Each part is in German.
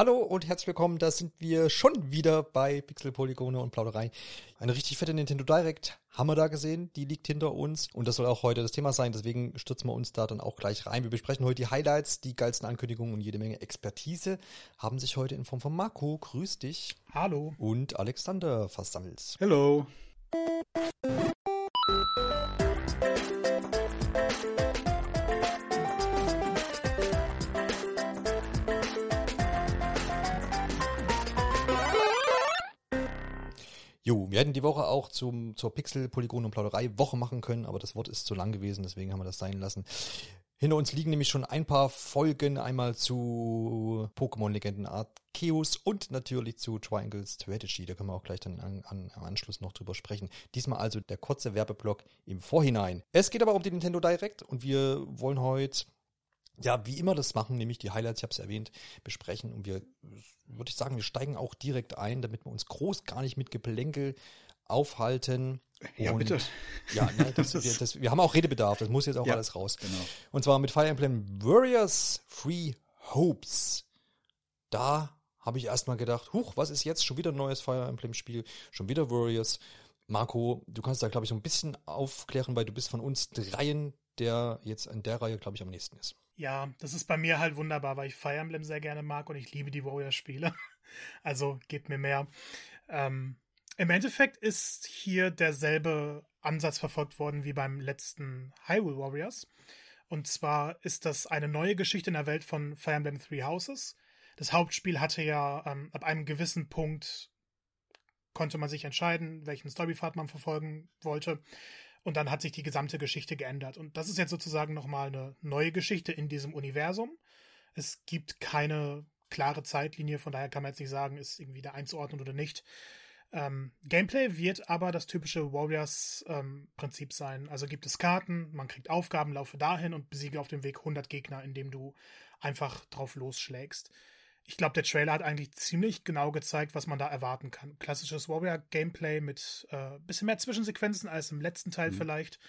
Hallo und herzlich willkommen, da sind wir schon wieder bei Pixel, Polygone und Plauderei. Eine richtig fette Nintendo Direct haben wir da gesehen, die liegt hinter uns und das soll auch heute das Thema sein, deswegen stürzen wir uns da dann auch gleich rein. Wir besprechen heute die Highlights, die geilsten Ankündigungen und jede Menge Expertise haben sich heute in Form von Marco, grüß dich. Hallo. Und Alexander versammelt. Hello. Jo, wir hätten die Woche auch zum, zur Pixel, Polygon und Plauderei Woche machen können, aber das Wort ist zu lang gewesen, deswegen haben wir das sein lassen. Hinter uns liegen nämlich schon ein paar Folgen, einmal zu Pokémon-Legenden Arceus und natürlich zu Triangle Strategy. Da können wir auch gleich dann an, an, am Anschluss noch drüber sprechen. Diesmal also der kurze Werbeblock im Vorhinein. Es geht aber um die Nintendo Direct und wir wollen heute ja, wie immer das machen, nämlich die Highlights, ich habe es erwähnt, besprechen. Und wir, würde ich sagen, wir steigen auch direkt ein, damit wir uns groß gar nicht mit Geplänkel aufhalten. Ja, und, bitte. Ja, ne, das, wir, das, wir haben auch Redebedarf, das muss jetzt auch Ja, alles raus. genau. Und zwar mit Fire Emblem Warriors Free Hopes. Da habe ich erstmal gedacht, huch, was ist jetzt? Schon wieder ein neues Fire Emblem Spiel, schon wieder Warriors. Marco, du kannst da, glaube ich, so ein bisschen aufklären, weil du bist von uns dreien, der jetzt in der Reihe, glaube ich, am nächsten ist. Ja, das ist bei mir halt wunderbar, weil ich Fire Emblem sehr gerne mag und ich liebe die Warrior-Spiele. Also gebt mir mehr. Ähm, Im Endeffekt ist hier derselbe Ansatz verfolgt worden wie beim letzten Hyrule Warriors. Und zwar ist das eine neue Geschichte in der Welt von Fire Emblem Three Houses. Das Hauptspiel hatte ja ähm, ab einem gewissen Punkt konnte man sich entscheiden, welchen Storypfad man verfolgen wollte. Und dann hat sich die gesamte Geschichte geändert. Und das ist jetzt sozusagen nochmal eine neue Geschichte in diesem Universum. Es gibt keine klare Zeitlinie, von daher kann man jetzt nicht sagen, ist irgendwie da einzuordnen oder nicht. Ähm, Gameplay wird aber das typische Warriors-Prinzip sein. Also gibt es Karten, man kriegt Aufgaben, laufe dahin und besiege auf dem Weg 100 Gegner, indem du einfach drauf losschlägst. Ich glaube, der Trailer hat eigentlich ziemlich genau gezeigt, was man da erwarten kann. Klassisches Warrior-Gameplay mit äh, bisschen mehr Zwischensequenzen als im letzten Teil Mhm. vielleicht.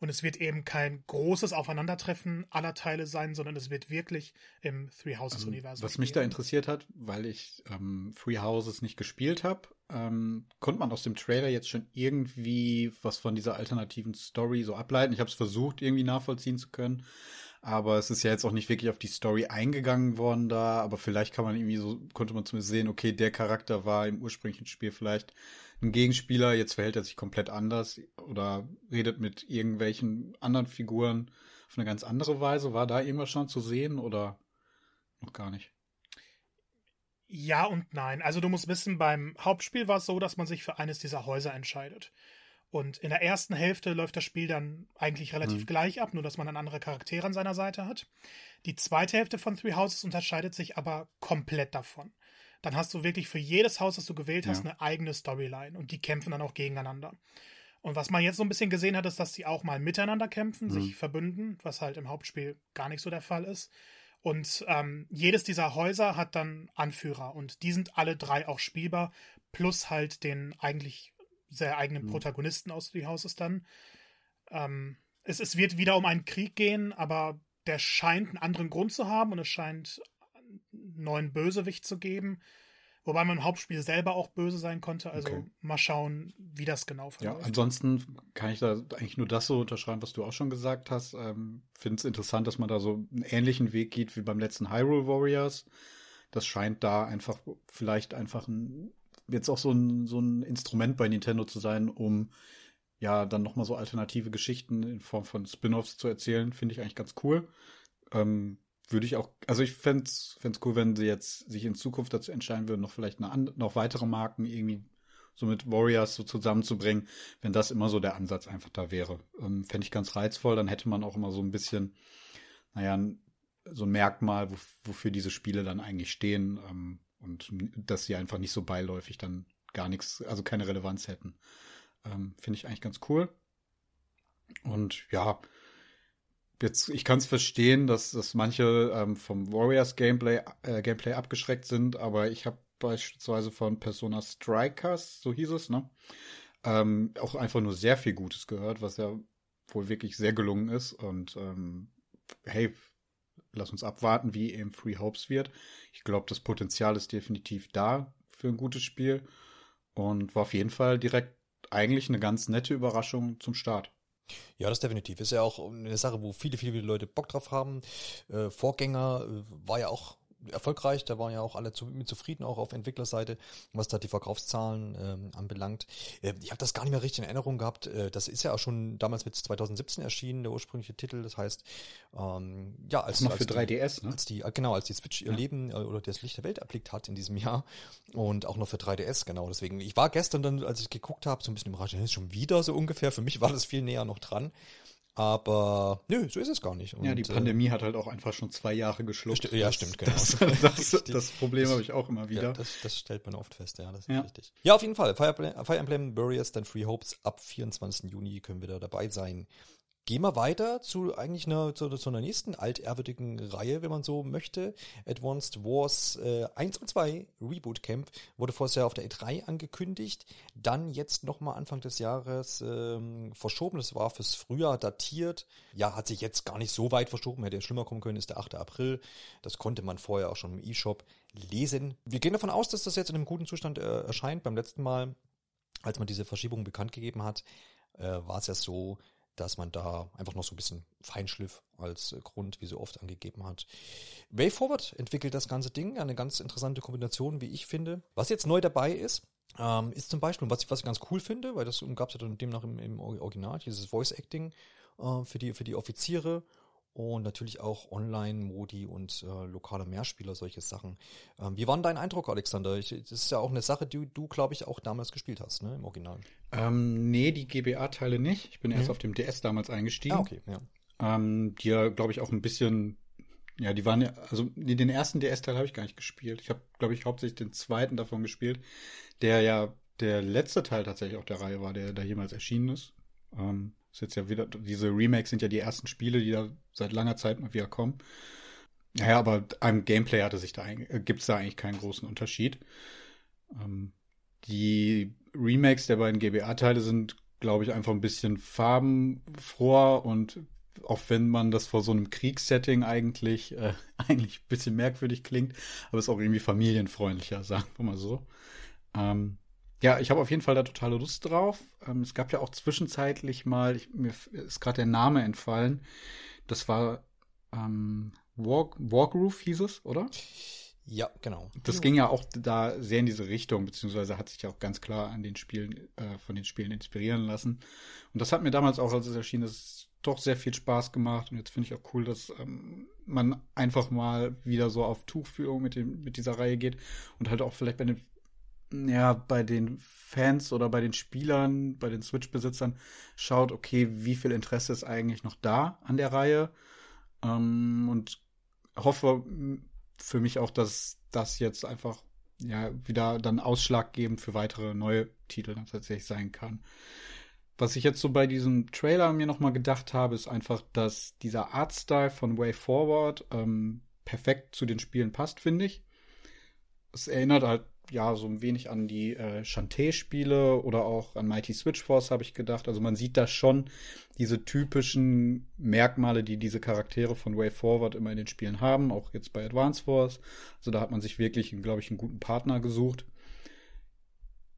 Und es wird eben kein großes Aufeinandertreffen aller Teile sein, sondern es wird wirklich im Three Houses-Universum. Was mich da interessiert hat, weil ich ähm, Free Houses nicht gespielt habe, ähm, konnte man aus dem Trailer jetzt schon irgendwie was von dieser alternativen Story so ableiten. Ich habe es versucht, irgendwie nachvollziehen zu können. Aber es ist ja jetzt auch nicht wirklich auf die Story eingegangen worden da. Aber vielleicht kann man irgendwie so, konnte man zumindest sehen, okay, der Charakter war im ursprünglichen Spiel vielleicht ein Gegenspieler, jetzt verhält er sich komplett anders oder redet mit irgendwelchen anderen Figuren auf eine ganz andere Weise. War da irgendwas schon zu sehen oder noch gar nicht? Ja und nein. Also du musst wissen, beim Hauptspiel war es so, dass man sich für eines dieser Häuser entscheidet. Und in der ersten Hälfte läuft das Spiel dann eigentlich relativ Mhm. gleich ab, nur dass man dann andere Charaktere an seiner Seite hat. Die zweite Hälfte von Three Houses unterscheidet sich aber komplett davon. Dann hast du wirklich für jedes Haus, das du gewählt hast, Ja. eine eigene Storyline und die kämpfen dann auch gegeneinander. Und was man jetzt so ein bisschen gesehen hat, ist, dass sie auch mal miteinander kämpfen, Mhm. sich verbünden, was halt im Hauptspiel gar nicht so der Fall ist. Und ähm, jedes dieser Häuser hat dann Anführer und die sind alle drei auch spielbar, plus halt den eigentlich sehr eigenen Mhm. Protagonisten aus Three Houses dann. Ähm, es, es wird wieder um einen Krieg gehen, aber der scheint einen anderen Grund zu haben und es scheint einen neuen Bösewicht zu geben. Wobei man im Hauptspiel selber auch böse sein konnte. Also Okay. mal schauen, wie das genau Ja, verläuft. ansonsten kann ich da eigentlich nur das so unterschreiben, was du auch schon gesagt hast. Ähm, Finde es interessant, dass man da so einen ähnlichen Weg geht wie beim letzten Hyrule Warriors. Das scheint da einfach vielleicht einfach ein, jetzt auch so ein, so ein Instrument bei Nintendo zu sein, um ja dann nochmal so alternative Geschichten in Form von Spin-offs zu erzählen. Finde ich eigentlich ganz cool. Ähm, würde ich auch, also ich fände es cool, wenn sie jetzt sich in Zukunft dazu entscheiden würden, noch vielleicht eine, noch weitere Marken irgendwie so mit Warriors so zusammenzubringen, wenn das immer so der Ansatz einfach da wäre. Ähm, Fände ich ganz reizvoll, dann hätte man auch immer so ein bisschen, naja, so ein Merkmal, wo, wofür diese Spiele dann eigentlich stehen ähm, und dass sie einfach nicht so beiläufig dann gar nichts, also keine Relevanz hätten. Ähm, Finde ich eigentlich ganz cool. Und ja, jetzt, ich kann es verstehen, dass, dass manche ähm, vom Warriors Gameplay, äh, Gameplay abgeschreckt sind, aber ich habe beispielsweise von Persona Strikers, so hieß es, ne? Ähm, auch einfach nur sehr viel Gutes gehört, was ja wohl wirklich sehr gelungen ist. Und ähm, hey, lass uns abwarten, wie eben Free Hopes wird. Ich glaube, das Potenzial ist definitiv da für ein gutes Spiel und war auf jeden Fall direkt eigentlich eine ganz nette Überraschung zum Start. Ja, das definitiv. Ist ja auch eine Sache, wo viele, viele Leute Bock drauf haben. Äh, Vorgänger äh, war ja auch erfolgreich. Da waren ja auch alle zu, mit zufrieden, auch auf Entwicklerseite, was da die Verkaufszahlen ähm, anbelangt. Äh, ich habe das gar nicht mehr richtig in Erinnerung gehabt. Äh, das ist ja auch schon damals mit 2017 erschienen, der ursprüngliche Titel. Das heißt, ähm, ja, als, noch als für 3DS, die, ne? als die, genau, als die Switch ihr Ja. Leben äh, oder das Licht der Welt erblickt hat in diesem Jahr und auch noch für 3DS, genau. Deswegen, ich war gestern dann, als ich geguckt habe, so ein bisschen überrascht, das ist schon wieder so ungefähr. Für mich war das viel näher noch dran. Aber nö, so ist es gar nicht. Ja, die Und, äh, Pandemie hat halt auch einfach schon zwei Jahre geschluckt. Sti- ja, stimmt, genau. Das, das, das Problem habe ich auch immer wieder. Ja, das, stellt man oft fest, ja, das ist Ja. richtig. Ja, auf jeden Fall. Fire Emblem, Fire Emblem Warriors, dann Free Hopes ab 24. Juni können wir da dabei sein. Gehen wir weiter zu eigentlich einer, zu, zu einer nächsten altehrwürdigen Reihe, wenn man so möchte. Advanced Wars äh, 1 und 2 Reboot Camp wurde vorher ja auf der E3 angekündigt, dann jetzt nochmal Anfang des Jahres ähm, verschoben. Das war fürs Frühjahr datiert. Ja, hat sich jetzt gar nicht so weit verschoben, hätte schlimmer kommen können, ist der 8. April. Das konnte man vorher auch schon im E-Shop lesen. Wir gehen davon aus, dass das jetzt in einem guten Zustand äh, erscheint. Beim letzten Mal, als man diese Verschiebung bekannt gegeben hat, äh, war es ja so, dass man da einfach noch so ein bisschen Feinschliff als äh, Grund, wie so oft angegeben hat. Way Forward entwickelt das ganze Ding, eine ganz interessante Kombination, wie ich finde. Was jetzt neu dabei ist, ähm, ist zum Beispiel, was ich, was ich ganz cool finde, weil das gab es ja dann demnach im, im Original, dieses Voice Acting äh, für, die, für die Offiziere und natürlich auch Online-Modi und äh, lokale Mehrspieler, solche Sachen. Ähm, wie war denn dein Eindruck, Alexander? Ich, das ist ja auch eine Sache, die du, glaube ich, auch damals gespielt hast, ne, im Original. Ähm, nee, die GBA-Teile nicht. Ich bin erst Mhm. auf dem DS damals eingestiegen. Ah, okay, ja. Ähm, die ja, glaube ich, auch ein bisschen, ja, die waren ja, also den ersten DS-Teil habe ich gar nicht gespielt. Ich habe, glaube ich, hauptsächlich den zweiten davon gespielt, der ja der letzte Teil tatsächlich auch der Reihe war, der da jemals erschienen ist. Ähm, ist jetzt ja wieder, diese Remakes sind ja die ersten Spiele, die da seit langer Zeit mal wieder kommen. Naja, aber am Gameplay hatte sich da äh, gibt es da eigentlich keinen großen Unterschied. Ähm, die Remakes der beiden GBA-Teile sind, glaube ich, einfach ein bisschen farbenfroher und auch wenn man das vor so einem Kriegssetting eigentlich, äh, eigentlich ein bisschen merkwürdig klingt, aber ist auch irgendwie familienfreundlicher, sagen wir mal so. Ähm, ja, ich habe auf jeden Fall da totale Lust drauf. Ähm, es gab ja auch zwischenzeitlich mal, ich, mir ist gerade der Name entfallen, das war ähm, Wargroove hieß es, oder? Ja, genau. Das ging ja auch da sehr in diese Richtung, beziehungsweise hat sich ja auch ganz klar an den Spielen, äh, von den Spielen inspirieren lassen. Und das hat mir damals auch, als es erschien ist, doch sehr viel Spaß gemacht. Und jetzt finde ich auch cool, dass ähm, man einfach mal wieder so auf Tuchführung mit, dem, mit dieser Reihe geht und halt auch vielleicht bei den, ja, bei den Fans oder bei den Spielern, bei den Switch-Besitzern schaut, okay, wie viel Interesse ist eigentlich noch da an der Reihe? Ähm, und hoffe für mich auch, dass das jetzt einfach ja wieder dann ausschlaggebend für weitere neue Titel tatsächlich sein kann. Was ich jetzt so bei diesem Trailer mir nochmal gedacht habe, ist einfach, dass dieser Artstyle von Way Forward ähm, perfekt zu den Spielen passt, finde ich. Es erinnert halt ja so ein wenig an die äh, Shantae-Spiele oder auch an Mighty Switch Force, habe ich gedacht. Also man sieht da schon diese typischen Merkmale, die diese Charaktere von Way Forward immer in den Spielen haben, auch jetzt bei Advance Force. Also da hat man sich wirklich, glaube ich, einen guten Partner gesucht.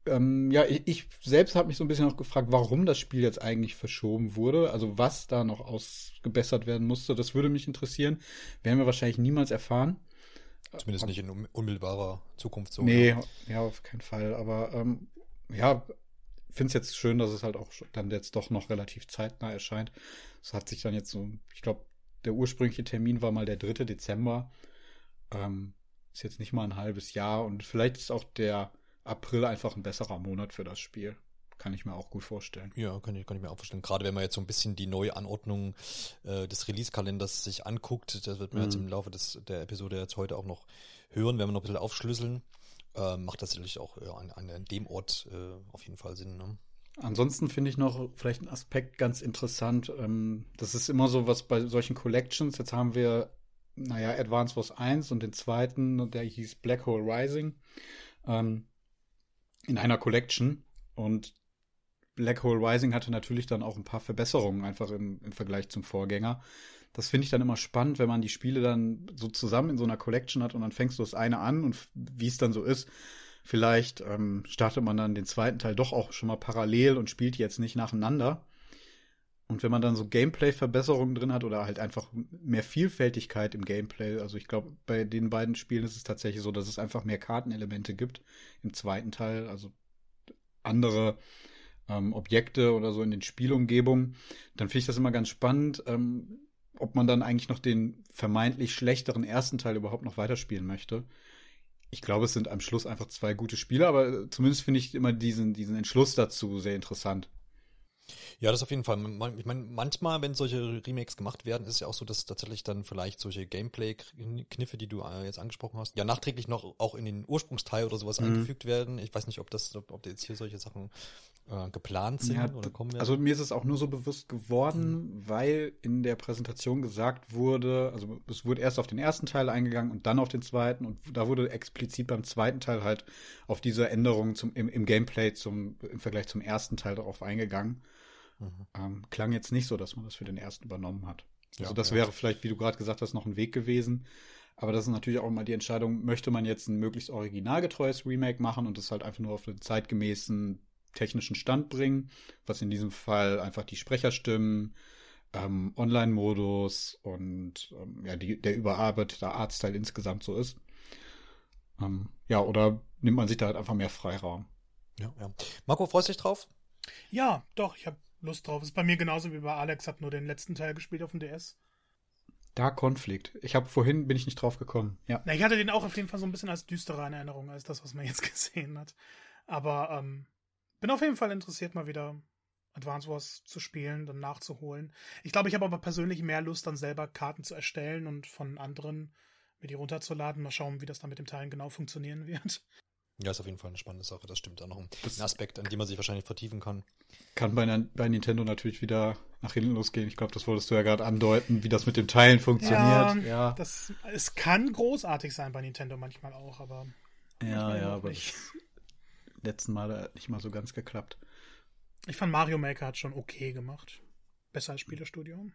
Ähm, ja, ich, ich selbst habe mich so ein bisschen auch gefragt, warum das Spiel jetzt eigentlich verschoben wurde. Also was da noch ausgebessert werden musste, das würde mich interessieren. Werden wir wahrscheinlich niemals erfahren. Zumindest nicht in un- unmittelbarer Zukunft so. nee, ja. ja, auf keinen Fall. Aber ähm, ja, finde es jetzt schön, dass es halt auch dann jetzt doch noch relativ zeitnah erscheint. Es hat sich dann jetzt so, ich glaube, der ursprüngliche Termin war mal der 3. Dezember. Ähm, ist jetzt nicht mal ein halbes Jahr und vielleicht ist auch der April einfach ein besserer Monat für das Spiel. Kann ich mir auch gut vorstellen. Ja, kann ich, kann ich mir auch vorstellen. Gerade wenn man jetzt so ein bisschen die neue Anordnung äh, des Release-Kalenders sich anguckt, das wird man jetzt Mhm. im Laufe des, der Episode jetzt heute auch noch hören, wenn wir noch ein bisschen aufschlüsseln, äh, macht das natürlich auch ja, an, an dem Ort äh, auf jeden Fall Sinn. Ne? Ansonsten finde ich noch vielleicht einen Aspekt ganz interessant. Ähm, das ist immer so was bei solchen Collections. Jetzt haben wir, naja, Advance Wars 1 und den zweiten, der hieß Black Hole Rising, ähm, in einer Collection. Und Black Hole Rising hatte natürlich dann auch ein paar Verbesserungen einfach im, im Vergleich zum Vorgänger. das finde ich dann immer spannend, wenn man die Spiele dann so zusammen in so einer Collection hat und dann fängst du das eine an und wie es dann so ist. Vielleicht ähm, startet man dann den zweiten Teil doch auch schon mal parallel und spielt jetzt nicht nacheinander. Und wenn man dann so Gameplay-Verbesserungen drin hat oder halt einfach mehr Vielfältigkeit im Gameplay, also ich glaube, bei den beiden Spielen ist es tatsächlich so, dass es einfach mehr Kartenelemente gibt im zweiten Teil, also andere ähm, Objekte oder so in den Spielumgebungen, dann finde ich das immer ganz spannend, ähm, ob man dann eigentlich noch den vermeintlich schlechteren ersten Teil überhaupt noch weiterspielen möchte. Ich glaube, es sind am Schluss einfach zwei gute Spiele, aber zumindest finde ich immer diesen, diesen Entschluss dazu sehr interessant. Ja, das auf jeden Fall. Ich meine, manchmal, wenn solche Remakes gemacht werden, ist es ja auch so, dass tatsächlich dann vielleicht solche Gameplay-Kniffe, die du äh, jetzt angesprochen hast, ja nachträglich noch auch in den Ursprungsteil oder sowas mhm. eingefügt werden. Ich weiß nicht, ob das, ob, ob jetzt hier solche Sachen äh, geplant sind ja, oder kommen werden. Also mir ist es auch nur so bewusst geworden, mhm. weil in der Präsentation gesagt wurde, also es wurde erst auf den ersten Teil eingegangen und dann auf den zweiten und da wurde explizit beim zweiten Teil halt auf diese Änderungen zum, im, im Gameplay zum, im Vergleich zum ersten Teil darauf eingegangen. Mhm. Ähm, klang jetzt nicht so, dass man das für den ersten übernommen hat. Also ja, das ja. wäre vielleicht, wie du gerade gesagt hast, noch ein Weg gewesen. Aber das ist natürlich auch immer die Entscheidung, möchte man jetzt ein möglichst originalgetreues Remake machen und das halt einfach nur auf den zeitgemäßen technischen Stand bringen, was in diesem Fall einfach die Sprecherstimmen, ähm, Online-Modus und ähm, ja, die, der überarbeitete Artstyle insgesamt so ist. Ähm, ja, oder nimmt man sich da halt einfach mehr Freiraum? Ja, ja. Marco, freust du dich drauf? Ja, doch, ich habe Lust drauf. Ist bei mir genauso wie bei Alex, hab nur den letzten Teil gespielt auf dem DS. Da Konflikt. Ich habe vorhin bin ich nicht drauf gekommen. Ja. Na, ich hatte den auch auf jeden Fall so ein bisschen als düsterer in Erinnerung als das, was man jetzt gesehen hat. Aber ähm, bin auf jeden Fall interessiert, mal wieder Advance Wars zu spielen, dann nachzuholen. Ich glaube, ich habe aber persönlich mehr Lust, dann selber Karten zu erstellen und von anderen mir die runterzuladen. Mal schauen, wie das dann mit dem Teilen genau funktionieren wird. Ja, ist auf jeden Fall eine spannende Sache. Das stimmt. Auch noch ein, ein Aspekt, an dem man sich wahrscheinlich vertiefen kann. Kann bei, bei Nintendo natürlich wieder nach hinten losgehen. Ich glaube, das wolltest du ja gerade andeuten, wie das mit dem Teilen funktioniert. Ja, ja. Das, es kann großartig sein bei Nintendo manchmal auch, aber. Ja, ja, aber nicht. letzten Mal nicht mal so ganz geklappt. Ich fand Mario Maker hat schon okay gemacht. Besser als Spielestudio.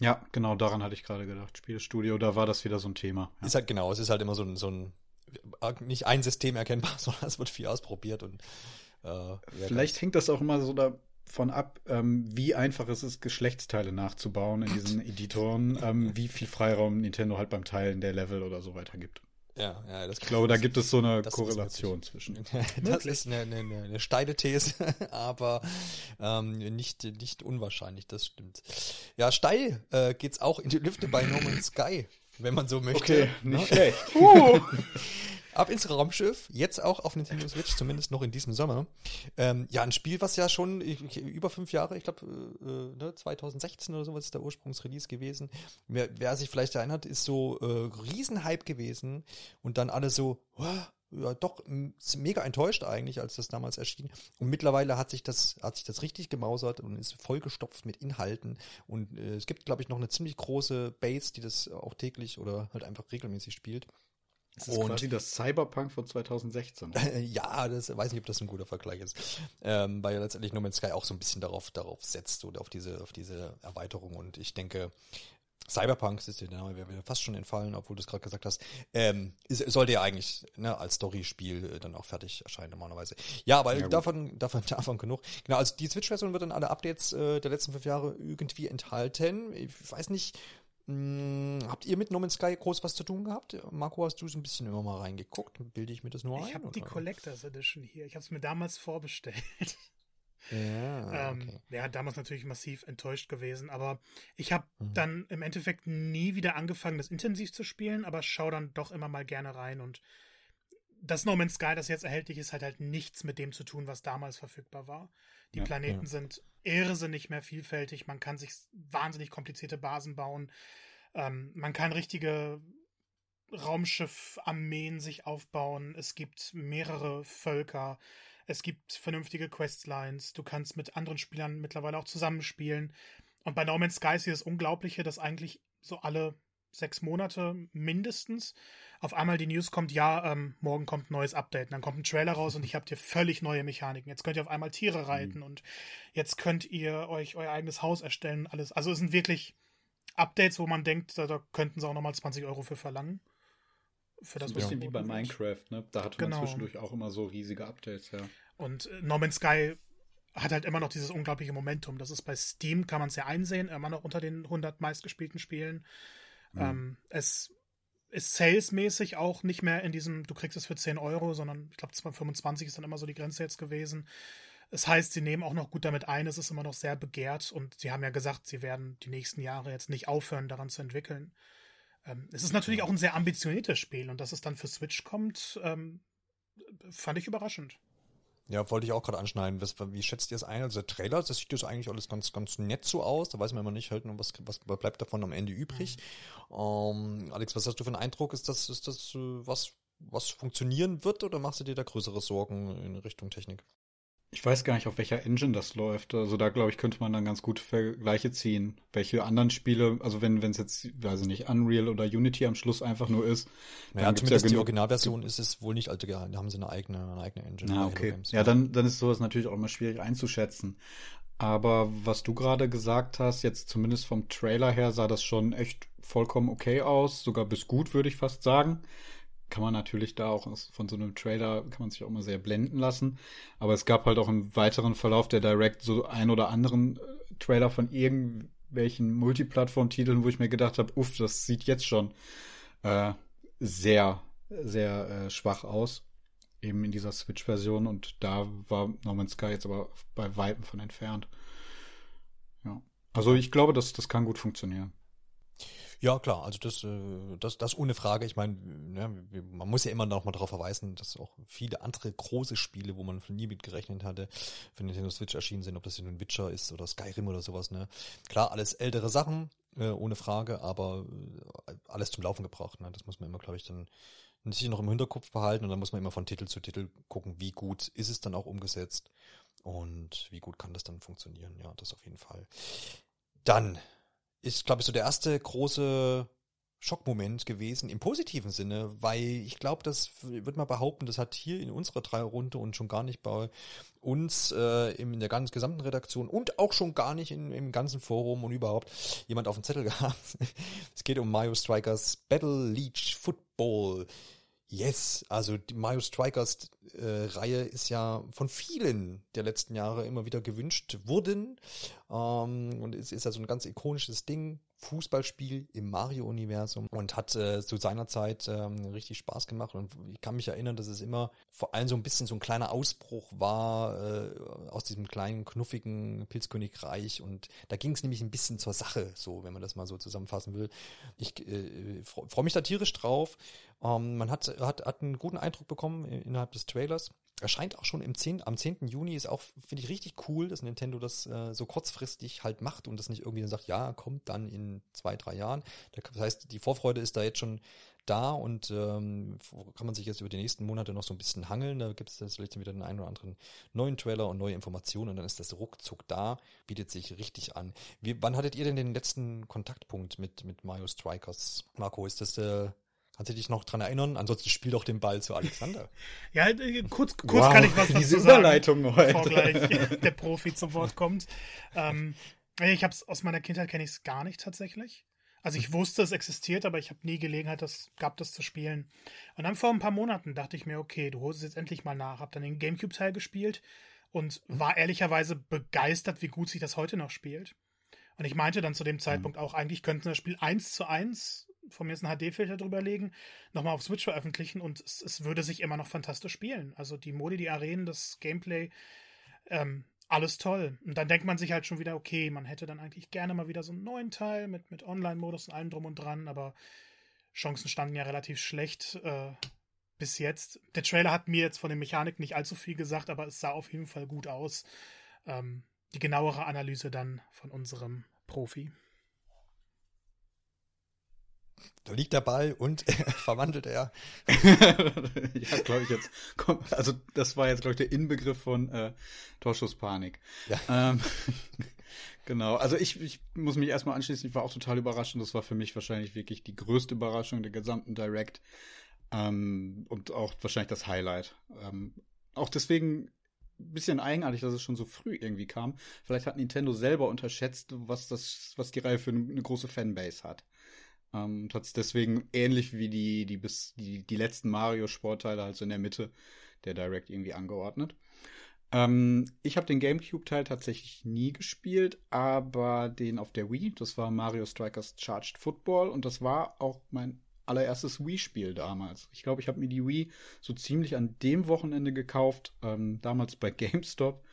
Ja, genau daran hatte ich gerade gedacht. Spielestudio, da war das wieder so ein Thema. Ja. Ist halt genau, es ist halt immer so ein, so ein nicht ein System erkennbar, sondern es wird viel ausprobiert und äh, vielleicht hängt das auch immer so davon ab, ähm, wie einfach es ist, Geschlechtsteile nachzubauen in diesen Editoren, ähm, wie viel Freiraum Nintendo halt beim Teilen der Level oder so weiter gibt. Ja, ja, das Ich glaube, da gibt es so eine Korrelation zwischen. das ist eine, eine, eine, steile These, aber ähm, nicht, nicht unwahrscheinlich, das stimmt. Ja, steil äh, geht's auch in die Lüfte bei No Man's Sky, wenn man so möchte. Okay, nicht ne? schlecht. uh. Ab ins Raumschiff, jetzt auch auf Nintendo Switch, zumindest noch in diesem Sommer. Ähm, ja, ein Spiel, was ja schon ich, über fünf Jahre, ich glaube äh, ne, 2016 oder sowas ist der Ursprungsrelease gewesen. Wer, wer sich vielleicht erinnert, ist so äh, Riesenhype gewesen und dann alle so, oh, ja, doch mega enttäuscht eigentlich, als das damals erschien. Und mittlerweile hat sich das, hat sich das richtig gemausert und ist vollgestopft mit Inhalten. Und äh, es gibt, glaube ich, noch eine ziemlich große Base, die das auch täglich oder halt einfach regelmäßig spielt. Das ist und, quasi das Cyberpunk von 2016. ja, das weiß nicht, ob das ein guter Vergleich ist. Ähm, weil letztendlich No Man's Sky auch so ein bisschen darauf, darauf setzt oder auf diese, auf diese Erweiterung. Und ich denke, Cyberpunk, ist der Name, wäre mir fast schon entfallen, obwohl du es gerade gesagt hast, ähm, sollte ja eigentlich ne, als Story-Spiel äh, dann auch fertig erscheinen normalerweise. Ja, aber ja, davon, davon, davon genug. Genau, also die Switch-Version wird dann alle Updates äh, der letzten fünf Jahre irgendwie enthalten. Ich weiß nicht, hm, habt ihr mit No Man's Sky groß was zu tun gehabt? Marco, hast du so ein bisschen immer mal reingeguckt? Bilde ich mir das nur ich ein? Ich habe die Collectors Edition hier. Ich habe es mir damals vorbestellt. Ja, ähm, okay. ja, damals natürlich massiv enttäuscht gewesen, aber ich habe mhm. dann im Endeffekt nie wieder angefangen, das intensiv zu spielen, aber schaue dann doch immer mal gerne rein und das No Man's Sky, das jetzt erhältlich ist, hat halt nichts mit dem zu tun, was damals verfügbar war. Die ja, Planeten ja. sind irrsinnig mehr vielfältig. Man kann sich wahnsinnig komplizierte Basen bauen. Ähm, man kann richtige Raumschiff-Armeen sich aufbauen. Es gibt mehrere Völker. Es gibt vernünftige Questlines. Du kannst mit anderen Spielern mittlerweile auch zusammenspielen. Und bei No Man's Sky ist hier das Unglaubliche, dass eigentlich so alle sechs Monate mindestens auf einmal die News kommt, ja, ähm, morgen kommt ein neues Update. Und dann kommt ein Trailer raus und ich habt hier völlig neue Mechaniken. Jetzt könnt ihr auf einmal Tiere reiten mhm. und jetzt könnt ihr euch euer eigenes Haus erstellen. Alles. Also es sind wirklich Updates, wo man denkt, da, da könnten sie auch nochmal 20 Euro für verlangen. Für das, ein bisschen wie bei Minecraft, ne? Da hatte genau. man zwischendurch auch immer so riesige Updates, ja. Und äh, No Man's Sky hat halt immer noch dieses unglaubliche Momentum. Das ist bei Steam, kann man es ja einsehen, immer noch unter den 100 meistgespielten Spielen. Mhm. Ähm, es ist salesmäßig auch nicht mehr in diesem, du kriegst es für 10 Euro, sondern ich glaube 25 ist dann immer so die Grenze jetzt gewesen. Das heißt, sie nehmen auch noch gut damit ein, es ist immer noch sehr begehrt und sie haben ja gesagt, sie werden die nächsten Jahre jetzt nicht aufhören, daran zu entwickeln. Ähm, es ist natürlich auch ein sehr ambitioniertes Spiel und dass es dann für Switch kommt, ähm, fand ich überraschend. Ja, wollte ich auch gerade anschneiden. Was, wie schätzt ihr es ein? Also der Trailer, das sieht das eigentlich alles ganz, ganz nett so aus. Da weiß man immer nicht halt, was, was bleibt davon am Ende übrig. Mhm. Ähm, Alex, was hast du für einen Eindruck? Ist das, ist das äh, was, was funktionieren wird oder machst du dir da größere Sorgen in Richtung Technik? Ich weiß gar nicht, auf welcher Engine das läuft. Also da, glaube ich, könnte man dann ganz gute Vergleiche ziehen. Welche anderen Spiele, also wenn es jetzt, weiß ich nicht, Unreal oder Unity am Schluss einfach nur ist. Naja, zumindest ja die Originalversion ist es wohl nicht alte Da haben sie eine eigene, eine eigene Engine. Ah, okay. Games, ja, dann, dann ist sowas natürlich auch immer schwierig einzuschätzen. Aber was du gerade gesagt hast, jetzt zumindest vom Trailer her sah das schon echt vollkommen okay aus. Sogar bis gut, würde ich fast sagen kann man natürlich da auch von so einem Trailer, kann man sich auch immer sehr blenden lassen. Aber es gab halt auch im weiteren Verlauf der Direct so ein oder anderen äh, Trailer von irgendwelchen Multiplattform-Titeln, wo ich mir gedacht habe, uff, das sieht jetzt schon äh, sehr, sehr äh, schwach aus. Eben in dieser Switch-Version und da war No Man's Sky jetzt aber bei Weitem von entfernt. Ja. Also ich glaube, das, das kann gut funktionieren. Ja, klar, also das, äh, das, das ohne Frage. Ich meine, ne, man muss ja immer noch mal darauf verweisen, dass auch viele andere große Spiele, wo man nie mit gerechnet hatte, für Nintendo Switch erschienen sind, ob das nun Witcher ist oder Skyrim oder sowas. Ne, klar, alles ältere Sachen, äh, ohne Frage, aber äh, alles zum Laufen gebracht. Ne, das muss man immer, glaube ich, dann sich noch im Hinterkopf behalten und dann muss man immer von Titel zu Titel gucken, wie gut ist es dann auch umgesetzt und wie gut kann das dann funktionieren. Ja, das auf jeden Fall. Dann ist, glaube ich, so der erste große Schockmoment gewesen im positiven Sinne, weil ich glaube, das wird man behaupten, das hat hier in unserer Dreierrunde und schon gar nicht bei uns äh, in der ganzen gesamten Redaktion und auch schon gar nicht in, im ganzen Forum und überhaupt jemand auf dem Zettel gehabt. es geht um Mario Strikers Battle Leech Football. Yes, also die Mario Strikers äh, Reihe ist ja von vielen der letzten Jahre immer wieder gewünscht worden. Ähm, und es ist ja so ein ganz ikonisches Ding Fußballspiel im Mario-Universum und hat äh, zu seiner Zeit ähm, richtig Spaß gemacht. Und ich kann mich erinnern, dass es immer vor allem so ein bisschen so ein kleiner Ausbruch war äh, aus diesem kleinen, knuffigen Pilzkönigreich. Und da ging es nämlich ein bisschen zur Sache, so, wenn man das mal so zusammenfassen will. Ich äh, freue freu mich da tierisch drauf. Ähm, man hat, hat, hat einen guten Eindruck bekommen innerhalb des Trailers erscheint auch schon im 10, am 10. Juni, ist auch, finde ich, richtig cool, dass Nintendo das äh, so kurzfristig halt macht und das nicht irgendwie dann sagt, ja, kommt dann in zwei, drei Jahren. Das heißt, die Vorfreude ist da jetzt schon da und ähm, kann man sich jetzt über die nächsten Monate noch so ein bisschen hangeln. Da gibt es vielleicht wieder den einen oder anderen neuen Trailer und neue Informationen und dann ist das ruckzuck da, bietet sich richtig an. Wie, wann hattet ihr denn den letzten Kontaktpunkt mit, mit Mario Strikers? Marco, ist das äh, Kannst du dich noch dran erinnern? Ansonsten spiel doch den Ball zu Alexander. ja, äh, kurz, kurz wow, kann ich was dazu sagen, Überleitung heute. bevor gleich der Profi zum Wort kommt. Ähm, ich habe es aus meiner Kindheit kenne ich es gar nicht tatsächlich. Also ich wusste, es existiert, aber ich habe nie Gelegenheit das, gehabt, das zu spielen. Und dann vor ein paar Monaten dachte ich mir, okay, du holst es jetzt endlich mal nach. Hab dann den Gamecube-Teil gespielt und war ehrlicherweise begeistert, wie gut sich das heute noch spielt. Und ich meinte dann zu dem Zeitpunkt auch, eigentlich könnten das Spiel eins zu eins von mir ist ein HD-Filter drüber legen, nochmal auf Switch veröffentlichen und es, es, würde sich immer noch fantastisch spielen. Also die Modi, die Arenen, das Gameplay, ähm, alles toll. Und dann denkt man sich halt schon wieder, okay, man hätte dann eigentlich gerne mal wieder so einen neuen Teil mit, mit Online-Modus und allem drum und dran, aber Chancen standen ja relativ schlecht äh, bis jetzt. Der Trailer hat mir jetzt von den Mechaniken nicht allzu viel gesagt, aber es sah auf jeden Fall gut aus. Ähm, die genauere Analyse dann von unserem Profi. Da liegt der Ball und verwandelt er. ja, glaube ich jetzt. Also das war jetzt, glaube ich, der Inbegriff von äh, Torschusspanik. Ja. Ähm, genau. Also ich, ich muss mich erstmal anschließen. Ich war auch total überrascht und das war für mich wahrscheinlich wirklich die größte Überraschung der gesamten Direct. Ähm, und auch wahrscheinlich das Highlight. Ähm, auch deswegen ein bisschen eigenartig, dass es schon so früh irgendwie kam. Vielleicht hat Nintendo selber unterschätzt, was das, was die Reihe für eine große Fanbase hat. Ähm, deswegen ähnlich wie die, die bis die, die letzten Mario-Sportteile, also in der Mitte der Direct irgendwie angeordnet. Ähm, ich habe den GameCube-Teil tatsächlich nie gespielt, aber den auf der Wii. Das war Mario Strikers Charged Football und das war auch mein allererstes Wii-Spiel damals. Ich glaube, ich habe mir die Wii so ziemlich an dem Wochenende gekauft, ähm, damals bei GameStop,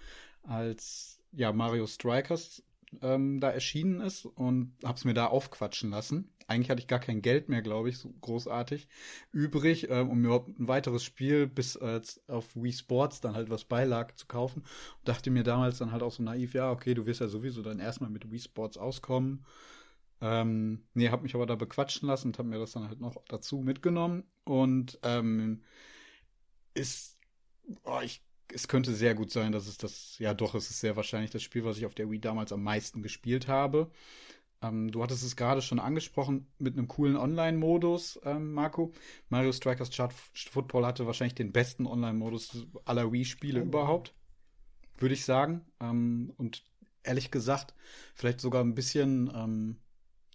als ja Mario Strikers ähm, da erschienen ist und habe es mir da aufquatschen lassen. Eigentlich hatte ich gar kein Geld mehr, glaube ich, so großartig übrig, ähm, um überhaupt ein weiteres Spiel bis äh, auf Wii Sports dann halt was beilag zu kaufen. Und dachte mir damals dann halt auch so naiv, ja, okay, du wirst ja sowieso dann erstmal mit Wii Sports auskommen. Ähm, nee, hab mich aber da bequatschen lassen und hab mir das dann halt noch dazu mitgenommen. Und ähm, ist, oh, ich es könnte sehr gut sein, dass es das, ja doch, es ist sehr wahrscheinlich das Spiel, was ich auf der Wii damals am meisten gespielt habe. Ähm, du hattest es gerade schon angesprochen mit einem coolen Online-Modus, ähm, Marco. Mario Strikers Chart Football hatte wahrscheinlich den besten Online-Modus aller Wii-Spiele oh. überhaupt, würde ich sagen. Ähm, und ehrlich gesagt, vielleicht sogar ein bisschen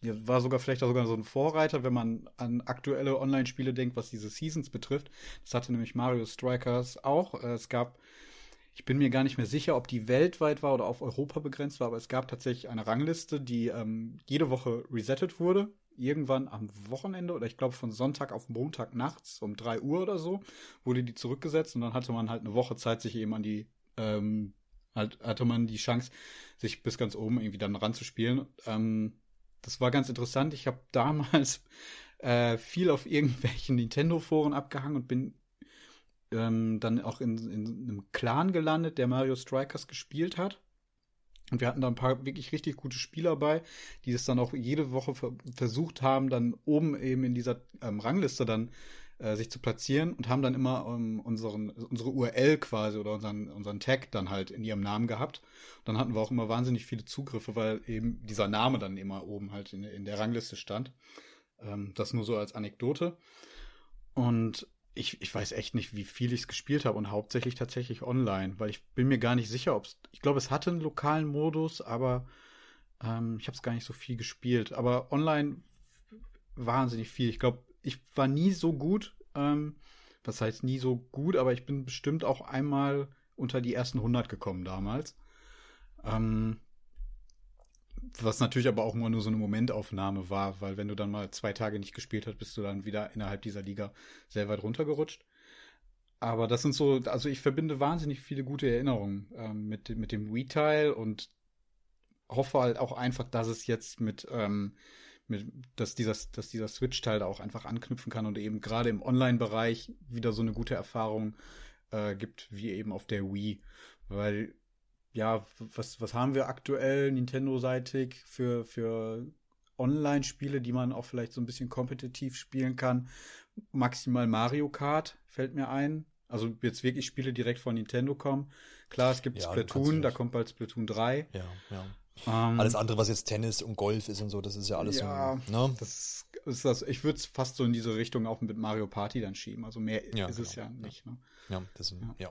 ja, war sogar vielleicht auch sogar so ein Vorreiter, wenn man an aktuelle Online-Spiele denkt, was diese Seasons betrifft. Das hatte nämlich Mario Strikers auch. Äh, es gab, ich bin mir gar nicht mehr sicher, ob die weltweit war oder auf Europa begrenzt war, aber es gab tatsächlich eine Rangliste, die ähm, jede Woche resettet wurde. Irgendwann am Wochenende oder ich glaube von Sonntag auf Montag nachts um 3 Uhr oder so wurde die zurückgesetzt und dann hatte man halt eine Woche Zeit, sich eben an die ähm, halt, hatte man die Chance, sich bis ganz oben irgendwie dann ranzuspielen. Ähm, das war ganz interessant. Ich habe damals äh, viel auf irgendwelchen Nintendo-Foren abgehangen und bin ähm, dann auch in, in einem Clan gelandet, der Mario Strikers gespielt hat. Und wir hatten da ein paar wirklich richtig gute Spieler bei, die es dann auch jede Woche ver versucht haben, dann oben eben in dieser ähm, Rangliste dann äh, sich zu platzieren und haben dann immer um, unseren, unsere URL quasi oder unseren, unseren Tag dann halt in ihrem Namen gehabt. Dann hatten wir auch immer wahnsinnig viele Zugriffe, weil eben dieser Name dann immer oben halt in, in der Rangliste stand. Ähm, das nur so als Anekdote. Und ich, ich weiß echt nicht, wie viel ich es gespielt habe und hauptsächlich tatsächlich online, weil ich bin mir gar nicht sicher, ob es. Ich glaube, es hatte einen lokalen Modus, aber ähm, ich habe es gar nicht so viel gespielt. Aber online wahnsinnig viel. Ich glaube, ich war nie so gut. Ähm, was heißt nie so gut, aber ich bin bestimmt auch einmal unter die ersten 100 gekommen damals. Ähm, was natürlich aber auch immer nur so eine Momentaufnahme war, weil wenn du dann mal zwei Tage nicht gespielt hast, bist du dann wieder innerhalb dieser Liga sehr weit runtergerutscht. Aber das sind so, also ich verbinde wahnsinnig viele gute Erinnerungen ähm, mit, mit dem Wii-Teil und hoffe halt auch einfach, dass es jetzt mit ähm, mit, dass dieser, dass dieser Switch-Teil da auch einfach anknüpfen kann und eben gerade im Online-Bereich wieder so eine gute Erfahrung äh, gibt, wie eben auf der Wii. Weil, ja, was, was haben wir aktuell Nintendo-seitig für, für Online-Spiele, die man auch vielleicht so ein bisschen kompetitiv spielen kann? Maximal Mario Kart fällt mir ein. Also jetzt wirklich Spiele direkt von Nintendo kommen. Klar, es gibt ja, Splatoon, da kommt bald Splatoon 3. Ja, ja. Um, ähm, alles andere, was jetzt Tennis und Golf ist und so, das ist ja alles ja, so. Ne? Das ist das. Ich würde es fast so in diese Richtung auch mit Mario Party dann schieben. Also mehr ja, ist genau. es ja nicht. Ne? Ja, das, ja.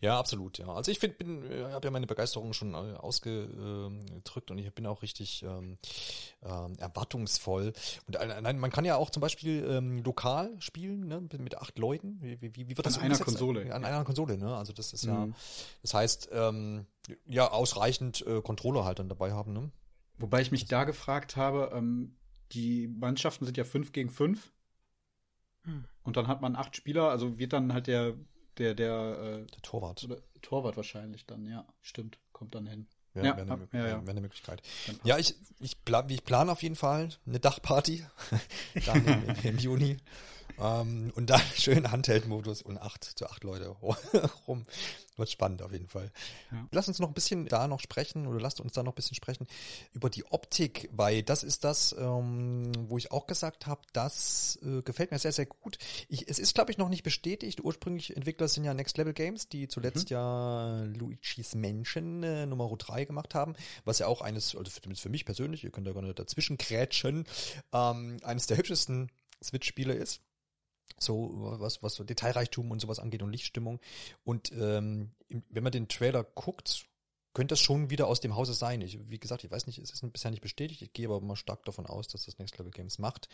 ja. Absolut, ja. Also ich find, bin, äh, habe ja meine Begeisterung schon äh, ausgedrückt und ich bin auch richtig ähm, ähm, erwartungsvoll. Und nein, man kann ja auch zum Beispiel ähm, lokal spielen, ne, mit acht Leuten. Wie, wie, wie wird das An einer Konsole. An einer Konsole, ne? Also das ist mhm. ja, das heißt, ähm, ja, ausreichend äh, Controller halt dann dabei haben, ne? Wobei ich mich da gefragt habe, ähm, die Mannschaften sind ja fünf gegen fünf. Hm. Und dann hat man acht Spieler, also wird dann halt der der, der, äh, der Torwart. Oder Torwart wahrscheinlich dann, ja. Stimmt, kommt dann hin. Ja, ja, wäre eine, ja, ja. Wär eine Möglichkeit. Ja, ich, ich, plan, ich plane auf jeden Fall eine Dachparty dann im, im Juni. Ähm, und dann schön Handheld-Modus und acht zu acht Leute rum. Wird spannend auf jeden Fall. Ja. Lass uns noch ein bisschen da noch sprechen oder lasst uns da noch ein bisschen sprechen über die Optik, weil das ist das, ähm, wo ich auch gesagt habe, das äh, gefällt mir sehr, sehr gut. Ich, es ist, glaube ich, noch nicht bestätigt. Ursprünglich Entwickler sind ja Next Level Games, die zuletzt mhm. ja Luigi's Mansion äh, Nummer 3 gemacht haben, was ja auch eines, also für, für mich persönlich, ihr könnt da gerne dazwischen krätschen, ähm, eines der hübschesten Switch-Spiele ist. So was, was so Detailreichtum und sowas angeht und Lichtstimmung. Und ähm, wenn man den Trailer guckt, könnte das schon wieder aus dem Hause sein. Ich, wie gesagt, ich weiß nicht, es ist bisher nicht bestätigt. Ich gehe aber mal stark davon aus, dass das Next Level Games macht.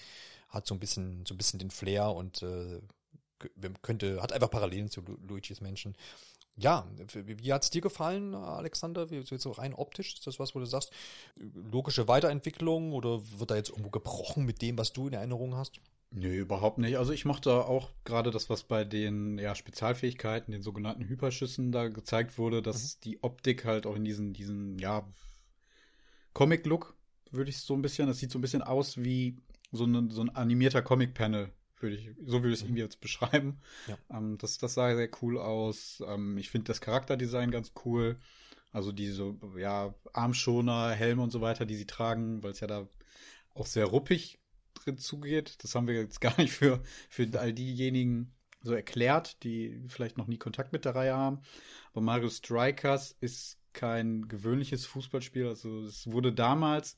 Hat so ein bisschen, so ein bisschen den Flair und äh, könnte, hat einfach Parallelen zu Lu Luigi's Menschen. Ja, wie, wie hat's dir gefallen, Alexander? Wie so rein optisch? Ist das was, wo du sagst, logische Weiterentwicklung oder wird da jetzt irgendwo gebrochen mit dem, was du in Erinnerung hast? Nö, überhaupt nicht. Also ich mochte auch gerade das, was bei den ja, Spezialfähigkeiten, den sogenannten Hyperschüssen da gezeigt wurde, dass mhm. die Optik halt auch in diesen, diesen, ja, Comic-Look, würde ich so ein bisschen, das sieht so ein bisschen aus wie so, eine, so ein animierter Comic-Panel, würde ich, so würde ich es mhm. irgendwie jetzt beschreiben. Ja. Ähm, das, das sah sehr cool aus. Ähm, ich finde das Charakterdesign ganz cool. Also diese, ja, Armschoner, Helme und so weiter, die sie tragen, weil es ja da auch sehr ruppig drin zugeht. Das haben wir jetzt gar nicht für, für all diejenigen so erklärt, die vielleicht noch nie Kontakt mit der Reihe haben. Aber Mario Strikers ist kein gewöhnliches Fußballspiel. Also es wurde damals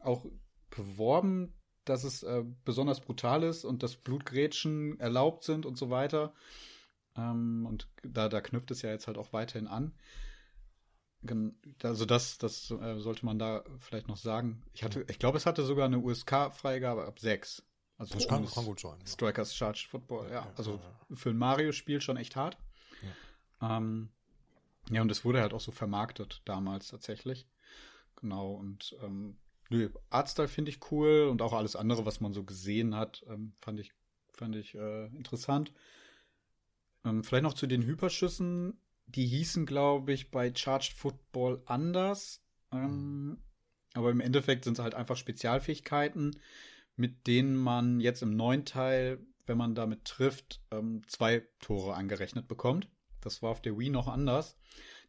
auch beworben, dass es äh, besonders brutal ist und dass Blutgrätschen erlaubt sind und so weiter. Ähm, und da, da knüpft es ja jetzt halt auch weiterhin an. Also das, das äh, sollte man da vielleicht noch sagen. Ich hatte, ich glaube, es hatte sogar eine USK-Freigabe ab 6. Also das kann, kann, gut sein. Strikers Charged Football, ja. ja also ja. für ein Mario-Spiel schon echt hart. Ja. Ähm, ja, und es wurde halt auch so vermarktet damals tatsächlich. Genau, und ähm, nö, Artstyle finde ich cool und auch alles andere, was man so gesehen hat, ähm, fand ich, fand ich äh, interessant. Ähm, vielleicht noch zu den Hyperschüssen die hießen, glaube ich, bei Charged Football anders. Ähm, aber im Endeffekt sind es halt einfach Spezialfähigkeiten, mit denen man jetzt im neuen Teil, wenn man damit trifft, ähm, zwei Tore angerechnet bekommt. Das war auf der Wii noch anders.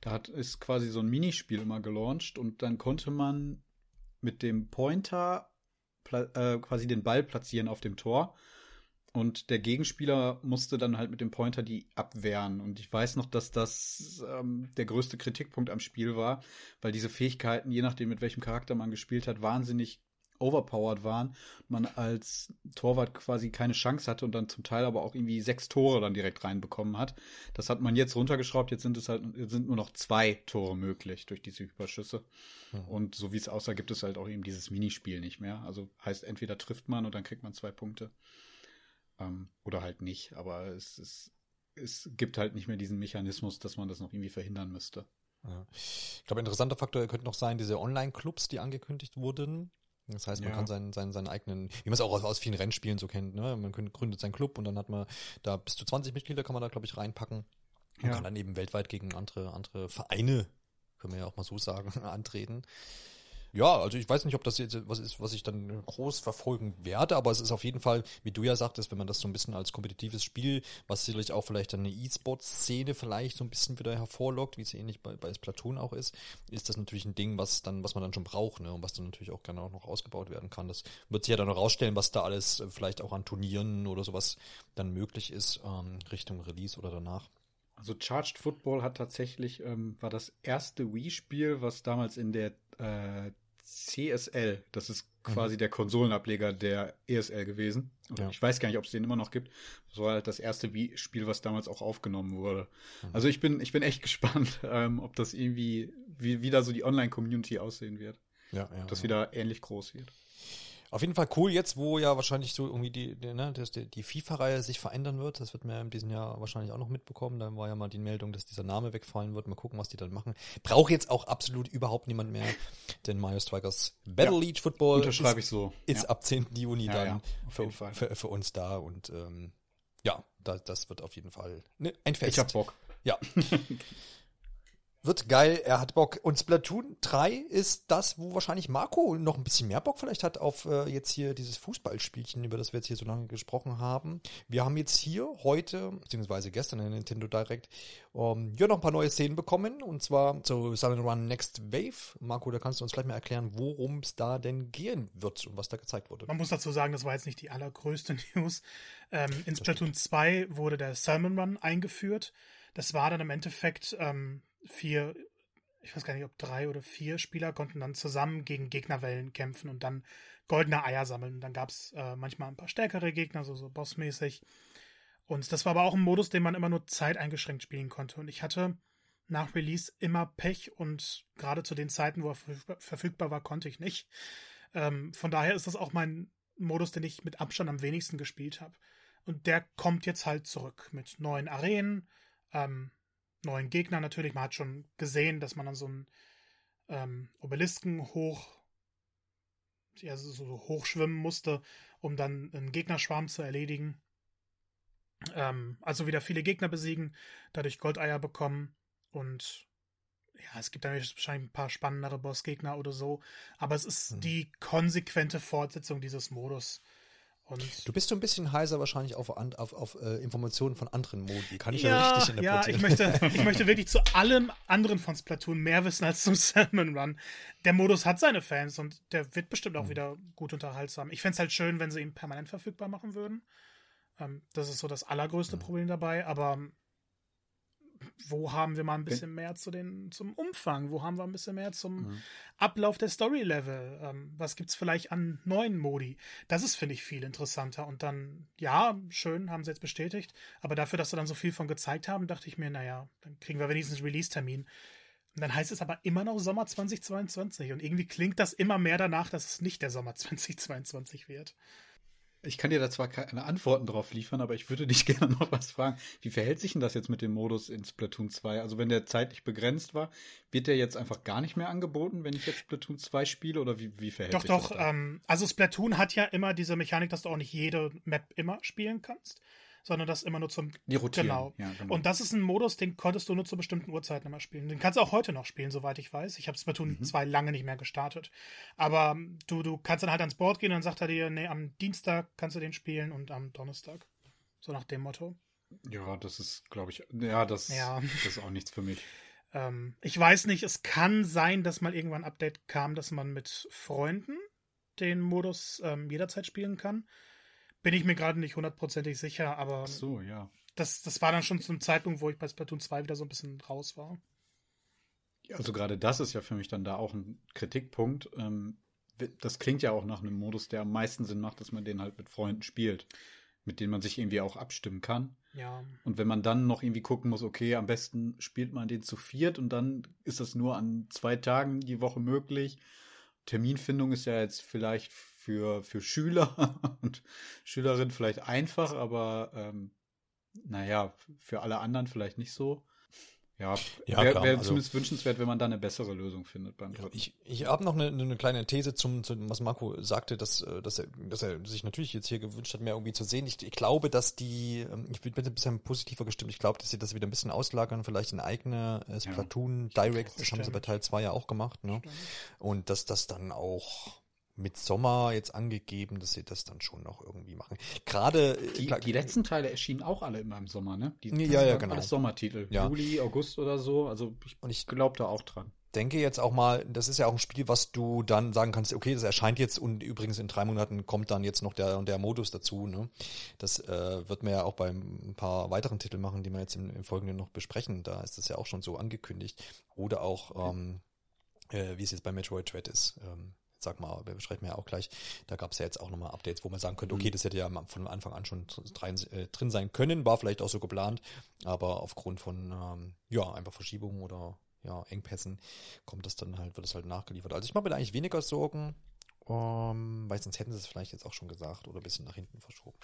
Da hat, ist quasi so ein Minispiel immer gelauncht und dann konnte man mit dem Pointer äh, quasi den Ball platzieren auf dem Tor und der Gegenspieler musste dann halt mit dem Pointer die abwehren. Und ich weiß noch, dass das ähm, der größte Kritikpunkt am Spiel war, weil diese Fähigkeiten, je nachdem mit welchem Charakter man gespielt hat, wahnsinnig overpowered waren. Man als Torwart quasi keine Chance hatte und dann zum Teil aber auch irgendwie sechs Tore dann direkt reinbekommen hat. Das hat man jetzt runtergeschraubt. Jetzt sind es halt sind nur noch zwei Tore möglich durch diese Überschüsse. Mhm. Und so wie es aussah, gibt es halt auch eben dieses Minispiel nicht mehr. Also heißt entweder trifft man und dann kriegt man zwei Punkte. Ähm, oder halt nicht. Aber es, es, es gibt halt nicht mehr diesen Mechanismus, dass man das noch irgendwie verhindern müsste. Ja. Ich glaube, ein interessanter Faktor könnte noch sein, diese Online-Clubs, die angekündigt wurden. Das heißt, man ja. kann seinen, seinen, seinen eigenen, wie man es auch aus, aus vielen Rennspielen so kennt, ne? Man gründet seinen Club und dann hat man da bis zu 20 Mitglieder kann man da, glaube ich, reinpacken. Und ja. kann dann eben weltweit gegen andere, andere Vereine, können wir ja auch mal so sagen, antreten. Ja, also ich weiß nicht, ob das jetzt was ist, was ich dann groß verfolgen werde, aber es ist auf jeden Fall, wie du ja sagtest, wenn man das so ein bisschen als kompetitives Spiel, was sicherlich auch vielleicht eine E-Sport-Szene vielleicht so ein bisschen wieder hervorlockt, wie es ähnlich bei, bei Splatoon auch ist, ist das natürlich ein Ding, was dann, was man dann schon braucht, ne, und was dann natürlich auch gerne auch noch ausgebaut werden kann. Das wird sich ja dann noch rausstellen, was da alles äh, vielleicht auch an Turnieren oder sowas dann möglich ist, ähm, Richtung Release oder danach. Also Charged Football hat tatsächlich, ähm, war das erste Wii-Spiel, was damals in der äh, CSL, das ist quasi mhm. der Konsolenableger der ESL gewesen. Ja. Ich weiß gar nicht, ob es den immer noch gibt. Das war halt das erste Wii-Spiel, was damals auch aufgenommen wurde. Mhm. Also ich bin, ich bin echt gespannt, ähm, ob das irgendwie, wie wieder so die Online-Community aussehen wird. Ja, ja. Ob das ja. wieder ähnlich groß wird. Auf jeden Fall cool jetzt, wo ja wahrscheinlich so irgendwie die, die, ne, die, die FIFA-Reihe sich verändern wird. Das wird man ja in diesem Jahr wahrscheinlich auch noch mitbekommen. Da war ja mal die Meldung, dass dieser Name wegfallen wird. Mal gucken, was die dann machen. Braucht jetzt auch absolut überhaupt niemand mehr, denn Mario Strikers Battle ja, League Football unterschreibe ich so. ist ja. ab 10. Juni ja, dann für, für, für, uns da und ähm, ja, da, das wird auf jeden Fall ne, ein Fest. Ich hab Bock. Ja. Wird geil, er hat Bock. Und Splatoon 3 ist das, wo wahrscheinlich Marco noch ein bisschen mehr Bock vielleicht hat auf äh, jetzt hier dieses Fußballspielchen, über das wir jetzt hier so lange gesprochen haben. Wir haben jetzt hier heute, beziehungsweise gestern in Nintendo Direct, ähm, ja, noch ein paar neue Szenen bekommen. Und zwar zu Silent Run Next Wave. Marco, da kannst du uns gleich mal erklären, worum es da denn gehen wird und was da gezeigt wurde. Man muss dazu sagen, das war jetzt nicht die allergrößte News. Ähm, in Splatoon 2 wurde der Salmon Run eingeführt. Das war dann im Endeffekt ähm, vier, ich weiß gar nicht, ob drei oder vier Spieler konnten dann zusammen gegen Gegnerwellen kämpfen und dann goldene Eier sammeln. dann gab es äh, manchmal ein paar stärkere Gegner, so, so bossmäßig. Und das war aber auch ein Modus, den man immer nur zeiteingeschränkt spielen konnte. Und ich hatte nach Release immer Pech und gerade zu den Zeiten, wo er verfügbar war, konnte ich nicht. Ähm, von daher ist das auch mein Modus, den ich mit Abstand am wenigsten gespielt habe. Und der kommt jetzt halt zurück mit neuen Arenen, ähm, neuen Gegnern natürlich. Man hat schon gesehen, dass man dann so einen ähm, Obelisken hoch, ja, so hochschwimmen musste, um dann einen Gegnerschwarm zu erledigen. Ähm, also wieder viele Gegner besiegen, dadurch Goldeier bekommen und ja, es gibt dann wahrscheinlich ein paar spannendere Bossgegner oder so, aber es ist hm. die konsequente Fortsetzung dieses Modus. Und du bist so ein bisschen heiser wahrscheinlich auf, auf, auf äh, Informationen von anderen Modi. Kann ich ja, ja richtig interpretieren? Ja, ich möchte, ich möchte wirklich zu allem anderen von Splatoon mehr wissen als zum Salmon Run. Der Modus hat seine Fans und der wird bestimmt auch mhm. wieder gut unterhaltsam. Ich fände es halt schön, wenn sie ihn permanent verfügbar machen würden. Ähm, das ist so das allergrößte mhm. Problem dabei, aber wo haben wir mal ein bisschen mehr zu den, zum Umfang? Wo haben wir ein bisschen mehr zum mhm. Ablauf der Story-Level? Ähm, was gibt's vielleicht an neuen Modi? Das ist, finde ich, viel interessanter. Und dann, ja, schön, haben sie jetzt bestätigt. Aber dafür, dass sie dann so viel von gezeigt haben, dachte ich mir, naja, dann kriegen wir wenigstens Release-Termin. Und dann heißt es aber immer noch Sommer 2022. Und irgendwie klingt das immer mehr danach, dass es nicht der Sommer 2022 wird. Ich kann dir da zwar keine Antworten drauf liefern, aber ich würde dich gerne noch was fragen. Wie verhält sich denn das jetzt mit dem Modus in Splatoon 2? Also wenn der zeitlich begrenzt war, wird der jetzt einfach gar nicht mehr angeboten, wenn ich jetzt Splatoon 2 spiele oder wie, wie verhält doch, sich doch, das? Doch, doch. Ähm, also Splatoon hat ja immer diese Mechanik, dass du auch nicht jede Map immer spielen kannst sondern das immer nur zum Die rotieren. Genau. Ja, genau. Und das ist ein Modus, den konntest du nur zu bestimmten Uhrzeiten immer spielen. Den kannst du auch heute noch spielen, soweit ich weiß. Ich habe Splatoon mhm. 2 lange nicht mehr gestartet. Aber du, du kannst dann halt ans Board gehen und dann sagt er dir, nee, am Dienstag kannst du den spielen und am Donnerstag. So nach dem Motto. Ja, das ist, glaube ich, ja das, ja, das ist auch nichts für mich. ähm, ich weiß nicht, es kann sein, dass mal irgendwann ein Update kam, dass man mit Freunden den Modus ähm, jederzeit spielen kann. Bin ich mir gerade nicht hundertprozentig sicher, aber. Ach so, ja. Das, das war dann schon zum Zeitpunkt, wo ich bei Splatoon 2 wieder so ein bisschen raus war. Also gerade das ist ja für mich dann da auch ein Kritikpunkt. Ähm, das klingt ja auch nach einem Modus, der am meisten Sinn macht, dass man den halt mit Freunden spielt, mit denen man sich irgendwie auch abstimmen kann. Ja. Und wenn man dann noch irgendwie gucken muss, okay, am besten spielt man den zu viert und dann ist das nur an zwei Tagen die Woche möglich. Terminfindung ist ja jetzt vielleicht für, für Schüler und Schülerinnen vielleicht einfach, aber ähm, naja, für alle anderen vielleicht nicht so. Ja, ja wäre wär also, zumindest wünschenswert, wenn man da eine bessere Lösung findet beim dritten. Ich, ich habe noch eine, eine kleine These zum, zum, was Marco sagte, dass, äh, dass, er, dass er sich natürlich jetzt hier gewünscht hat, mehr irgendwie zu sehen. Ich, ich glaube, dass die, ähm, ich bin ein bisschen positiver gestimmt, ich glaube, dass sie das wieder ein bisschen auslagern, vielleicht in eigene äh, Splatoon ja, Direct, das haben sie bei Teil 2 ja auch gemacht, ne? Und dass das dann auch mit Sommer jetzt angegeben, dass sie das dann schon noch irgendwie machen. Gerade äh, die, die letzten Teile erschienen auch alle immer im Sommer, ne? Die, ja, ja, genau. Alles Sommertitel, ja. Juli, August oder so. Also ich, und ich glaube da auch dran. Denke jetzt auch mal, das ist ja auch ein Spiel, was du dann sagen kannst, okay, das erscheint jetzt und übrigens in drei Monaten kommt dann jetzt noch der und der Modus dazu. Ne? Das äh, wird man ja auch bei ein paar weiteren Titeln machen, die wir jetzt im, im Folgenden noch besprechen. Da ist das ja auch schon so angekündigt. Oder auch, ähm, äh, wie es jetzt bei Metroid Dread ist. Ähm, sag mal, beschreibt mir ja auch gleich, da gab es ja jetzt auch nochmal Updates, wo man sagen könnte, okay, mhm. das hätte ja von Anfang an schon äh, drin sein können, war vielleicht auch so geplant, aber aufgrund von, ähm, ja, einfach Verschiebungen oder ja, Engpässen kommt das dann halt, wird es halt nachgeliefert. Also ich mache mir da eigentlich weniger Sorgen, ähm, weil sonst hätten sie es vielleicht jetzt auch schon gesagt oder ein bisschen nach hinten verschoben.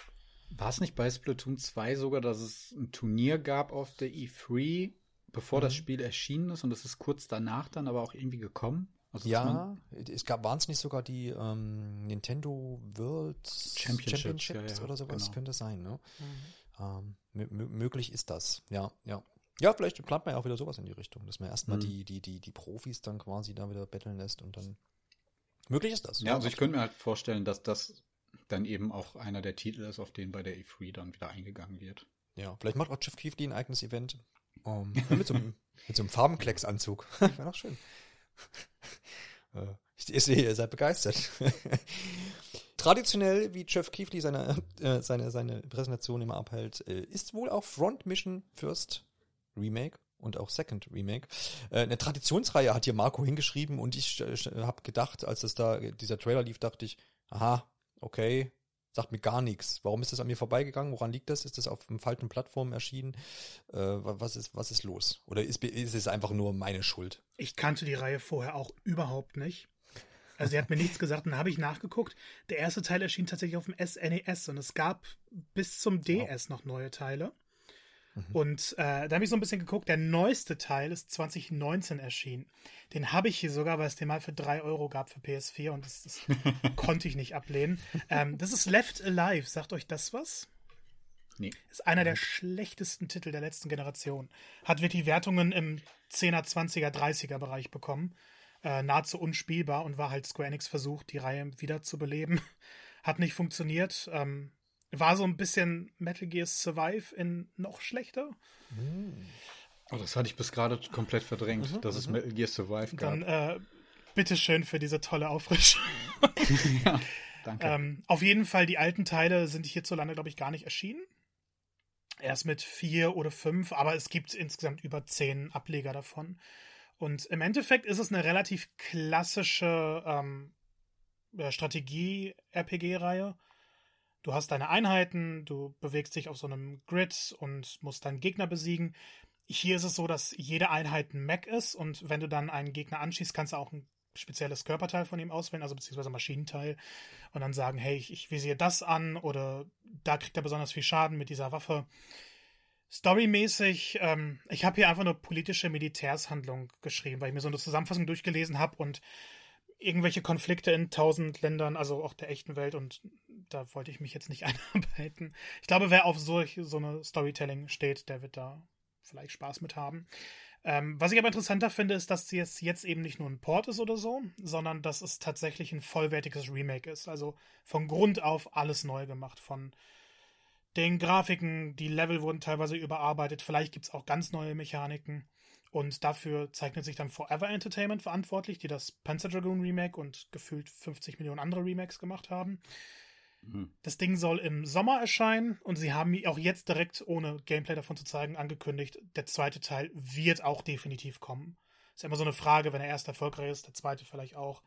War es nicht bei Splatoon 2 sogar, dass es ein Turnier gab auf der E3, bevor mhm. das Spiel erschienen ist und das ist kurz danach dann aber auch irgendwie gekommen? Also ja, es gab, waren es nicht sogar die ähm, Nintendo World Championships, Championships ja, ja, oder sowas, genau. könnte sein, ne? Mhm. Ähm, möglich ist das, ja, ja. Ja, vielleicht plant man ja auch wieder sowas in die Richtung, dass man erstmal mhm. die, die, die, die Profis dann quasi da wieder betteln lässt und dann möglich ist das. Ja, also ich könnte mir halt vorstellen, dass das dann eben auch einer der Titel ist, auf den bei der E3 dann wieder eingegangen wird. Ja, vielleicht macht auch Jeff Keighley ein eigenes Event. Um, mit, so einem, mit so einem Farbenklecksanzug. Wäre doch schön. Ich sehe, ihr seid begeistert. Traditionell, wie Jeff Keighley seine, äh, seine, seine Präsentation immer abhält, äh, ist wohl auch Front Mission First Remake und auch Second Remake. Äh, eine Traditionsreihe hat hier Marco hingeschrieben und ich äh, habe gedacht, als das da dieser Trailer lief, dachte ich, aha, okay, sagt mir gar nichts. Warum ist das an mir vorbeigegangen? Woran liegt das? Ist das auf einem falschen Plattform erschienen? Äh, was ist, was ist los? Oder ist, ist es einfach nur meine Schuld? Ich kannte die Reihe vorher auch überhaupt nicht. Also sie hat mir nichts gesagt, dann habe ich nachgeguckt. Der erste Teil erschien tatsächlich auf dem SNES und es gab bis zum DS noch neue Teile. Mhm. Und äh, da habe ich so ein bisschen geguckt, der neueste Teil ist 2019 erschienen. Den habe ich hier sogar, weil es den mal für 3 Euro gab für PS4 und das, das konnte ich nicht ablehnen. Ähm, das ist Left Alive. Sagt euch das was? Nee. Ist einer der schlechtesten Titel der letzten Generation. Hat wirklich Wertungen im 10er, 20er, 30er Bereich bekommen. Äh, nahezu unspielbar und war halt Square Enix versucht, die Reihe wieder zu beleben. Hat nicht funktioniert. Ähm, war so ein bisschen Metal Gear Survive in noch schlechter. Oh, das hatte ich bis gerade komplett verdrängt, mhm, dass es mhm. Metal Gear Survive gab. Dann äh, bitteschön für diese tolle Auffrischung. ja, danke. Ähm, auf jeden Fall, die alten Teile sind hierzulande, glaube ich, gar nicht erschienen. Erst mit vier oder fünf, aber es gibt insgesamt über zehn Ableger davon. Und im Endeffekt ist es eine relativ klassische ähm, Strategie-RPG-Reihe Du hast deine Einheiten, du bewegst dich auf so einem Grid und musst deinen Gegner besiegen. Hier ist es so, dass jede Einheit ein Mech ist und wenn du dann einen Gegner anschießt, kannst du auch ein spezielles Körperteil von ihm auswählen, also beziehungsweise Maschinenteil und dann sagen, hey, ich, ich visiere das an oder da kriegt er besonders viel Schaden mit dieser Waffe. Storymäßig, ähm, ich habe hier einfach nur politische Militärshandlung geschrieben, weil ich mir so eine Zusammenfassung durchgelesen habe und irgendwelche Konflikte in tausend Ländern, also auch der echten Welt und da wollte ich mich jetzt nicht einarbeiten. Ich glaube, wer auf solch, so eine Storytelling steht, der wird da vielleicht Spaß mit haben. Ähm, was ich aber interessanter finde, ist, dass es jetzt eben nicht nur ein Port ist oder so, sondern dass es tatsächlich ein vollwertiges Remake ist. Also von Grund auf alles neu gemacht. Von den Grafiken, die Level wurden teilweise überarbeitet. Vielleicht gibt es auch ganz neue Mechaniken. Und dafür zeichnet sich dann Forever Entertainment verantwortlich, die das Panzer Dragoon Remake und gefühlt 50 Millionen andere Remakes gemacht haben. Mhm. Das Ding soll im Sommer erscheinen und sie haben auch jetzt direkt, ohne Gameplay davon zu zeigen, angekündigt, der zweite Teil wird auch definitiv kommen. Ist ja immer so eine Frage, wenn der erste erfolgreich ist, der zweite vielleicht auch.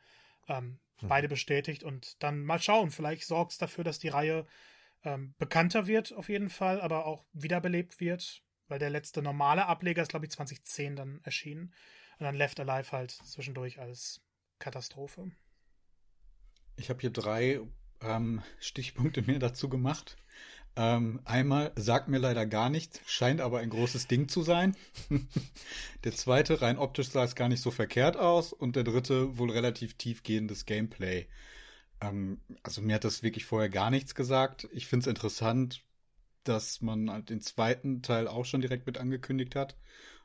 Ähm, mhm. Beide bestätigt und dann mal schauen. Vielleicht sorgt es dafür, dass die Reihe ähm, bekannter wird, auf jeden Fall, aber auch wiederbelebt wird weil der letzte normale Ableger ist, glaube ich, 2010 dann erschienen. Und dann Left Alive halt zwischendurch als Katastrophe. Ich habe hier drei ähm, Stichpunkte mir dazu gemacht. Ähm, einmal sagt mir leider gar nichts, scheint aber ein großes Ding zu sein. der zweite, rein optisch sah es gar nicht so verkehrt aus. Und der dritte, wohl relativ tiefgehendes Gameplay. Ähm, also mir hat das wirklich vorher gar nichts gesagt. Ich finde es interessant, dass man halt den zweiten Teil auch schon direkt mit angekündigt hat,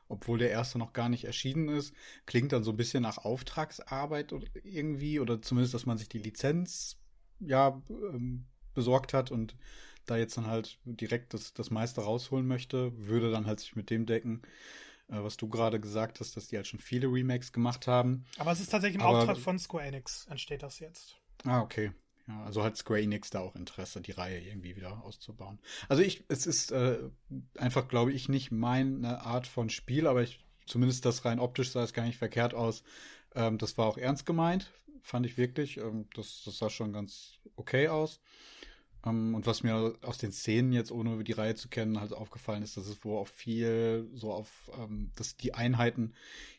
obwohl der erste noch gar nicht erschienen ist. Klingt dann so ein bisschen nach Auftragsarbeit oder irgendwie, oder zumindest, dass man sich die Lizenz ja ähm, besorgt hat und da jetzt dann halt direkt das, das meiste rausholen möchte, würde dann halt sich mit dem decken, äh, was du gerade gesagt hast, dass die halt schon viele Remakes gemacht haben. Aber es ist tatsächlich im Aber, Auftrag von Square Enix entsteht das jetzt. Ah, okay. Ja, also hat Square Enix da auch Interesse, die Reihe irgendwie wieder auszubauen. Also ich, es ist äh, einfach, glaube ich, nicht meine Art von Spiel, aber ich, zumindest das rein optisch sah es gar nicht verkehrt aus. Ähm, das war auch ernst gemeint, fand ich wirklich. Ähm, das, das sah schon ganz okay aus. Ähm, und was mir aus den Szenen jetzt, ohne die Reihe zu kennen, halt aufgefallen ist, dass es wo auch viel so auf, ähm, dass die Einheiten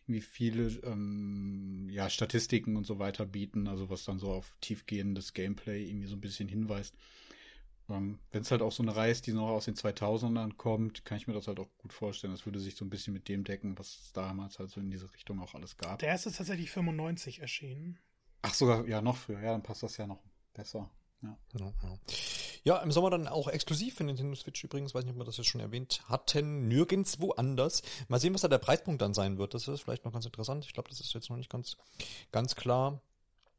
wie viele ähm, ja, Statistiken und so weiter bieten, also was dann so auf tiefgehendes Gameplay irgendwie so ein bisschen hinweist. Ähm, Wenn es halt auch so eine Reihe ist, die noch aus den 2000ern kommt, kann ich mir das halt auch gut vorstellen. Das würde sich so ein bisschen mit dem decken, was es damals halt so in diese Richtung auch alles gab. Der erste ist tatsächlich 95 erschienen. Ach, sogar, ja, noch früher. Ja, dann passt das ja noch besser. Ja. Ja, ja. ja, im Sommer dann auch exklusiv für Nintendo Switch übrigens, weiß nicht, ob wir das jetzt schon erwähnt hatten, nirgendwo anders. Mal sehen, was da der Preispunkt dann sein wird. Das ist vielleicht noch ganz interessant. Ich glaube, das ist jetzt noch nicht ganz, ganz klar.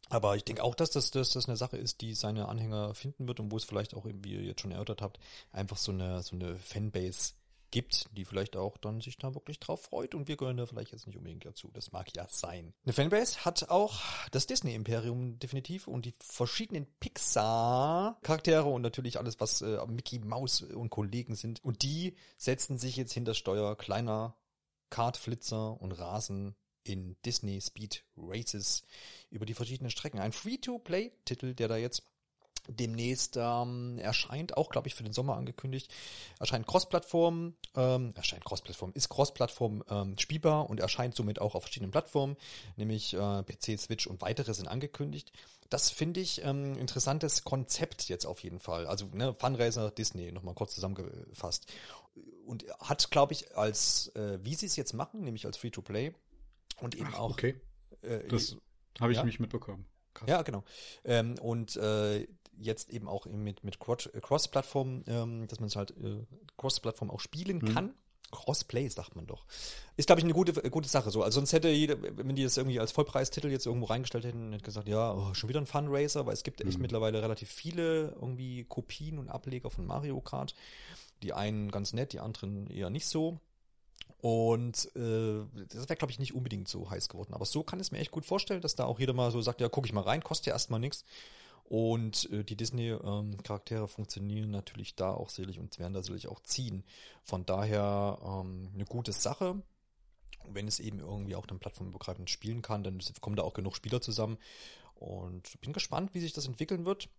Aber ich denke auch, dass das, dass das eine Sache ist, die seine Anhänger finden wird und wo es vielleicht auch, wie ihr jetzt schon erörtert habt, einfach so eine, so eine Fanbase gibt, die vielleicht auch dann sich da wirklich drauf freut und wir gehören da vielleicht jetzt nicht unbedingt dazu. Das mag ja sein. Eine Fanbase hat auch das Disney-Imperium definitiv und die verschiedenen Pixar-Charaktere und natürlich alles, was äh, Mickey Mouse und Kollegen sind. Und die setzen sich jetzt hinter Steuer kleiner Kartflitzer und rasen in Disney Speed Races über die verschiedenen Strecken. Ein Free-to-Play-Titel, der da jetzt demnächst ähm, erscheint, auch glaube ich für den Sommer angekündigt, erscheint Cross-Plattform, ähm, erscheint Cross-Plattform, ist Cross-Plattform ähm, spielbar und erscheint somit auch auf verschiedenen Plattformen, nämlich äh, PC, Switch und weitere sind angekündigt. Das finde ich ähm, interessantes Konzept jetzt auf jeden Fall. Also ne, Fundraiser Disney nochmal kurz zusammengefasst und hat glaube ich als äh, wie sie es jetzt machen, nämlich als Free-to-Play und eben Ach, auch okay. äh, Das habe ich ja? nicht mitbekommen. Krass. Ja, genau. Ähm, und äh, jetzt eben auch mit, mit äh, Cross-Plattform, ähm, dass man es halt äh, Cross-Plattform auch spielen Mhm. kann. Crossplay, sagt man doch. Ist, glaube ich, eine gute, äh, gute Sache so. Also sonst hätte jeder, wenn die das irgendwie als Vollpreistitel jetzt irgendwo reingestellt hätten, hätte gesagt, ja, oh, schon wieder ein Fundraiser, weil es gibt echt Mhm. mittlerweile relativ viele irgendwie Kopien und Ableger von Mario Kart. Die einen ganz nett, die anderen eher nicht so. Und äh, das wäre, glaube ich, nicht unbedingt so heiß geworden. Aber so kann es mir echt gut vorstellen, dass da auch jeder mal so sagt, ja, guck ich mal rein, kostet ja erstmal nichts. Und äh, die Disney-Charaktere funktionieren natürlich da auch sicherlich und werden da sicherlich auch ziehen. Von daher ähm, eine gute Sache. Wenn es eben irgendwie auch dann plattformübergreifend spielen kann, dann kommen da auch genug Spieler zusammen. Und bin gespannt, wie sich das entwickeln wird.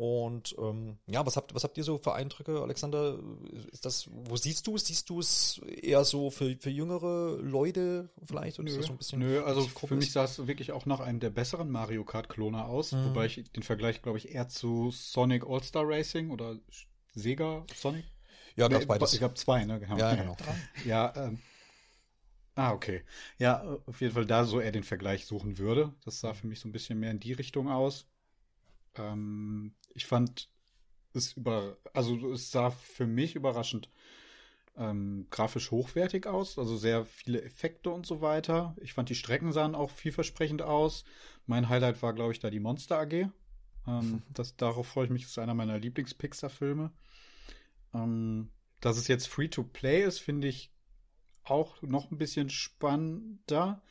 Und ähm, ja, was habt, was habt ihr so für Eindrücke, Alexander? Ist das, wo siehst du es? Siehst du es eher so für, für jüngere Leute vielleicht? Oder ist Nö, das so ein bisschen, nö, also für mich sah es wirklich auch nach einem der besseren Mario Kart-Klone aus, Mhm. wobei ich den Vergleich, glaube ich, eher zu Sonic All-Star Racing oder Sega Sonic. Ja, Nee, gab's beides. Ich habe zwei, ne? Genau. Ja, genau. Ja, ähm, ah, okay. Ja, auf jeden Fall da so eher den Vergleich suchen würde. Das sah für mich so ein bisschen mehr in die Richtung aus. Ähm, ich fand es über, also es sah für mich überraschend ähm, grafisch hochwertig aus, also sehr viele Effekte und so weiter. Ich fand die Strecken sahen auch vielversprechend aus. Mein Highlight war, glaube ich, da die Monster AG. Ähm, das, darauf freue ich mich. Das ist einer meiner Lieblings-Pixar-Filme. Ähm, dass es jetzt Free-to-Play ist, finde ich auch noch ein bisschen spannender.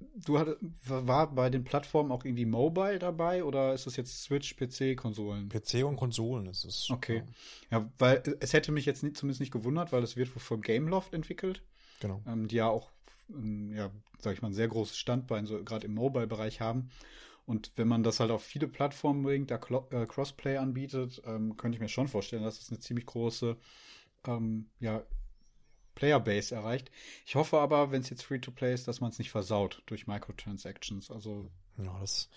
Du hattest, war bei den Plattformen auch irgendwie Mobile dabei oder ist das jetzt Switch, PC, Konsolen? PC und Konsolen ist es. Okay. Ja, weil es hätte mich jetzt nicht, zumindest nicht gewundert, weil es wird wohl von Gameloft entwickelt, Genau. ähm, die ja auch, ähm, ja, sag ich mal, ein sehr großes Standbein so gerade im Mobile-Bereich haben. Und wenn man das halt auf viele Plattformen bringt, da äh, Crossplay anbietet, ähm, könnte ich mir schon vorstellen, dass es eine ziemlich große ähm, ja, Playerbase erreicht. Ich hoffe aber, wenn es jetzt Free-to-Play ist, dass man es nicht versaut durch Microtransactions. Also Ja, das,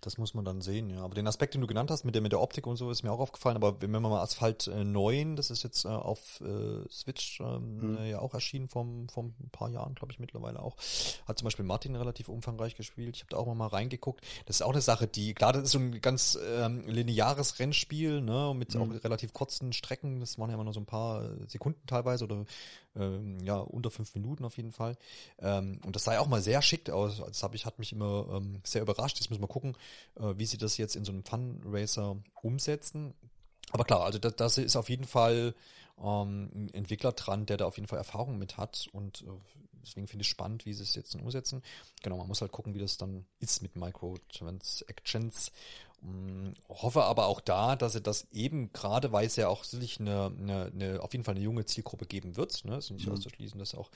das muss man dann sehen, ja. Aber den Aspekt, den du genannt hast, mit der, mit der Optik und so, ist mir auch aufgefallen. Aber wenn wir mal Asphalt äh, 9, das ist jetzt äh, auf äh, Switch ähm, Mhm. äh, ja auch erschienen vom, vom ein paar Jahren, glaube ich, mittlerweile auch. Hat zum Beispiel Martin relativ umfangreich gespielt. Ich habe da auch mal, mal reingeguckt. Das ist auch eine Sache, die, klar, das ist so ein ganz ähm, lineares Rennspiel, ne, mit Mhm. auch relativ kurzen Strecken. Das waren ja immer nur so ein paar Sekunden teilweise oder ähm, ja, unter fünf Minuten auf jeden Fall. Ähm, und das sah ja auch mal sehr schick aus. Das hab ich, hat mich immer ähm, sehr überrascht. Jetzt müssen wir gucken, äh, wie sie das jetzt in so einem Fun-Racer umsetzen. Aber klar, also das, das ist auf jeden Fall ähm, ein Entwickler dran, der da auf jeden Fall Erfahrung mit hat und äh, deswegen finde ich spannend, wie sie es jetzt dann umsetzen. Genau, man muss halt gucken, wie das dann ist mit Microtransactions. Mm, hoffe aber auch da, dass sie das eben gerade, weil es ja auch sicherlich eine, eine, eine auf jeden Fall eine junge Zielgruppe geben wird, ne, ist nicht Mhm. auszuschließen, dass auch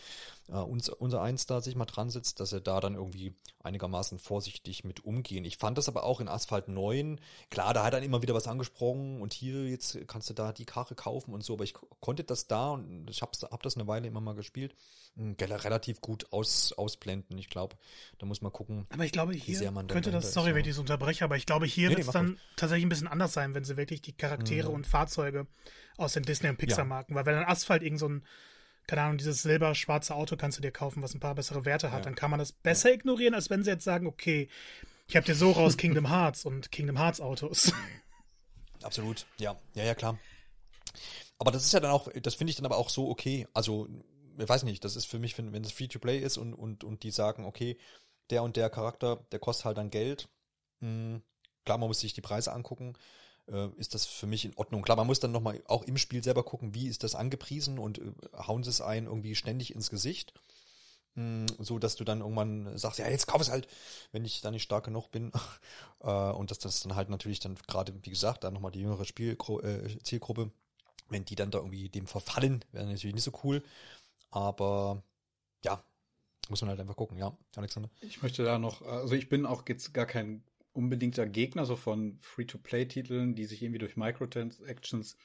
äh, uns, unser Eins da sich mal dran sitzt, dass er da dann irgendwie einigermaßen vorsichtig mit umgehen. Ich fand das aber auch in Asphalt 9, klar, da hat dann immer wieder was angesprochen und hier jetzt kannst du da die Karre kaufen und so, aber ich ko- konnte das da und ich hab's, hab das eine Weile immer mal gespielt, relativ gut aus, ausblenden. Ich glaube, da muss man gucken. Aber ich glaube, hier könnte das, sorry, ist, wenn ja. ich das unterbreche, aber ich glaube, hier Nee, wird es dann tatsächlich ein bisschen anders sein, wenn sie wirklich die Charaktere Mhm. und Fahrzeuge aus den Disney- und Pixar-Marken, weil wenn ein Asphalt irgend so ein, keine Ahnung, dieses silber-schwarze Auto kannst du dir kaufen, was ein paar bessere Werte hat, Ja. dann kann man das besser ignorieren, als wenn sie jetzt sagen, okay, ich habe dir so raus Kingdom Hearts und Kingdom Hearts Autos. Absolut, ja, ja, ja, klar. Aber das ist ja dann auch, das finde ich dann aber auch so okay. Also, ich weiß nicht, das ist für mich, wenn, wenn es Free-to-Play ist und, und, und die sagen, okay, der und der Charakter, der kostet halt dann Geld. Mh, klar, man muss sich die Preise angucken. Äh, ist das für mich in Ordnung? Klar, man muss dann nochmal auch im Spiel selber gucken, wie ist das angepriesen und äh, hauen sie es ein irgendwie ständig ins Gesicht. Mh, so dass du dann irgendwann sagst, ja, jetzt kauf es halt, wenn ich da nicht stark genug bin. äh, und dass das dann halt natürlich dann gerade, wie gesagt, dann nochmal die jüngere Spielgru äh, Zielgruppe, wenn die dann da irgendwie dem verfallen, wäre natürlich nicht so cool. Aber ja, muss man halt einfach gucken, ja, Alexander. Ich möchte da noch, also ich bin auch jetzt gar kein unbedingter Gegner so von Free-to-Play-Titeln, die sich irgendwie durch Microtransactions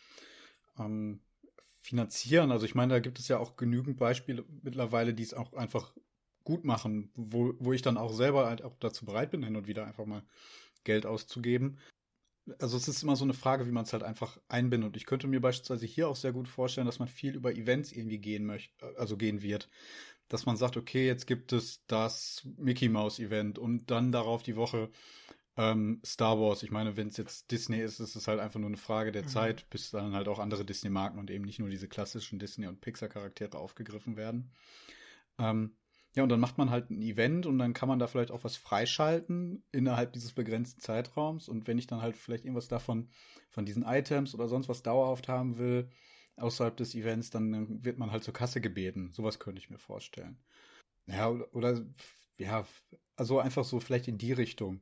ähm, finanzieren. Also ich meine, da gibt es ja auch genügend Beispiele mittlerweile, die es auch einfach gut machen, wo, wo ich dann auch selber halt auch dazu bereit bin, hin und wieder einfach mal Geld auszugeben. Also es ist immer so eine Frage, wie man es halt einfach einbindet. Und ich könnte mir beispielsweise hier auch sehr gut vorstellen, dass man viel über Events irgendwie gehen möchte, also gehen wird. Dass man sagt, okay, jetzt gibt es das Mickey Mouse Event und dann darauf die Woche ähm, Star Wars. Ich meine, wenn es jetzt Disney ist, ist es halt einfach nur eine Frage der mhm. Zeit, bis dann halt auch andere Disney-Marken und eben nicht nur diese klassischen Disney- und Pixar-Charaktere aufgegriffen werden. Ähm, ja, und dann macht man halt ein Event und dann kann man da vielleicht auch was freischalten innerhalb dieses begrenzten Zeitraums. Und wenn ich dann halt vielleicht irgendwas davon, von diesen Items oder sonst was dauerhaft haben will, außerhalb des Events, dann wird man halt zur Kasse gebeten. Sowas könnte ich mir vorstellen. Ja, oder, ja, also einfach so vielleicht in die Richtung.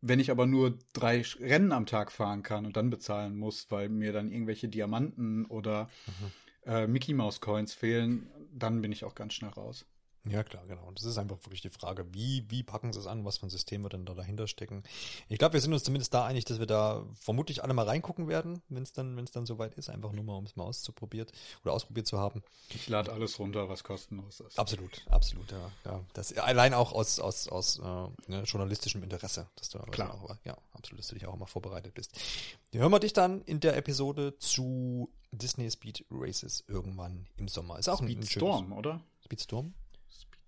Wenn ich aber nur drei Rennen am Tag fahren kann und dann bezahlen muss, weil mir dann irgendwelche Diamanten oder mhm. äh, Mickey Mouse Coins fehlen, dann bin ich auch ganz schnell raus. Ja, klar, genau. Und das ist einfach wirklich die Frage, wie, wie packen sie es an, was für ein System wird denn da dahinter stecken. Ich glaube, wir sind uns zumindest da einig, dass wir da vermutlich alle mal reingucken werden, wenn es dann, wenn es dann soweit ist, einfach nur mal, um es mal auszuprobiert oder ausprobiert zu haben. Ich lade alles runter, was kostenlos ist. Absolut, absolut, ja. ja. Das allein auch aus, aus, aus äh, ne, journalistischem Interesse, dass du Klar. Auch, ja, absolut, dass du dich auch mal vorbereitet bist. Wir hören wir dich dann in der Episode zu Disney Speed Races irgendwann im Sommer. Ist auch Speed ein, ein Storm, oder? Speedstorm?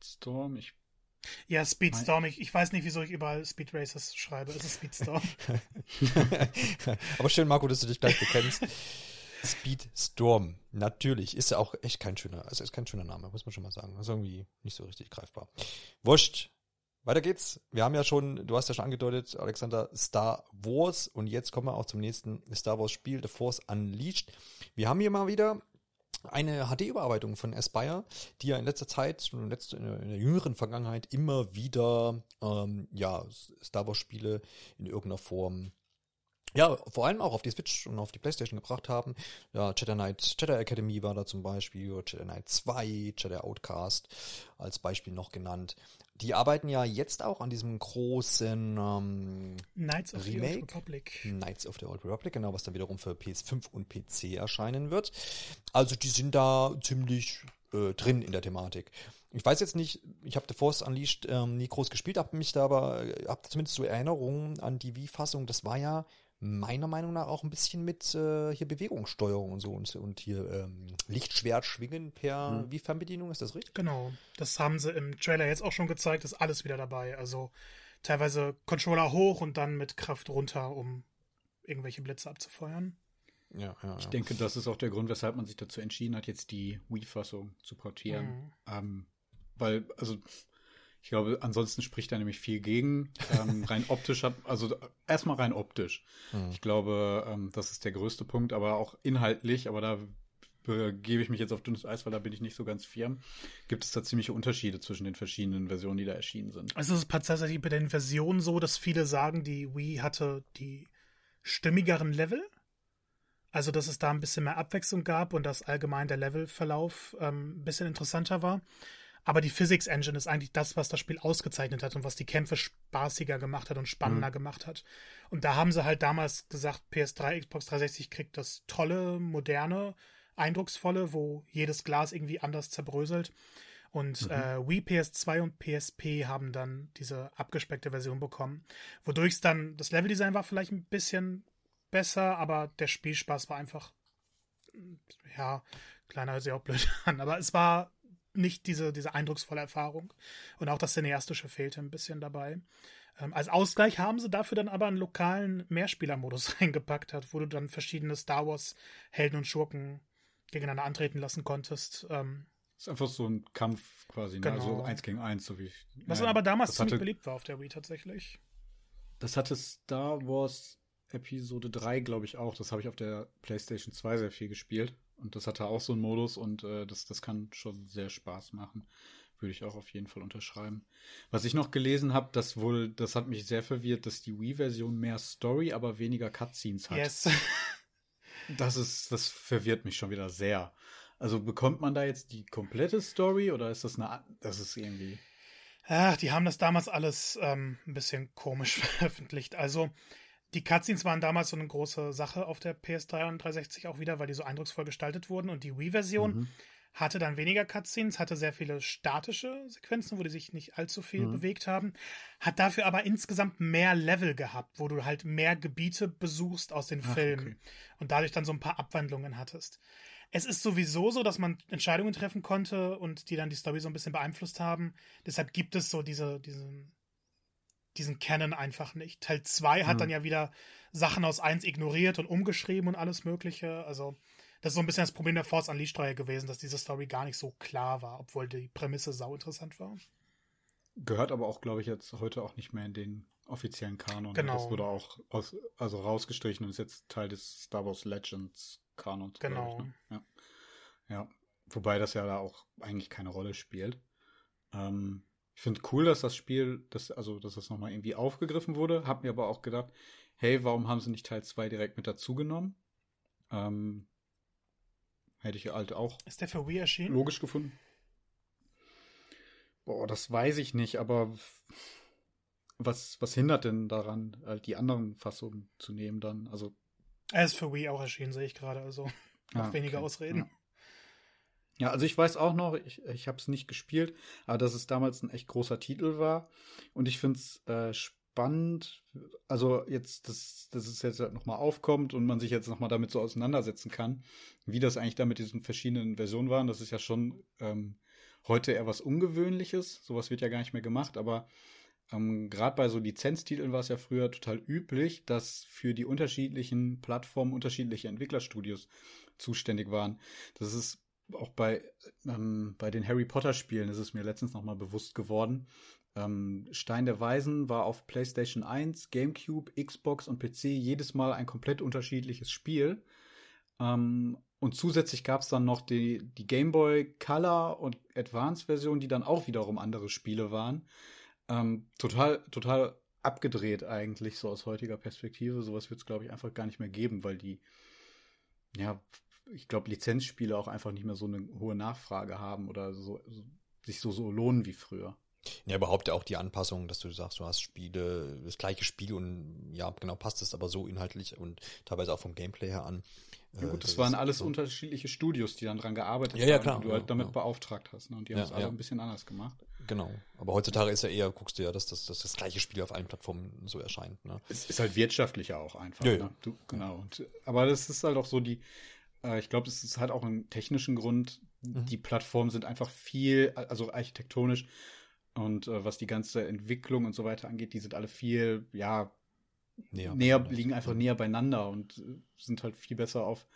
Speedstorm, ich. Ja, Speedstorm. Ich, ich weiß nicht, wieso ich überall Speed Races schreibe. Es ist Speedstorm. Aber schön, Marco, dass du dich gleich bekennst. Speedstorm. Natürlich. Ist ja auch echt kein schöner, also ist kein schöner Name, muss man schon mal sagen. ist irgendwie nicht so richtig greifbar. Wurscht. Weiter geht's. Wir haben ja schon, du hast ja schon angedeutet, Alexander, Star Wars. Und jetzt kommen wir auch zum nächsten Star Wars Spiel, The Force Unleashed. Wir haben hier mal wieder eine HD-Überarbeitung von Aspire, die ja in letzter Zeit, in, letzter, in der jüngeren Vergangenheit immer wieder ähm, ja, Star Wars-Spiele in irgendeiner Form ja, vor allem auch auf die Switch und auf die Playstation gebracht haben. Ja, Jedi Knight, Jedi Academy war da zum Beispiel, Jedi Knight 2, Jedi Outcast als Beispiel noch genannt. Die arbeiten ja jetzt auch an diesem großen ähm, Knights of Remake. the Old Republic. Knights of the Old Republic, genau, was dann wiederum für PS5 und PC erscheinen wird. Also die sind da ziemlich äh, drin in der Thematik. Ich weiß jetzt nicht, ich habe The Force Unleashed ähm, nie groß gespielt, habe mich da aber, äh, habe zumindest so Erinnerungen an die Wii-Fassung. Das war ja meiner Meinung nach auch ein bisschen mit äh, hier Bewegungssteuerung und so und, und hier ähm, Lichtschwert schwingen per hm. wie Fernbedienung, ist das richtig? Genau. Das haben sie im Trailer jetzt auch schon gezeigt, ist alles wieder dabei. Also teilweise Controller hoch und dann mit Kraft runter, um irgendwelche Blitze abzufeuern. Ja, ja, ich ja. denke, das ist auch der Grund, weshalb man sich dazu entschieden hat, jetzt die Wii-Fassung zu portieren. Mhm. Ähm, weil, also ich glaube, ansonsten spricht da nämlich viel gegen. Ähm, rein optisch hat, also erstmal rein optisch. Mhm. Ich glaube, ähm, das ist der größte Punkt, aber auch inhaltlich, aber da begebe ich mich jetzt auf dünnes Eis, weil da bin ich nicht so ganz firm. Gibt es da ziemliche Unterschiede zwischen den verschiedenen Versionen, die da erschienen sind? Also es ist tatsächlich bei den Versionen so, dass viele sagen, die Wii hatte die stimmigeren Level. Also, dass es da ein bisschen mehr Abwechslung gab und dass allgemein der Levelverlauf ähm, ein bisschen interessanter war. Aber die Physics Engine ist eigentlich das, was das Spiel ausgezeichnet hat und was die Kämpfe spaßiger gemacht hat und spannender mhm. gemacht hat. Und da haben sie halt damals gesagt, PS3, Xbox 360 kriegt das tolle, moderne, eindrucksvolle, wo jedes Glas irgendwie anders zerbröselt. Und mhm. äh, Wii, PS2 und PSP haben dann diese abgespeckte Version bekommen, wodurch es dann, das Leveldesign war vielleicht ein bisschen besser, aber der Spielspaß war einfach, ja, kleiner hört sich auch blöd an, aber es war nicht diese, diese eindrucksvolle Erfahrung. Und auch das Cineastische fehlte ein bisschen dabei. Ähm, als Ausgleich haben sie dafür dann aber einen lokalen Mehrspielermodus reingepackt, hat, wo du dann verschiedene Star Wars Helden und Schurken gegeneinander antreten lassen konntest. Ähm, ist einfach so ein Kampf quasi, ne? also genau. also eins gegen eins, so wie ich. Was ja, aber damals ziemlich hatte, beliebt war auf der Wii tatsächlich. Das hatte Star Wars Episode 3, glaube ich, auch. Das habe ich auf der PlayStation 2 sehr viel gespielt. Und das hatte auch so einen Modus und äh, das, das kann schon sehr Spaß machen. Würde ich auch auf jeden Fall unterschreiben. Was ich noch gelesen habe, das wohl, das hat mich sehr verwirrt, dass die Wii-Version mehr Story, aber weniger Cutscenes hat. Yes. das ist, das verwirrt mich schon wieder sehr. Also bekommt man da jetzt die komplette Story oder ist das eine, das ist irgendwie. Ach, die haben das damals alles ähm, ein bisschen komisch veröffentlicht. Also, die Cutscenes waren damals so eine große Sache auf der PS3 und 360 auch wieder, weil die so eindrucksvoll gestaltet wurden. Und die Wii-Version mhm. hatte dann weniger Cutscenes, hatte sehr viele statische Sequenzen, wo die sich nicht allzu viel mhm. bewegt haben. Hat dafür aber insgesamt mehr Level gehabt, wo du halt mehr Gebiete besuchst aus den Ach, Filmen okay. und dadurch dann so ein paar Abwandlungen hattest. Es ist sowieso so, dass man Entscheidungen treffen konnte und die dann die Story so ein bisschen beeinflusst haben. Deshalb gibt es so diese, diesen, diesen Canon einfach nicht. Teil 2 hat mhm. dann ja wieder Sachen aus 1 ignoriert und umgeschrieben und alles Mögliche. Also, das ist so ein bisschen das Problem der Force Unleashed-Reihe gewesen, dass diese Story gar nicht so klar war, obwohl die Prämisse sau interessant war. Gehört aber auch, glaube ich, jetzt heute auch nicht mehr in den offiziellen Kanon. Genau. Das wurde auch aus, also rausgestrichen und ist jetzt Teil des Star Wars Legends Kanons. Genau. Ich, ne? ja. ja. Wobei das ja da auch eigentlich keine Rolle spielt. Ähm, ich finde cool, dass das Spiel, das, also, dass das nochmal irgendwie aufgegriffen wurde. Hab mir aber auch gedacht, hey, warum haben sie nicht Teil 2 direkt mit dazugenommen? Ähm, hätte ich halt auch. Ist der für Wii erschienen? Logisch gefunden. Boah, das weiß ich nicht, aber was, was hindert denn daran, halt die anderen Fassungen zu nehmen dann? Also. Er ist für Wii auch erschienen, sehe ich gerade, also noch ah, weniger okay. Ausreden. Ja. Ja, also ich weiß auch noch, ich, ich habe es nicht gespielt, aber dass es damals ein echt großer Titel war. Und ich finde es äh, spannend, also jetzt, dass, dass es jetzt halt nochmal aufkommt und man sich jetzt nochmal damit so auseinandersetzen kann, wie das eigentlich da mit diesen verschiedenen Versionen waren. Das ist ja schon ähm, heute eher was Ungewöhnliches. Sowas wird ja gar nicht mehr gemacht, aber ähm, Gerade bei so Lizenztiteln war es ja früher total üblich, dass für die unterschiedlichen Plattformen unterschiedliche Entwicklerstudios zuständig waren. Das ist auch bei, ähm, bei den Harry Potter Spielen ist es mir letztens nochmal bewusst geworden. Ähm, Stein der Weisen war auf PlayStation 1, GameCube, Xbox und PC jedes Mal ein komplett unterschiedliches Spiel. Ähm, und zusätzlich gab es dann noch die, die Game Boy Color und Advance Version, die dann auch wiederum andere Spiele waren. Ähm, total, total abgedreht eigentlich, so aus heutiger Perspektive. Sowas wird es, glaube ich, einfach gar nicht mehr geben, weil die, ja, ich glaube, Lizenzspiele auch einfach nicht mehr so eine hohe Nachfrage haben oder so, so sich so, so lohnen wie früher. Ja, überhaupt ja auch die Anpassung, dass du sagst, du hast Spiele, das gleiche Spiel und ja, genau passt es aber so inhaltlich und teilweise auch vom Gameplay her an. Ja gut, das, das waren alles so. unterschiedliche Studios, die dann dran gearbeitet ja, ja, klar, haben, die du halt damit ja. beauftragt hast. Ne? Und die haben es alle ein bisschen anders gemacht. Genau. Aber heutzutage ist ja eher, guckst du ja, dass das, dass das gleiche Spiel auf allen Plattformen so erscheint. Ne? Es ist halt wirtschaftlicher auch einfach. Ja, ne? Du, genau. Und, aber das ist halt auch so die, äh, ich glaube, es ist halt auch einen technischen Grund. Mhm. Die Plattformen sind einfach viel, also architektonisch und äh, was die ganze Entwicklung und so weiter angeht, die sind alle viel, ja, näher, näher liegen einfach näher beieinander und äh, sind halt viel besser auf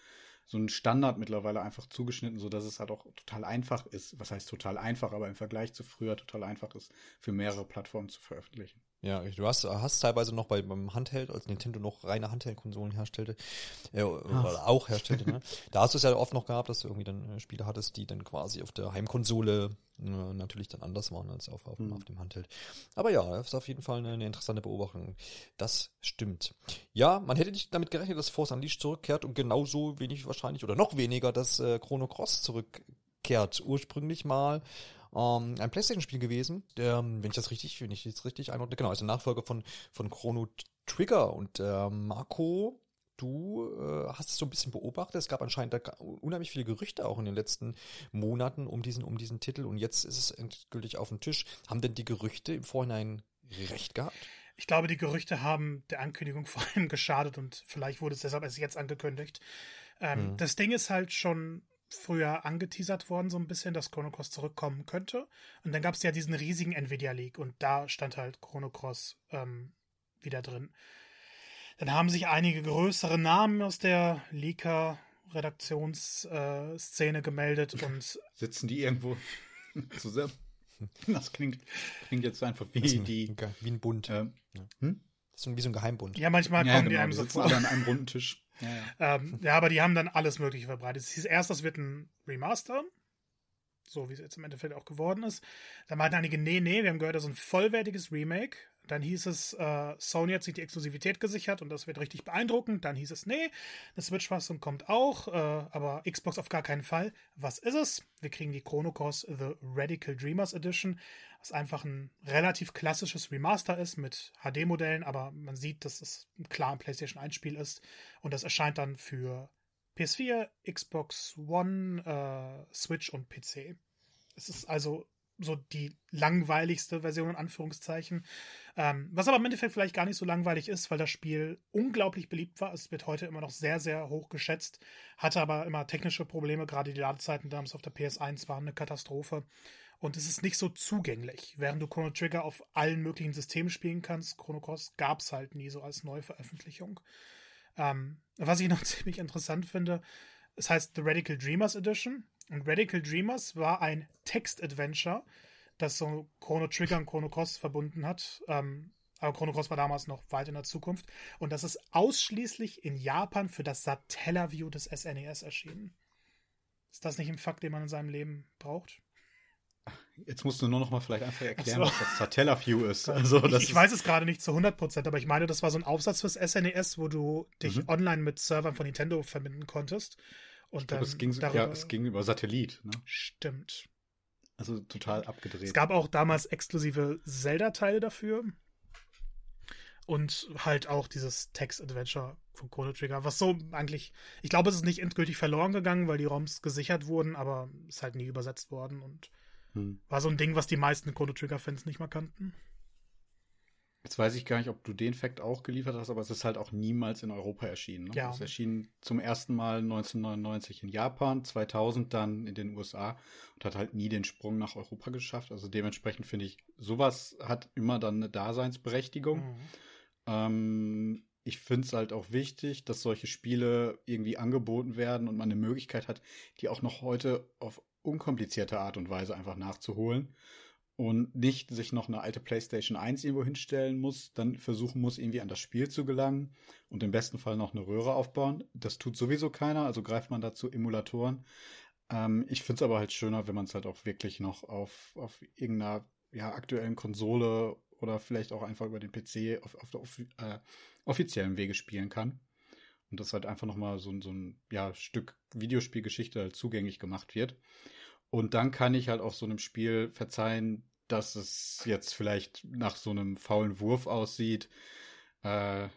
so einen Standard mittlerweile einfach zugeschnitten, so dass es halt auch total einfach ist. Was heißt total einfach, aber im Vergleich zu früher total einfach ist, für mehrere Plattformen zu veröffentlichen. Ja, du hast, hast teilweise noch bei, beim Handheld, als Nintendo noch reine Handheld-Konsolen herstellte, äh, oder auch herstellte, ne? da hast du es ja oft noch gehabt, dass du irgendwie dann äh, Spiele hattest, die dann quasi auf der Heimkonsole äh, natürlich dann anders waren als auf, auf, mhm. auf, dem Handheld. Aber ja, das ist auf jeden Fall eine, eine, interessante Beobachtung. Das stimmt. Ja, man hätte nicht damit gerechnet, dass Force Unleashed zurückkehrt und genauso wenig wahrscheinlich oder noch weniger, dass äh, Chrono Cross zurückkehrt. Ursprünglich mal ähm, ein PlayStation-Spiel gewesen, der, wenn ich das richtig, wenn ich jetzt richtig einordne, genau, ist ein Nachfolger von, von Chrono Trigger und äh, Marco, du äh, hast es so ein bisschen beobachtet. Es gab anscheinend da unheimlich viele Gerüchte auch in den letzten Monaten um diesen, um diesen Titel und jetzt ist es endgültig auf dem Tisch. Haben denn die Gerüchte im Vorhinein recht gehabt? Ich glaube, die Gerüchte haben der Ankündigung vor allem geschadet und vielleicht wurde es deshalb erst jetzt angekündigt. Ähm, hm. Das Ding ist halt schon früher angeteasert worden, so ein bisschen, dass Chrono Cross zurückkommen könnte. Und dann gab es ja diesen riesigen Nvidia League und da stand halt Chrono Cross ähm, wieder drin. Dann haben sich einige größere Namen aus der Leaker-Redaktionsszene äh, gemeldet und. Sitzen die irgendwo zusammen? Das klingt, klingt jetzt einfach wie ein, die. Wie ein Bund. Ähm, hm? Das ist wie so ein Geheimbund. Ja, manchmal ja, kommen genau, die einem so vor. An einem runden Tisch. Ja. Ähm, ja, aber die haben dann alles Mögliche verbreitet. Es hieß erst, das wird ein Remaster, so wie es jetzt im Endeffekt auch geworden ist. Da meinten einige, nee, nee, wir haben gehört, das ist ein vollwertiges Remake. Dann hieß es, äh, Sony hat sich die Exklusivität gesichert und das wird richtig beeindruckend. Dann hieß es, nee, eine Switch-Fassung kommt auch, äh, aber Xbox auf gar keinen Fall. Was ist es? Wir kriegen die Chrono The Radical Dreamers Edition, was einfach ein relativ klassisches Remaster ist mit HD-Modellen, aber man sieht, dass es klar ein PlayStation 1-Spiel ist und das erscheint dann für PS4, Xbox One, äh, Switch und PC. Es ist also so die langweiligste Version in Anführungszeichen. Ähm, was aber im Endeffekt vielleicht gar nicht so langweilig ist, weil das Spiel unglaublich beliebt war. Es wird heute immer noch sehr, sehr hoch geschätzt, hatte aber immer technische Probleme. Gerade die Ladezeiten damals auf der PS1 waren eine Katastrophe. Und es ist nicht so zugänglich. Während du Chrono Trigger auf allen möglichen Systemen spielen kannst, Chrono Cross gab es halt nie so als Neuveröffentlichung. Ähm, was ich noch ziemlich interessant finde, es heißt The Radical Dreamers Edition. Und Radical Dreamers war ein Text-Adventure, das so Chrono Trigger und Chrono Cross verbunden hat. Ähm, aber Chrono Cross war damals noch weit in der Zukunft. Und das ist ausschließlich in Japan für das Satellaview des SNES e erschienen. Ist das nicht ein Fakt, den man in seinem Leben braucht? Jetzt musst du nur noch mal vielleicht einfach erklären, so. was das Satellaview ist. Also, das ich, ich weiß es gerade nicht zu 100%, aber ich meine, das war so ein Aufsatz fürs SNES, e wo du dich mhm. online mit Servern von Nintendo verbinden konntest. Und ich glaub, es ging, darüber, ja, es ging über Satellit. Ne? Stimmt. Also total abgedreht. Es gab auch damals exklusive Zelda-Teile dafür. Und halt auch dieses Text-Adventure von Chrono Trigger, was so eigentlich, ich glaube, es ist nicht endgültig verloren gegangen, weil die ROMs gesichert wurden, aber ist halt nie übersetzt worden und hm. war so ein Ding, was die meisten Chrono Trigger-Fans nicht mehr kannten. Jetzt weiß ich gar nicht, ob du den Fakt auch geliefert hast, aber es ist halt auch niemals in Europa erschienen. Ne? Ja. Es erschien zum ersten Mal 1999 in Japan, 2000 dann in den USA und hat halt nie den Sprung nach Europa geschafft. Also dementsprechend finde ich, sowas hat immer dann eine Daseinsberechtigung. Mhm. Ähm, ich finde es halt auch wichtig, dass solche Spiele irgendwie angeboten werden und man eine Möglichkeit hat, die auch noch heute auf unkomplizierte Art und Weise einfach nachzuholen und nicht sich noch eine alte PlayStation 1 irgendwo hinstellen muss, dann versuchen muss, irgendwie an das Spiel zu gelangen und im besten Fall noch eine Röhre aufbauen. Das tut sowieso keiner, also greift man dazu Emulatoren. Ähm, ich finde es aber halt schöner, wenn man es halt auch wirklich noch auf, auf irgendeiner ja, aktuellen Konsole oder vielleicht auch einfach über den PC auf, auf auf, äh, offiziellen Wege spielen kann. Und das halt einfach nochmal so, so ein ja, Stück Videospielgeschichte halt zugänglich gemacht wird. Und dann kann ich halt auch so einem Spiel verzeihen, dass es jetzt vielleicht nach so einem faulen Wurf aussieht. Äh,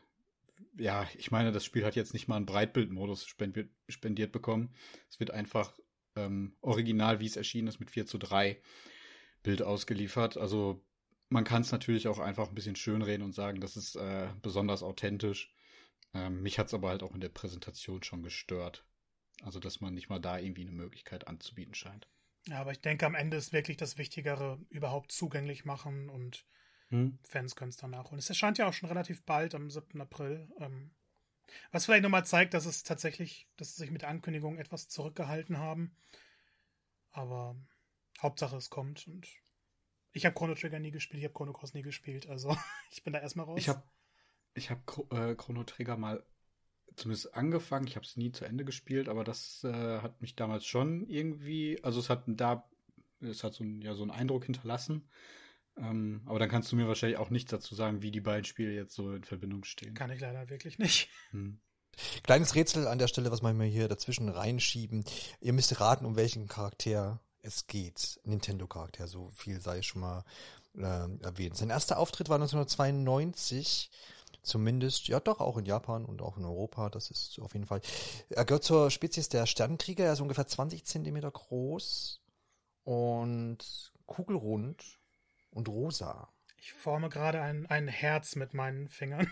ja, ich meine, das Spiel hat jetzt nicht mal einen Breitbildmodus spendiert, spendiert bekommen. Es wird einfach ähm, original, wie es erschienen ist, mit 4 zu 3 Bild ausgeliefert. Also man kann es natürlich auch einfach ein bisschen schönreden und sagen, das ist äh, besonders authentisch. Ähm, mich hat es aber halt auch in der Präsentation schon gestört. Also, dass man nicht mal da irgendwie eine Möglichkeit anzubieten scheint. Ja, aber ich denke, am Ende ist wirklich das Wichtigere, überhaupt zugänglich machen und hm. Fans können es dann nachholen. Es erscheint ja auch schon relativ bald, am 7. April. Ähm, was vielleicht nochmal zeigt, dass es tatsächlich, dass sie sich mit der Ankündigung etwas zurückgehalten haben. Aber Hauptsache es kommt und ich habe Chrono Trigger nie gespielt, ich habe Chrono Cross nie gespielt, also ich bin da erstmal raus. Ich habe ich hab äh, Chrono Trigger mal zumindest angefangen. Ich habe es nie zu Ende gespielt, aber das äh, hat mich damals schon irgendwie, also es hat da, es hat so, ein, ja, so einen Eindruck hinterlassen. Ähm, aber dann kannst du mir wahrscheinlich auch nichts dazu sagen, wie die beiden Spiele jetzt so in Verbindung stehen. Kann ich leider wirklich nicht. Hm. Kleines Rätsel an der Stelle, was wir mir hier dazwischen reinschieben. Ihr müsst raten, um welchen Charakter es geht. Nintendo-Charakter, so viel sei schon mal äh, erwähnt. Sein erster Auftritt war 1992 Zumindest, ja doch, auch in Japan und auch in Europa, das ist auf jeden Fall. Er gehört zur Spezies der Sternkrieger, er ist ungefähr 20 Zentimeter groß und kugelrund und rosa. Ich forme gerade ein, ein Herz mit meinen Fingern.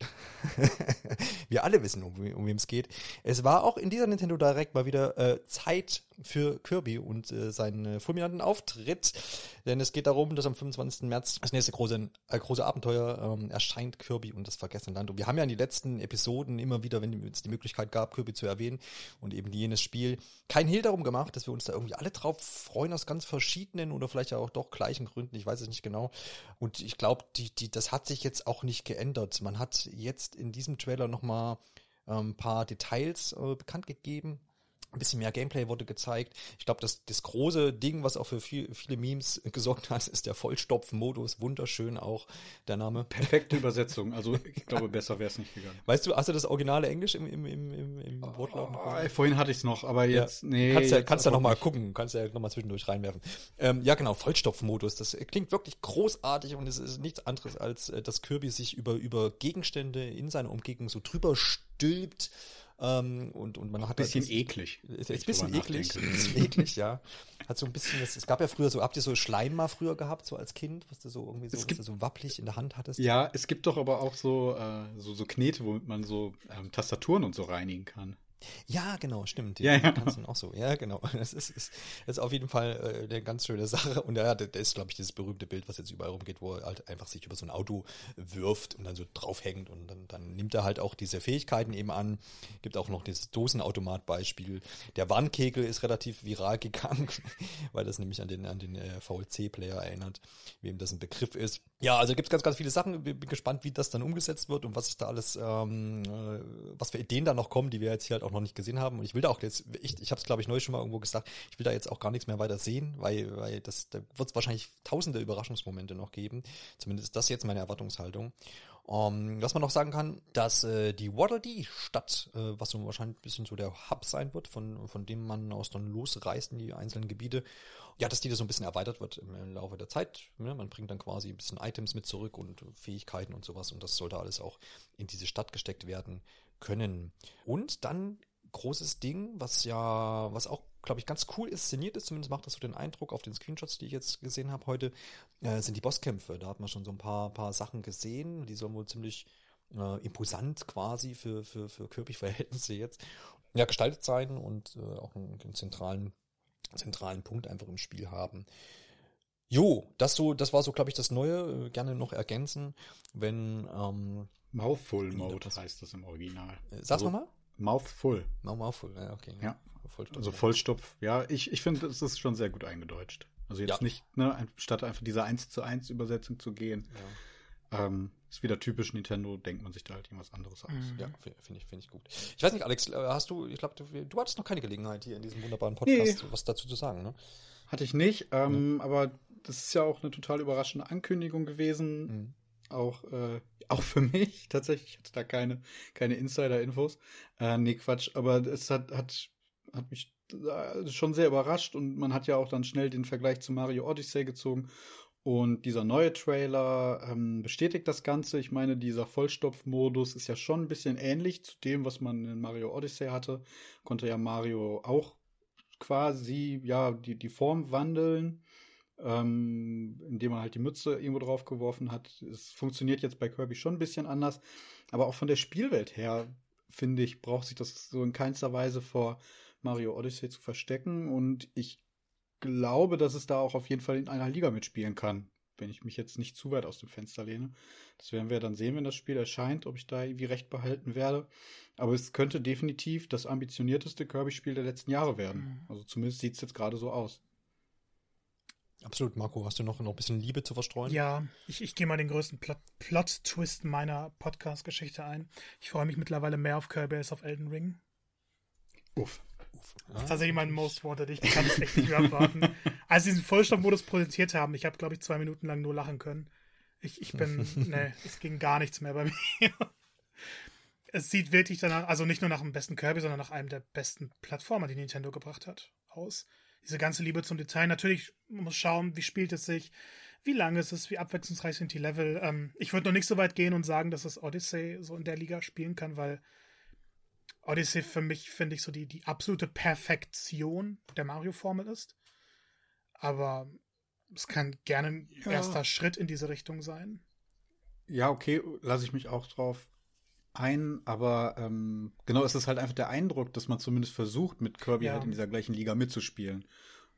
Wir alle wissen, um, um wem es geht. Es war auch in dieser Nintendo Direct mal wieder äh, Zeit für Kirby und äh, seinen äh, fulminanten Auftritt. Denn es geht darum, dass am 25. März das nächste große, äh, große Abenteuer ähm, erscheint, Kirby und das vergessene Land. Und wir haben ja in den letzten Episoden immer wieder, wenn es die Möglichkeit gab, Kirby zu erwähnen und eben jenes Spiel, kein Hehl darum gemacht, dass wir uns da irgendwie alle drauf freuen, aus ganz verschiedenen oder vielleicht auch doch gleichen Gründen, ich weiß es nicht genau. Und ich glaube, die, die, das hat sich jetzt auch nicht geändert. Man hat jetzt in diesem Trailer nochmal ein ähm, paar Details äh, bekannt gegeben Ein bisschen mehr Gameplay wurde gezeigt. Ich glaube, das, das große Ding, was auch für viel, viele Memes gesorgt hat, ist der Vollstopf-Modus. Wunderschön auch der Name. Perfekte Übersetzung. Also ich glaube, besser wäre es nicht gegangen. Weißt du, hast du das originale Englisch im, im, im, im, im Wortlaut? Oh, vorhin hatte ich es noch, aber jetzt, ja. nee. Kannst ja, kannst ja nochmal gucken, kannst ja nochmal zwischendurch reinwerfen. Ähm, ja, genau, Vollstopf-Modus. Das klingt wirklich großartig und es ist nichts anderes, als äh, dass Kirby sich über, über Gegenstände in seiner Umgebung so drüber stülpt ähm, und, und man hat ein bisschen halt, eklig. Ist, ist ein bisschen eklig, bisschen eklig, ja. Hat so ein bisschen, es, es gab ja früher so, habt ihr so Schleim mal früher gehabt, so als Kind, was du so irgendwie so, gibt, so wappelig in der Hand hattest? Ja, es gibt doch aber auch so, äh, so, so Knete, womit man so ähm, Tastaturen und so reinigen kann. Ja, genau, stimmt. Ja, ja. kannst du auch so. Ja, genau. Das ist, ist, ist auf jeden Fall äh, eine ganz schöne Sache. Und ja, das ist, glaube ich, dieses berühmte Bild, was jetzt überall rumgeht, wo er halt einfach sich über so ein Auto wirft und dann so draufhängt und dann, dann nimmt er halt auch diese Fähigkeiten eben an. Gibt auch noch dieses Dosenautomat-Beispiel. Der Warnkegel ist relativ viral gegangen, weil das nämlich an den, an den äh, VLC-Player erinnert, wem das ein Begriff ist. Ja, also gibt es ganz, ganz viele Sachen. Bin gespannt, wie das dann umgesetzt wird und was ist da alles, ähm, äh, was für Ideen da noch kommen, die wir jetzt hier halt auch noch nicht gesehen haben. Und ich will da auch jetzt, ich, ich habe es glaube ich neu schon mal irgendwo gesagt, ich will da jetzt auch gar nichts mehr weiter sehen, weil, weil das, da wird es wahrscheinlich tausende Überraschungsmomente noch geben. Zumindest ist das jetzt meine Erwartungshaltung. Um, ähm, was man noch sagen kann, dass äh, die Dee Stadt, äh, was so wahrscheinlich ein bisschen so der Hub sein wird, von, von dem man aus dann losreist in die einzelnen Gebiete, ja, dass die da so ein bisschen erweitert wird im Laufe der Zeit. Ne? Man bringt dann quasi ein bisschen Items mit zurück und Fähigkeiten und sowas und das sollte alles auch in diese Stadt gesteckt werden können. Und dann großes Ding, was ja, was auch, glaube ich, ganz cool inszeniert ist, zumindest macht das so den Eindruck auf den Screenshots, die ich jetzt gesehen habe heute, äh, sind die Bosskämpfe. Da hat man schon so ein paar, paar Sachen gesehen, die sollen wohl ziemlich äh, imposant quasi für, für, für Kirby-Verhältnisse jetzt ja, gestaltet sein und äh, auch einen, einen zentralen, zentralen Punkt einfach im Spiel haben. Jo, das so, das war so, glaube ich, das Neue. Äh, gerne noch ergänzen, wenn ähm, Mouthful Mode heißt das im Original. Äh, sag's also, nochmal? Mouthful. Mouthful, ja, okay. Ja. Vollstopf, also Vollstopf, ja, ich, ich finde, es ist schon sehr gut eingedeutscht. Also jetzt ja. nicht, ne, statt einfach dieser 1 zu 1 Übersetzung zu gehen. Ja. Ähm, ist wieder typisch Nintendo, denkt man sich da halt irgendwas anderes aus. Mhm. Ja, finde ich, finde ich gut. Ich weiß nicht, Alex, äh, hast du, ich glaube, du, du, hattest noch keine Gelegenheit hier in diesem wunderbaren Podcast, nee. was dazu zu sagen, ne? Hatte ich nicht, ähm, mhm. aber das ist ja auch eine total überraschende Ankündigung gewesen. Mhm. Auch, äh, auch für mich tatsächlich. Ich hatte da keine, keine Insider-Infos. Äh, nee, Quatsch. Aber es hat, hat, hat mich äh, schon sehr überrascht und man hat ja auch dann schnell den Vergleich zu Mario Odyssey gezogen. Und dieser neue Trailer ähm, bestätigt das Ganze. Ich meine, dieser Vollstopf-Modus ist ja schon ein bisschen ähnlich zu dem, was man in Mario Odyssey hatte. Konnte ja Mario auch quasi ja die, die Form wandeln ähm, indem man halt die Mütze irgendwo drauf geworfen hat. Es funktioniert jetzt bei Kirby schon ein bisschen anders, aber auch von der Spielwelt her, finde ich, braucht sich das so in keinster Weise vor Mario Odyssey zu verstecken und ich glaube, dass es da auch auf jeden Fall in einer Liga mitspielen kann, wenn ich mich jetzt nicht zu weit aus dem Fenster lehne. Das werden wir dann sehen, wenn das Spiel erscheint, ob ich da irgendwie recht behalten werde. Aber es könnte definitiv das ambitionierteste Kirby-Spiel der letzten Jahre werden. Mhm. Also zumindest sieht es jetzt gerade so aus. Absolut, Marco. Hast du noch, noch ein bisschen Liebe zu verstreuen? Ja, ich, ich gehe mal den größten Plot-Twist meiner Podcast-Geschichte ein. Ich freue mich mittlerweile mehr auf Kirby als auf Elden Ring. Uff. Uff. Das ist tatsächlich mein Most Wanted. Ich kann es echt nicht mehr abwarten. Als sie diesen Vollstoffmodus präsentiert haben, ich habe, glaube ich, zwei Minuten lang nur lachen können. Ich, ich bin, ne, es ging gar nichts mehr bei mir. es sieht wirklich danach, also nicht nur nach dem besten Kirby, sondern nach einem der besten Plattformer, die Nintendo gebracht hat, aus diese ganze Liebe zum Detail. Natürlich man muss schauen, wie spielt es sich, wie lang ist es, wie abwechslungsreich sind die Level. Ähm, ich würde noch nicht so weit gehen und sagen, dass es Odyssey so in der Liga spielen kann, weil Odyssey für mich, finde ich, so die, die absolute Perfektion der Mario-Formel ist. Aber es kann gerne ein ja. erster Schritt in diese Richtung sein. Ja, okay, lasse ich mich auch drauf ein, aber ähm, genau, es ist halt einfach der Eindruck, dass man zumindest versucht, mit Kirby ja. halt in dieser gleichen Liga mitzuspielen.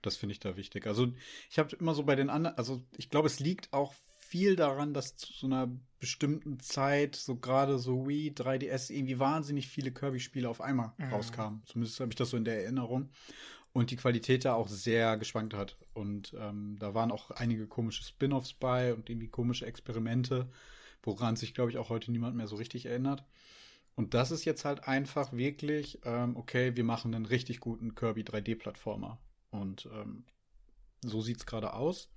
Das finde ich da wichtig. Also ich habe immer so bei den anderen, also ich glaube, es liegt auch viel daran, dass zu einer bestimmten Zeit, so gerade so Wii, 3DS, irgendwie wahnsinnig viele Kirby-Spiele auf einmal mhm. rauskamen. Zumindest habe ich das so in der Erinnerung. Und die Qualität da auch sehr geschwankt hat. Und ähm, da waren auch einige komische Spin-offs bei und irgendwie komische Experimente woran sich, glaube ich, auch heute niemand mehr so richtig erinnert. Und das ist jetzt halt einfach wirklich, ähm, okay, wir machen einen richtig guten Kirby 3D-Plattformer. Und ähm, so sieht's gerade aus.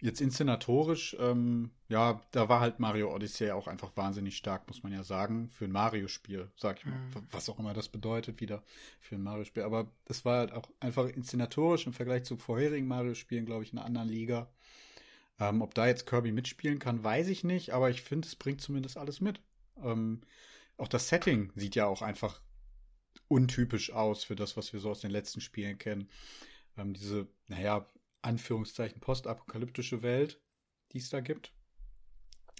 Jetzt inszenatorisch, ähm, ja, da war halt Mario Odyssey auch einfach wahnsinnig stark, muss man ja sagen, für ein Mario-Spiel, sag ich mal. Mhm. Was auch immer das bedeutet, wieder für ein Mario-Spiel. Aber es war halt auch einfach inszenatorisch im Vergleich zu vorherigen Mario-Spielen, glaube ich, in einer anderen Liga. Ähm, ob da jetzt Kirby mitspielen kann, weiß ich nicht, aber ich finde, es bringt zumindest alles mit. Ähm, auch das Setting sieht ja auch einfach untypisch aus für das, was wir so aus den letzten Spielen kennen. Ähm, diese, naja, Anführungszeichen postapokalyptische Welt, die es da gibt.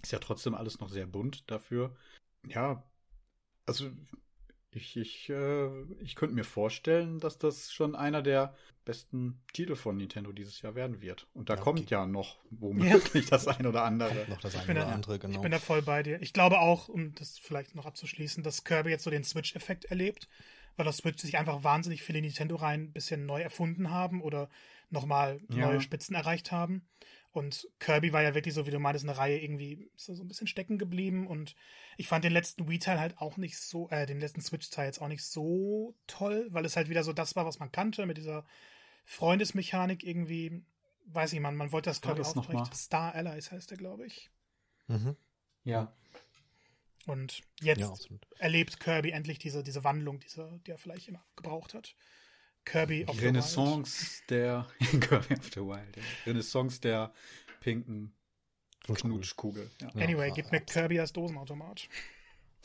Ist ja trotzdem alles noch sehr bunt dafür. Ja, also ich, ich, äh, ich könnte mir vorstellen, dass das schon einer der besten Titel von Nintendo dieses Jahr werden wird. Und da ja, kommt ja noch womöglich ja. das ein oder andere. noch das ein oder da, andere, genau. Ich bin da voll bei dir. Ich glaube auch, um das vielleicht noch abzuschließen, dass Kirby jetzt so den Switch-Effekt erlebt, weil das Switch sich einfach wahnsinnig viele Nintendo-Reihen ein bisschen neu erfunden haben oder nochmal ja. neue Spitzen erreicht haben. Und Kirby war ja wirklich so, wie du meintest, eine Reihe irgendwie so, so ein bisschen stecken geblieben. Und ich fand den letzten Wii-Teil halt auch nicht so, äh, den letzten Switch-Teil jetzt auch nicht so toll, weil es halt wieder so das war, was man kannte, mit dieser Freundesmechanik irgendwie. Weiß ich, man, man wollte das Kirby aufbrechen. Star Allies heißt der, glaube ich. Mhm. Ja. Und jetzt ja, erlebt Kirby endlich diese, diese Wandlung, diese, die er vielleicht immer gebraucht hat. Kirby of Renaissance the Wild. der Kirby of the Wild. Ja. Renaissance der pinken Knutschkugel. Ja. Anyway, gib mir Kirby als Dosenautomat.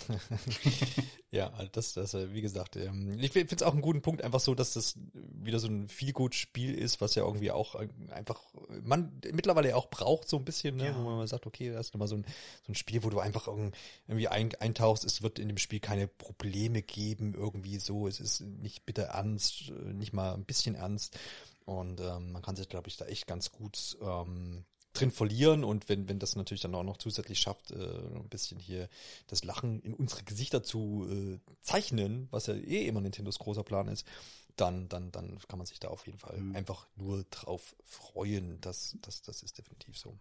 ja, das, das, äh, wie gesagt, ähm, ich finde es auch einen guten Punkt, einfach so, dass das wieder so ein viel gut Spiel ist, was ja irgendwie auch äh, einfach man mittlerweile auch braucht, so ein bisschen, ne? Ja. wo man sagt, okay, das ist nochmal so ein, so ein Spiel, wo du einfach irgendwie ein, eintauchst, es wird in dem Spiel keine Probleme geben, irgendwie so, es ist nicht bitter ernst, äh, nicht mal ein bisschen ernst. Und ähm, man kann sich, glaube ich, da echt ganz gut ähm, drin verlieren und wenn, wenn das natürlich dann auch noch zusätzlich schafft, äh, ein bisschen hier das Lachen in unsere Gesichter zu äh, zeichnen, was ja eh immer Nintendos großer Plan ist, dann, dann, dann kann man sich da auf jeden Fall mhm. einfach nur drauf freuen. Das, das, das ist definitiv so.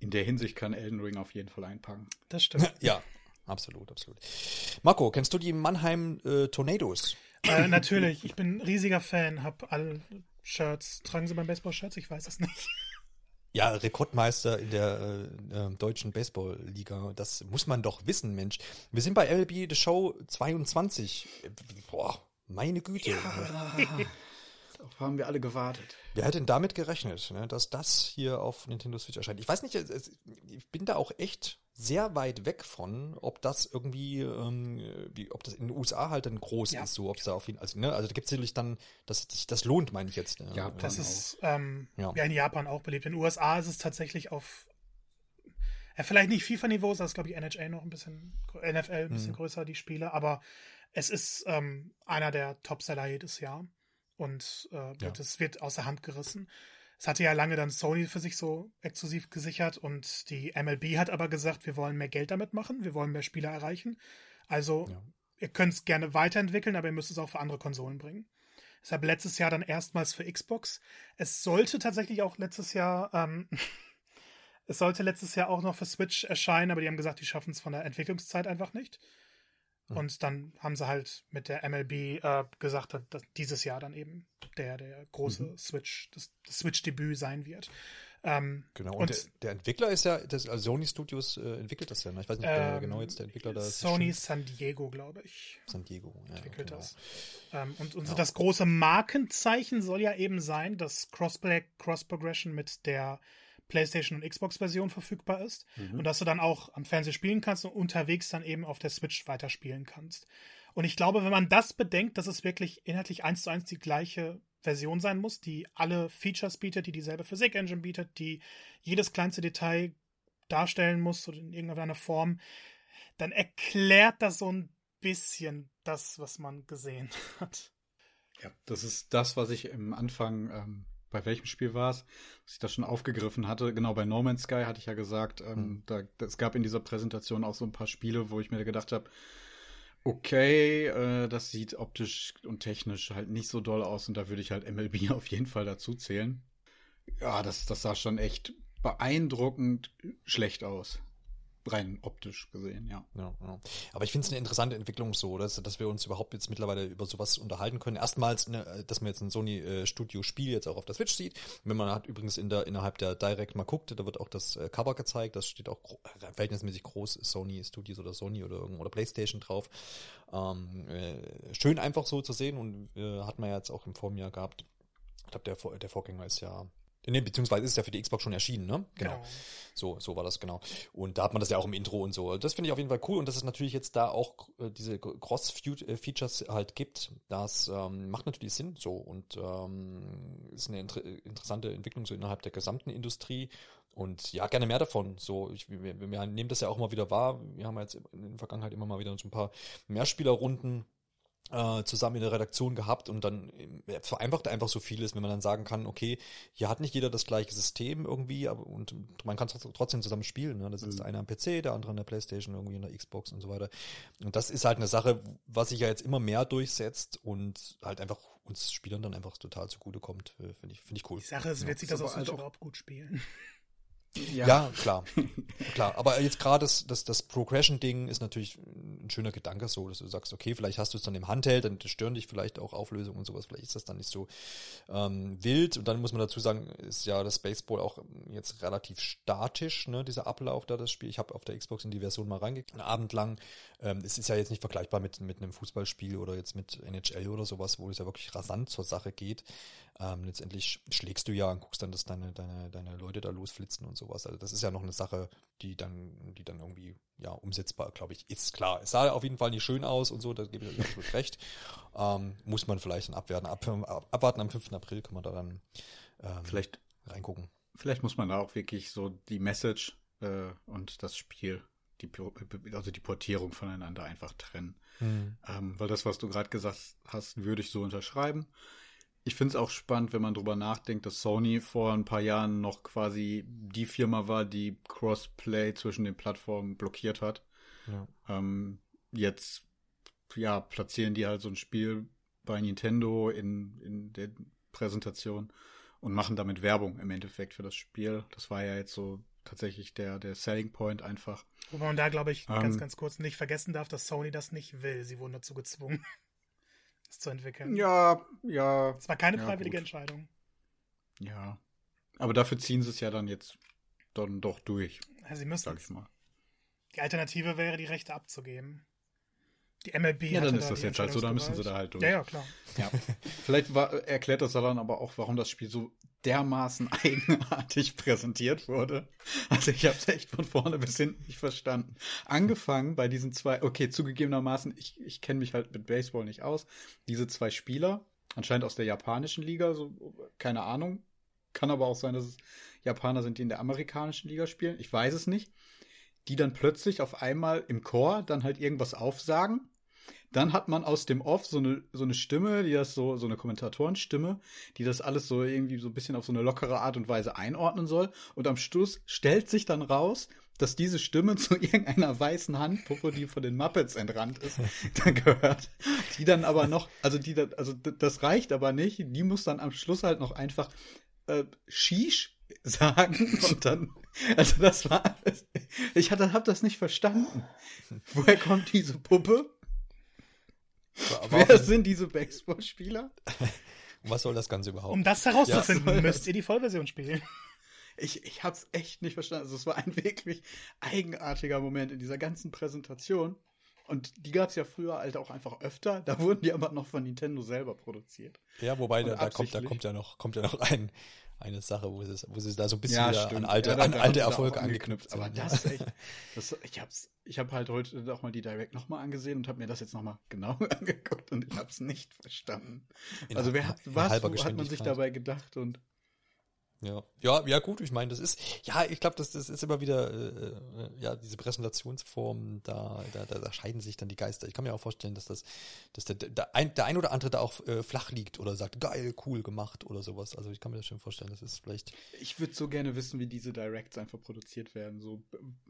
In der Hinsicht kann Elden Ring auf jeden Fall einpacken. Das stimmt. ja, absolut, absolut. Marco, kennst du die Mannheim äh, Tornadoes? Äh, natürlich, ich bin ein riesiger Fan, hab alle Shirts. Tragen Sie beim Baseball-Shirts? Ich weiß es nicht. Ja, Rekordmeister in der äh, äh, deutschen Baseball-Liga. Das muss man doch wissen, Mensch. Wir sind bei MLB The Show 22. Boah, meine Güte. Ja. Darauf haben wir alle gewartet. Wer hätte denn damit gerechnet, ne, dass das hier auf Nintendo Switch erscheint? Ich weiß nicht, ich bin da auch echt sehr weit weg von, ob das irgendwie, ähm, wie, ob das in den USA halt dann groß ja. ist, so ob es da auf jeden also, ne, also da gibt es sicherlich dann, das, das lohnt, meine ich jetzt. Ne? Ja, das ist ähm, ja. ja. in Japan auch beliebt. In den USA ist es tatsächlich auf ja, vielleicht nicht FIFA-Niveau, das ist, glaube ich, NHL noch ein bisschen, NFL ein bisschen mhm. größer, die Spiele, aber es ist ähm, einer der Top-Seller jedes Jahr und äh, ja. das wird außer Hand gerissen. Es hatte ja lange dann Sony für sich so exklusiv gesichert und die MLB hat aber gesagt, wir wollen mehr Geld damit machen, wir wollen mehr Spieler erreichen. Also ja. ihr könnt es gerne weiterentwickeln, aber ihr müsst es auch für andere Konsolen bringen. Deshalb letztes Jahr dann erstmals für Xbox. Es sollte tatsächlich auch letztes Jahr, ähm, es sollte letztes Jahr auch noch für Switch erscheinen, aber die haben gesagt, die schaffen es von der Entwicklungszeit einfach nicht. Mhm. Und dann haben sie halt mit der MLB äh, gesagt, dass dieses Jahr dann eben der, der große mhm. Switch, das, das Switch-Debüt sein wird. Ähm, genau, und, und der, der, Entwickler ist ja, das, also Sony Studios äh, entwickelt das ja. Ne? Ich weiß nicht, ähm, genau jetzt der Entwickler da ist. Sony San Diego, glaube ich. San Diego, ja. Entwickelt genau. das. Ähm, und, und so das große Markenzeichen soll ja eben sein, dass Crossplay, Cross-Progression mit der PlayStation und Xbox-Version verfügbar ist mhm. und dass du dann auch am Fernseher spielen kannst und unterwegs dann eben auf der Switch weiterspielen kannst. Und ich glaube, wenn man das bedenkt, dass es wirklich inhaltlich eins zu eins die gleiche Version sein muss, die alle Features bietet, die dieselbe Physik-Engine bietet, die jedes kleinste Detail darstellen muss oder in irgendeiner Form, dann erklärt das so ein bisschen das, was man gesehen hat. Ja, das ist das, was ich im Anfang ähm, bei welchem Spiel war es, was ich da schon aufgegriffen hatte. Genau, bei No Man's Sky hatte ich ja gesagt, ähm, mhm. da, es gab in dieser Präsentation auch so ein paar Spiele, wo ich mir gedacht habe, okay, äh, das sieht optisch und technisch halt nicht so doll aus und da würde ich halt MLB auf jeden Fall dazu zählen. Ja, das, das sah schon echt beeindruckend schlecht aus. Rein optisch gesehen, ja. Ja, ja. Aber ich finde es eine interessante Entwicklung so, dass, dass wir uns überhaupt jetzt mittlerweile über sowas unterhalten können. Erstmals, ne, dass man jetzt ein Sony äh, Studio Spiel jetzt auch auf der Switch sieht. Wenn man hat übrigens in der innerhalb der Direct mal guckt, da wird auch das äh, Cover gezeigt. Das steht auch gro äh, verhältnismäßig groß Sony Studios oder Sony oder oder PlayStation drauf. Ähm, äh, schön einfach so zu sehen und äh, hat man ja jetzt auch im Vorjahr gehabt. Ich glaube, der, der Vorgänger ist ja Nee, beziehungsweise ist es ja für die Xbox schon erschienen, ne? Genau. genau. So, so war das genau. Und da hat man das ja auch im Intro und so. Das finde ich auf jeden Fall cool und dass es natürlich jetzt da auch äh, diese Cross-Features halt gibt, das ähm, macht natürlich Sinn so und ähm, ist eine inter interessante Entwicklung so innerhalb der gesamten Industrie. Und ja, gerne mehr davon. So, ich, wir, wir nehmen das ja auch mal wieder wahr. Wir haben jetzt in der Vergangenheit immer mal wieder so ein paar Mehrspielerrunden äh, zusammen in der Redaktion gehabt und dann äh, vereinfacht einfach so vieles, wenn man dann sagen kann, okay, hier hat nicht jeder das gleiche System irgendwie, aber und man kann trotzdem zusammen spielen. Ne? Da sitzt mhm. einer am PC, der andere an der Playstation, irgendwie in der Xbox und so weiter. Und das ist halt eine Sache, was sich ja jetzt immer mehr durchsetzt und halt einfach uns Spielern dann einfach total zugutekommt. Äh, finde ich, finde ich cool. Die Sache ist, wird sich das auch halt überhaupt gut spielen. Ja, ja klar. klar. Aber jetzt gerade das, das, das Progression-Ding ist natürlich ein schöner Gedanke so, dass du sagst, okay, vielleicht hast du es dann im Handheld, dann stören dich vielleicht auch Auflösungen und sowas, vielleicht ist das dann nicht so ähm, wild. Und dann muss man dazu sagen, ist ja das Baseball auch jetzt relativ statisch, ne, dieser Ablauf da, das Spiel. Ich habe auf der Xbox in die Version mal reingeguckt, einen Abend lang. Ähm, es ist ja jetzt nicht vergleichbar mit, mit einem Fußballspiel oder jetzt mit NHL oder sowas, wo es ja wirklich rasant zur Sache geht. Ähm, letztendlich schlägst du ja und guckst dann, dass deine, deine, deine Leute da losflitzen und sowas. Also das ist ja noch eine Sache, die dann, die dann irgendwie, ja, umsetzbar, glaube ich, ist klar. Es sah auf jeden Fall nicht schön aus und so, da gebe ich absolut recht. Ähm, muss man vielleicht dann abwarten. Ab, abwarten am 5. April kann man da dann ähm, vielleicht reingucken. Vielleicht muss man da auch wirklich so die Message äh, und das Spiel, die, also die Portierung voneinander einfach trennen. Mhm. Ähm, weil das, was du gerade gesagt hast, würde ich so unterschreiben ich finde es auch spannend, wenn man drüber nachdenkt, dass Sony vor ein paar Jahren noch quasi die Firma war, die Crossplay zwischen den Plattformen blockiert hat. Ja. Ähm, jetzt, ja, platzieren die halt so ein Spiel bei Nintendo in, in der Präsentation und machen damit Werbung im Endeffekt für das Spiel. Das war ja jetzt so tatsächlich der, der Selling Point einfach. Wobei man da, glaube ich, ähm, ganz, ganz kurz nicht vergessen darf, dass Sony das nicht will. Sie wurden dazu gezwungen das zu entwickeln. Ja, ja. Es war keine freiwillige ja, Entscheidung. Ja. Aber dafür ziehen sie es ja dann jetzt dann doch durch. Ja, sie müssen. Sag ich mal. Die Alternative wäre, die Rechte abzugeben. Die MLB Ja, dann ist da das jetzt halt so, da müssen sie da halt durch. Ja, ja, klar. Ja. Vielleicht war, erklärt das dann aber auch, warum das Spiel so dermaßen eigenartig präsentiert wurde. Also ich habe es echt von vorne bis hinten nicht verstanden. Angefangen bei diesen zwei, okay, zugegebenermaßen, ich, ich kenne mich halt mit Baseball nicht aus. Diese zwei Spieler, anscheinend aus der japanischen Liga, so keine Ahnung. Kann aber auch sein, dass es Japaner sind, die in der amerikanischen Liga spielen. Ich weiß es nicht. Die dann plötzlich auf einmal im Chor dann halt irgendwas aufsagen dann hat man aus dem Off so eine, so eine Stimme, die das so, so eine Kommentatorenstimme, die das alles so irgendwie so ein bisschen auf so eine lockere Art und Weise einordnen soll. Und am Schluss stellt sich dann raus, dass diese Stimme zu irgendeiner weißen Handpuppe, die von den Muppets entrannt ist, da gehört. Die dann aber noch, also die, also das reicht aber nicht. Die muss dann am Schluss halt noch einfach äh, Shish sagen und dann, also das war, ich hatte, hab das nicht verstanden. Woher kommt diese Puppe? Wer sind diese Baseballspieler? Was soll das Ganze überhaupt? Um das herauszufinden, ja, müsst ihr die Vollversion spielen. Ich, ich hab's echt nicht verstanden. Also es war ein wirklich eigenartiger Moment in dieser ganzen Präsentation. Und die gab's ja früher halt auch einfach öfter. Da wurden die aber noch von Nintendo selber produziert. Ja, wobei da, da, kommt, da kommt ja noch, kommt ja noch ein, eine Sache, wo sie, wo sie da so ein bisschen ja, an alte, ja, an alte Erfolge angeknüpft sind. Aber das echt, das, ich hab's, ich habe halt heute auch mal die Direct nochmal angesehen und habe mir das jetzt nochmal genau angeguckt und ich habe es nicht verstanden. In also wer was hat man sich dabei gedacht und ja, ja, ja gut, ich meine, das ist, ja, ich glaube, das, das ist immer wieder, äh, äh, ja, diese Präsentationsform, da, da, da scheiden sich dann die Geister. Ich kann mir auch vorstellen, dass das, dass der, der, ein, der ein oder andere da auch äh, flach liegt oder sagt, geil, cool gemacht oder sowas. Also ich kann mir das schon vorstellen, das ist vielleicht. Ich würde so gerne wissen, wie diese Directs einfach produziert werden. So,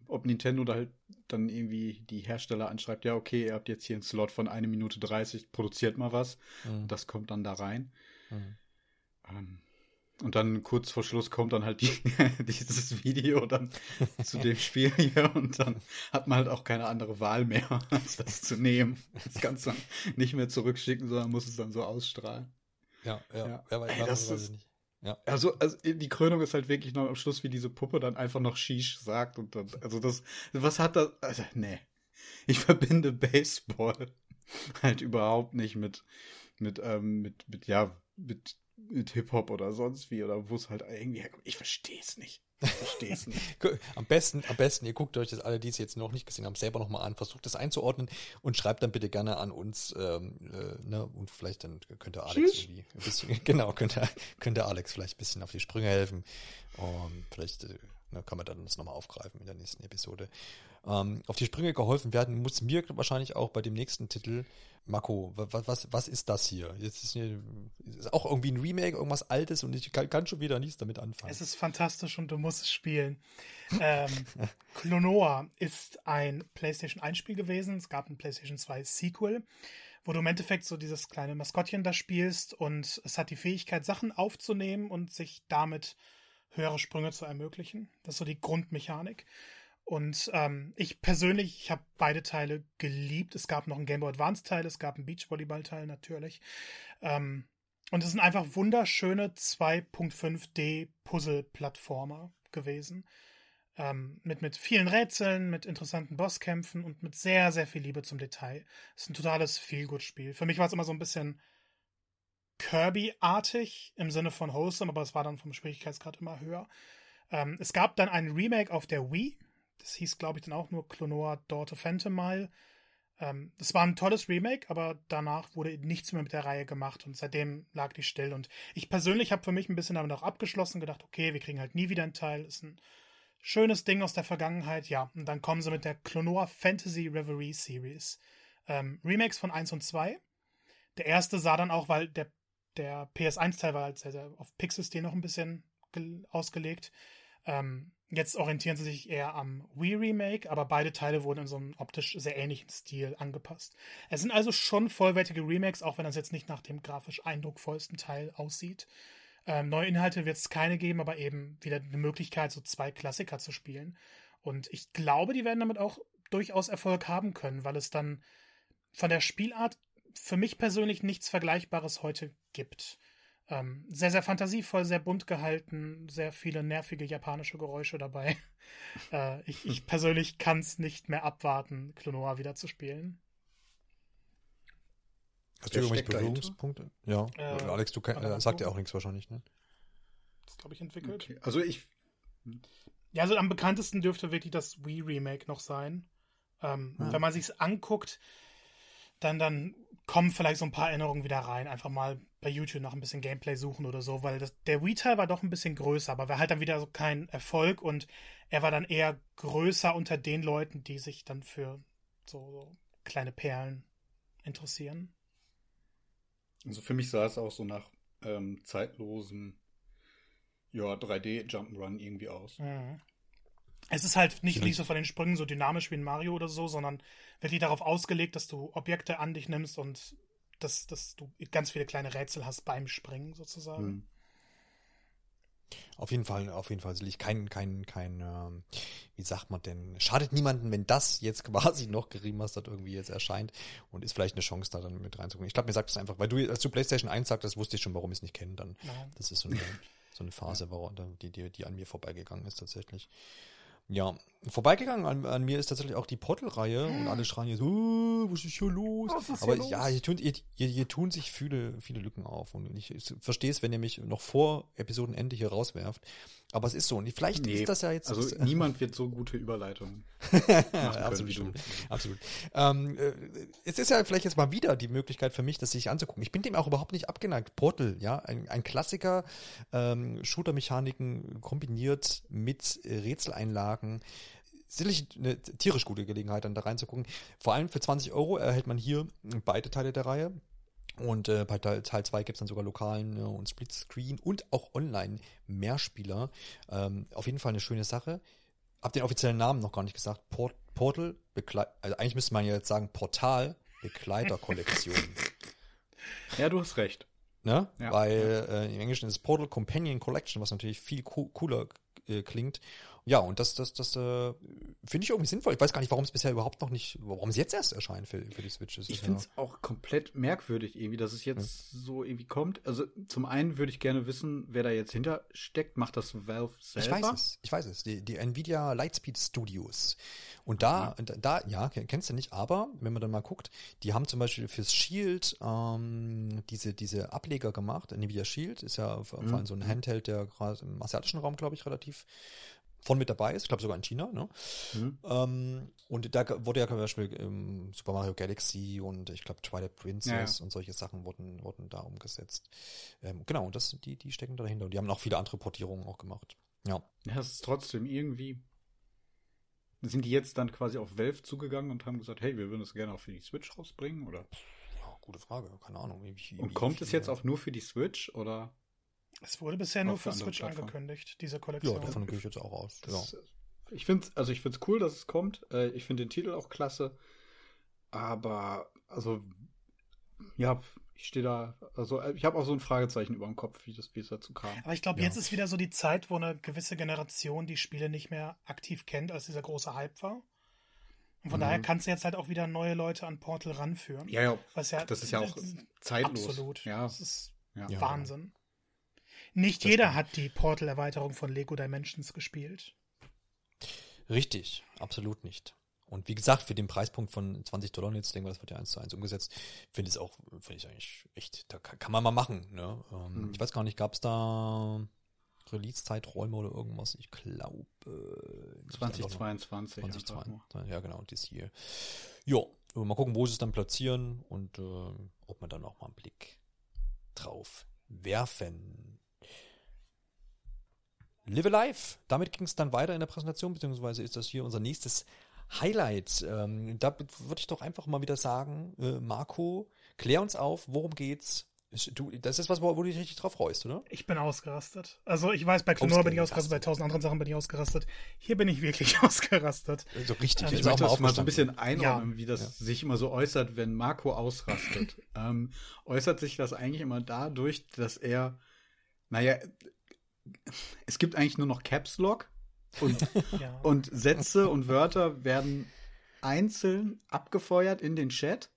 ob Nintendo da halt dann irgendwie die Hersteller anschreibt, ja, okay, ihr habt jetzt hier einen Slot von eine Minute 30, produziert mal was. Mhm. Das kommt dann da rein. Mhm. Ähm, Und dann kurz vor Schluss kommt dann halt die, dieses Video dann zu dem Spiel hier und dann hat man halt auch keine andere Wahl mehr, als das zu nehmen. Das kannst du dann nicht mehr zurückschicken, sondern muss es dann so ausstrahlen. Ja, ja. Ja. ja. Ey, das ist- nicht. Ja. Also, also die Krönung ist halt wirklich noch am Schluss, wie diese Puppe dann einfach noch Shish sagt und dann, also das, was hat das, also, nee. Ich verbinde Baseball halt überhaupt nicht mit, mit, ähm, mit, mit, ja, mit, mit Hip-Hop oder sonst wie, oder wo es halt irgendwie herkommt. Ich verstehe es nicht. Ich verstehe es nicht. Am besten, am besten, ihr guckt euch das alle, die es jetzt noch nicht gesehen haben, selber nochmal an, versucht das einzuordnen und schreibt dann bitte gerne an uns, ähm, äh, ne, und vielleicht dann könnte Alex Tschüss. irgendwie ein bisschen, genau, könnte, könnte Alex vielleicht ein bisschen auf die Sprünge helfen. Um, vielleicht äh, ne, kann man dann das nochmal aufgreifen in der nächsten Episode. Ähm, auf die Sprünge geholfen werden muss mir wahrscheinlich auch bei dem nächsten Titel. Marco, was, was, was ist das hier? Jetzt ist, hier, ist auch irgendwie ein Remake, irgendwas Altes und ich kann, kann schon wieder nichts damit anfangen. Es ist fantastisch und du musst es spielen. ähm, Klonoa ist ein PlayStation 1 Spiel gewesen. Es gab ein PlayStation 2 Sequel, wo du im Endeffekt so dieses kleine Maskottchen da spielst und es hat die Fähigkeit, Sachen aufzunehmen und sich damit höhere Sprünge zu ermöglichen. Das ist so die Grundmechanik. Und ähm, ich persönlich, ich habe beide Teile geliebt. Es gab noch einen Game Boy Advance Teil, es gab einen Beachvolleyball Teil natürlich. Ähm, und es sind einfach wunderschöne 2.5D Puzzle-Plattformer gewesen. Ähm, mit, mit vielen Rätseln, mit interessanten Bosskämpfen und mit sehr, sehr viel Liebe zum Detail. Es ist ein totales Feel-Good-Spiel. Für mich war es immer so ein bisschen Kirby-artig im Sinne von wholesome, aber es war dann vom Schwierigkeitsgrad immer höher. Ähm, es gab dann ein Remake auf der Wii. Das hieß, glaube ich, dann auch nur Klonoa Daughter Phantom Mile. Ähm, das war ein tolles Remake, aber danach wurde nichts mehr mit der Reihe gemacht und seitdem lag die still. Und ich persönlich habe für mich ein bisschen damit auch abgeschlossen, gedacht, okay, wir kriegen halt nie wieder einen Teil. Ist ein schönes Ding aus der Vergangenheit, ja. Und dann kommen sie mit der Klonoa Fantasy Reverie Series. Ähm, Remakes von 1 und 2. Der erste sah dann auch, weil der, der PS1-Teil war halt sehr, sehr auf Pixel-Stil noch ein bisschen gel- ausgelegt. Ähm, jetzt orientieren sie sich eher am Wii-Remake, aber beide Teile wurden in so einem optisch sehr ähnlichen Stil angepasst. Es sind also schon vollwertige Remakes, auch wenn das jetzt nicht nach dem grafisch eindrucksvollsten Teil aussieht. Ähm, neue Inhalte wird es keine geben, aber eben wieder eine Möglichkeit, so zwei Klassiker zu spielen. Und ich glaube, die werden damit auch durchaus Erfolg haben können, weil es dann von der Spielart für mich persönlich nichts Vergleichbares heute gibt. Ähm, sehr, sehr fantasievoll, sehr bunt gehalten, sehr viele nervige japanische Geräusche dabei. äh, ich, ich persönlich kann es nicht mehr abwarten, Klonoa wieder zu spielen. Hast du irgendwelche? Berührungspunkte? Ja. Äh, Alex, du mal äh, sagt ja auch nichts wahrscheinlich, ne? Das glaube ich entwickelt. Okay. Also ich, Ja, also am bekanntesten dürfte wirklich das Wii-Remake noch sein. Ähm, Ah. Wenn man sich's anguckt, dann, dann kommen vielleicht so ein paar Erinnerungen wieder rein. Einfach mal bei YouTube noch ein bisschen Gameplay suchen oder so, weil das, der Wii-Teil war doch ein bisschen größer, aber war halt dann wieder so kein Erfolg und er war dann eher größer unter den Leuten, die sich dann für so, so kleine Perlen interessieren. also für mich sah es auch so nach ähm, zeitlosem, ja, 3D Jump'n'Run irgendwie aus. Mhm. Es ist halt nicht, nicht so von den Sprüngen so dynamisch wie in Mario oder so, sondern wirklich darauf ausgelegt, dass du Objekte an dich nimmst und dass, dass du ganz viele kleine Rätsel hast beim Springen sozusagen. Hm. Auf jeden Fall, auf jeden Fall sicherlich kein, kein, kein, ähm, wie sagt man denn, schadet niemanden, wenn das jetzt quasi noch geremastert irgendwie jetzt erscheint und ist vielleicht eine Chance, da dann mit reinzugucken. Ich glaube, mir sagt das einfach, weil du, als du PlayStation 1 sagtest, wusste ich schon, warum ich es nicht kenne, dann. Ja. Das ist so eine, so eine Phase, warum, die, die, die an mir vorbeigegangen ist tatsächlich. Ja, vorbeigegangen an, an mir ist tatsächlich auch die Portal-Reihe und alle schreien jetzt, oh, was ist hier los? Ist Aber hier ja, los? hier tun, hier, hier, hier tun sich viele, viele Lücken auf und ich, ich verstehe es, wenn ihr mich noch vor Episodenende hier rauswerft. Aber es ist so und vielleicht Nee, ist das ja jetzt... Also niemand wird so gute Überleitungen machen können absolut, wie du. stimmt. absolut. Ähm, äh, es ist ja vielleicht jetzt mal wieder die Möglichkeit für mich, das sich anzugucken. Ich bin dem auch überhaupt nicht abgeneigt. Portal, ja, ein, ein Klassiker, ähm, Shooter-Mechaniken kombiniert mit Rätseleinlagen. Sicherlich eine tierisch gute Gelegenheit, dann da reinzugucken. Vor allem für 20 Euro erhält man hier beide Teile der Reihe. Und äh, bei Teil 2 gibt es dann sogar lokalen ja, und Splitscreen und auch online Mehrspieler. Ähm, auf jeden Fall eine schöne Sache. Hab den offiziellen Namen noch gar nicht gesagt. Port Portal, Begle also eigentlich müsste man ja jetzt sagen Portal Begleiterkollektion. Ja, du hast recht. Ne? Ja, Weil. Äh, im Englischen ist Portal Companion Collection, was natürlich viel co cooler äh, klingt. Ja, und das, das, das äh, finde ich irgendwie sinnvoll. Ich weiß gar nicht, warum es bisher überhaupt noch nicht, warum es jetzt erst erscheint für, für die Switches. Ich finde es ja. auch komplett merkwürdig irgendwie, dass es jetzt ja. so irgendwie kommt. Also zum einen würde ich gerne wissen, wer da jetzt hinter steckt. Macht das Valve selber? Ich weiß es, ich weiß es. Die, die Nvidia Lightspeed Studios. Und da, ja. da, ja, kennst du nicht, aber wenn man dann mal guckt, die haben zum Beispiel fürs Shield ähm, diese, diese Ableger gemacht. Nvidia Shield ist ja vor allem mhm. so ein Handheld, der gerade im asiatischen Raum, glaube ich, relativ von mit dabei ist, ich glaube sogar in China. Ne? Mhm. Ähm, und da wurde ja zum Beispiel ähm, Super Mario Galaxy und ich glaube Twilight Princess ja. und solche Sachen wurden, wurden da umgesetzt. Ähm, genau, und das, die, die stecken dahinter. Und die haben auch viele andere Portierungen auch gemacht. Ja. Es ist trotzdem irgendwie. Sind die jetzt dann quasi auf Valve zugegangen und haben gesagt, hey, wir würden das gerne auch für die Switch rausbringen, oder? Ja, gute Frage, keine Ahnung. Wie, wie, und kommt es jetzt auch nur für die Switch, oder? Es wurde bisher nur für Switch angekündigt, diese Kollektion. Ja, davon gehe ich jetzt auch aus. Das, ja. Ich finde also ich finde es cool, dass es kommt. Äh, ich finde den Titel auch klasse. Aber, also, ja, ich stehe da, also ich habe auch so ein Fragezeichen über dem Kopf, wie, das, wie es dazu kam. Aber ich glaube, ja. jetzt ist wieder so die Zeit, wo eine gewisse Generation die Spiele nicht mehr aktiv kennt, als dieser große Hype war. Und von mhm. daher kannst du jetzt halt auch wieder neue Leute an Portal ranführen. Ja, ja. Was ja das ist ja auch zeitlos. Absolut. Ja. Das ist ja. Wahnsinn. Nicht das jeder hat die Portal-Erweiterung von Lego Dimensions gespielt. Richtig, absolut nicht. Und wie gesagt, für den Preispunkt von 20 Dollar, jetzt denke ich, das wird ja eins zu eins umgesetzt, finde ich es auch, finde ich eigentlich echt, da kann, kann man mal machen. Ne? Ähm, hm. Ich weiß gar nicht, gab es da Release-Zeiträume oder irgendwas? Ich glaube. Äh, 2022. 2022, ja, genau, this year. Ja, mal gucken, wo sie es dann platzieren und äh, ob man dann auch mal einen Blick drauf werfen. Live Alive. Damit ging es dann weiter in der Präsentation, beziehungsweise ist das hier unser nächstes Highlight. Ähm, da würde ich doch einfach mal wieder sagen, äh, Marco, klär uns auf, worum geht's? Du, das ist was, wo du dich richtig drauf freust, oder? Ich bin ausgerastet. Also ich weiß, bei Clonor bin ich ausgerastet, bei tausend anderen Sachen bin ich ausgerastet. Hier bin ich wirklich ausgerastet. So also richtig. Ähm, ich möchte das mal so ein bisschen einordnen, ja. wie das ja. sich immer so äußert, wenn Marco ausrastet. ähm, äußert sich das eigentlich immer dadurch, dass er, naja, es gibt eigentlich nur noch Caps Lock und, ja. und Sätze und Wörter werden einzeln abgefeuert in den Chat.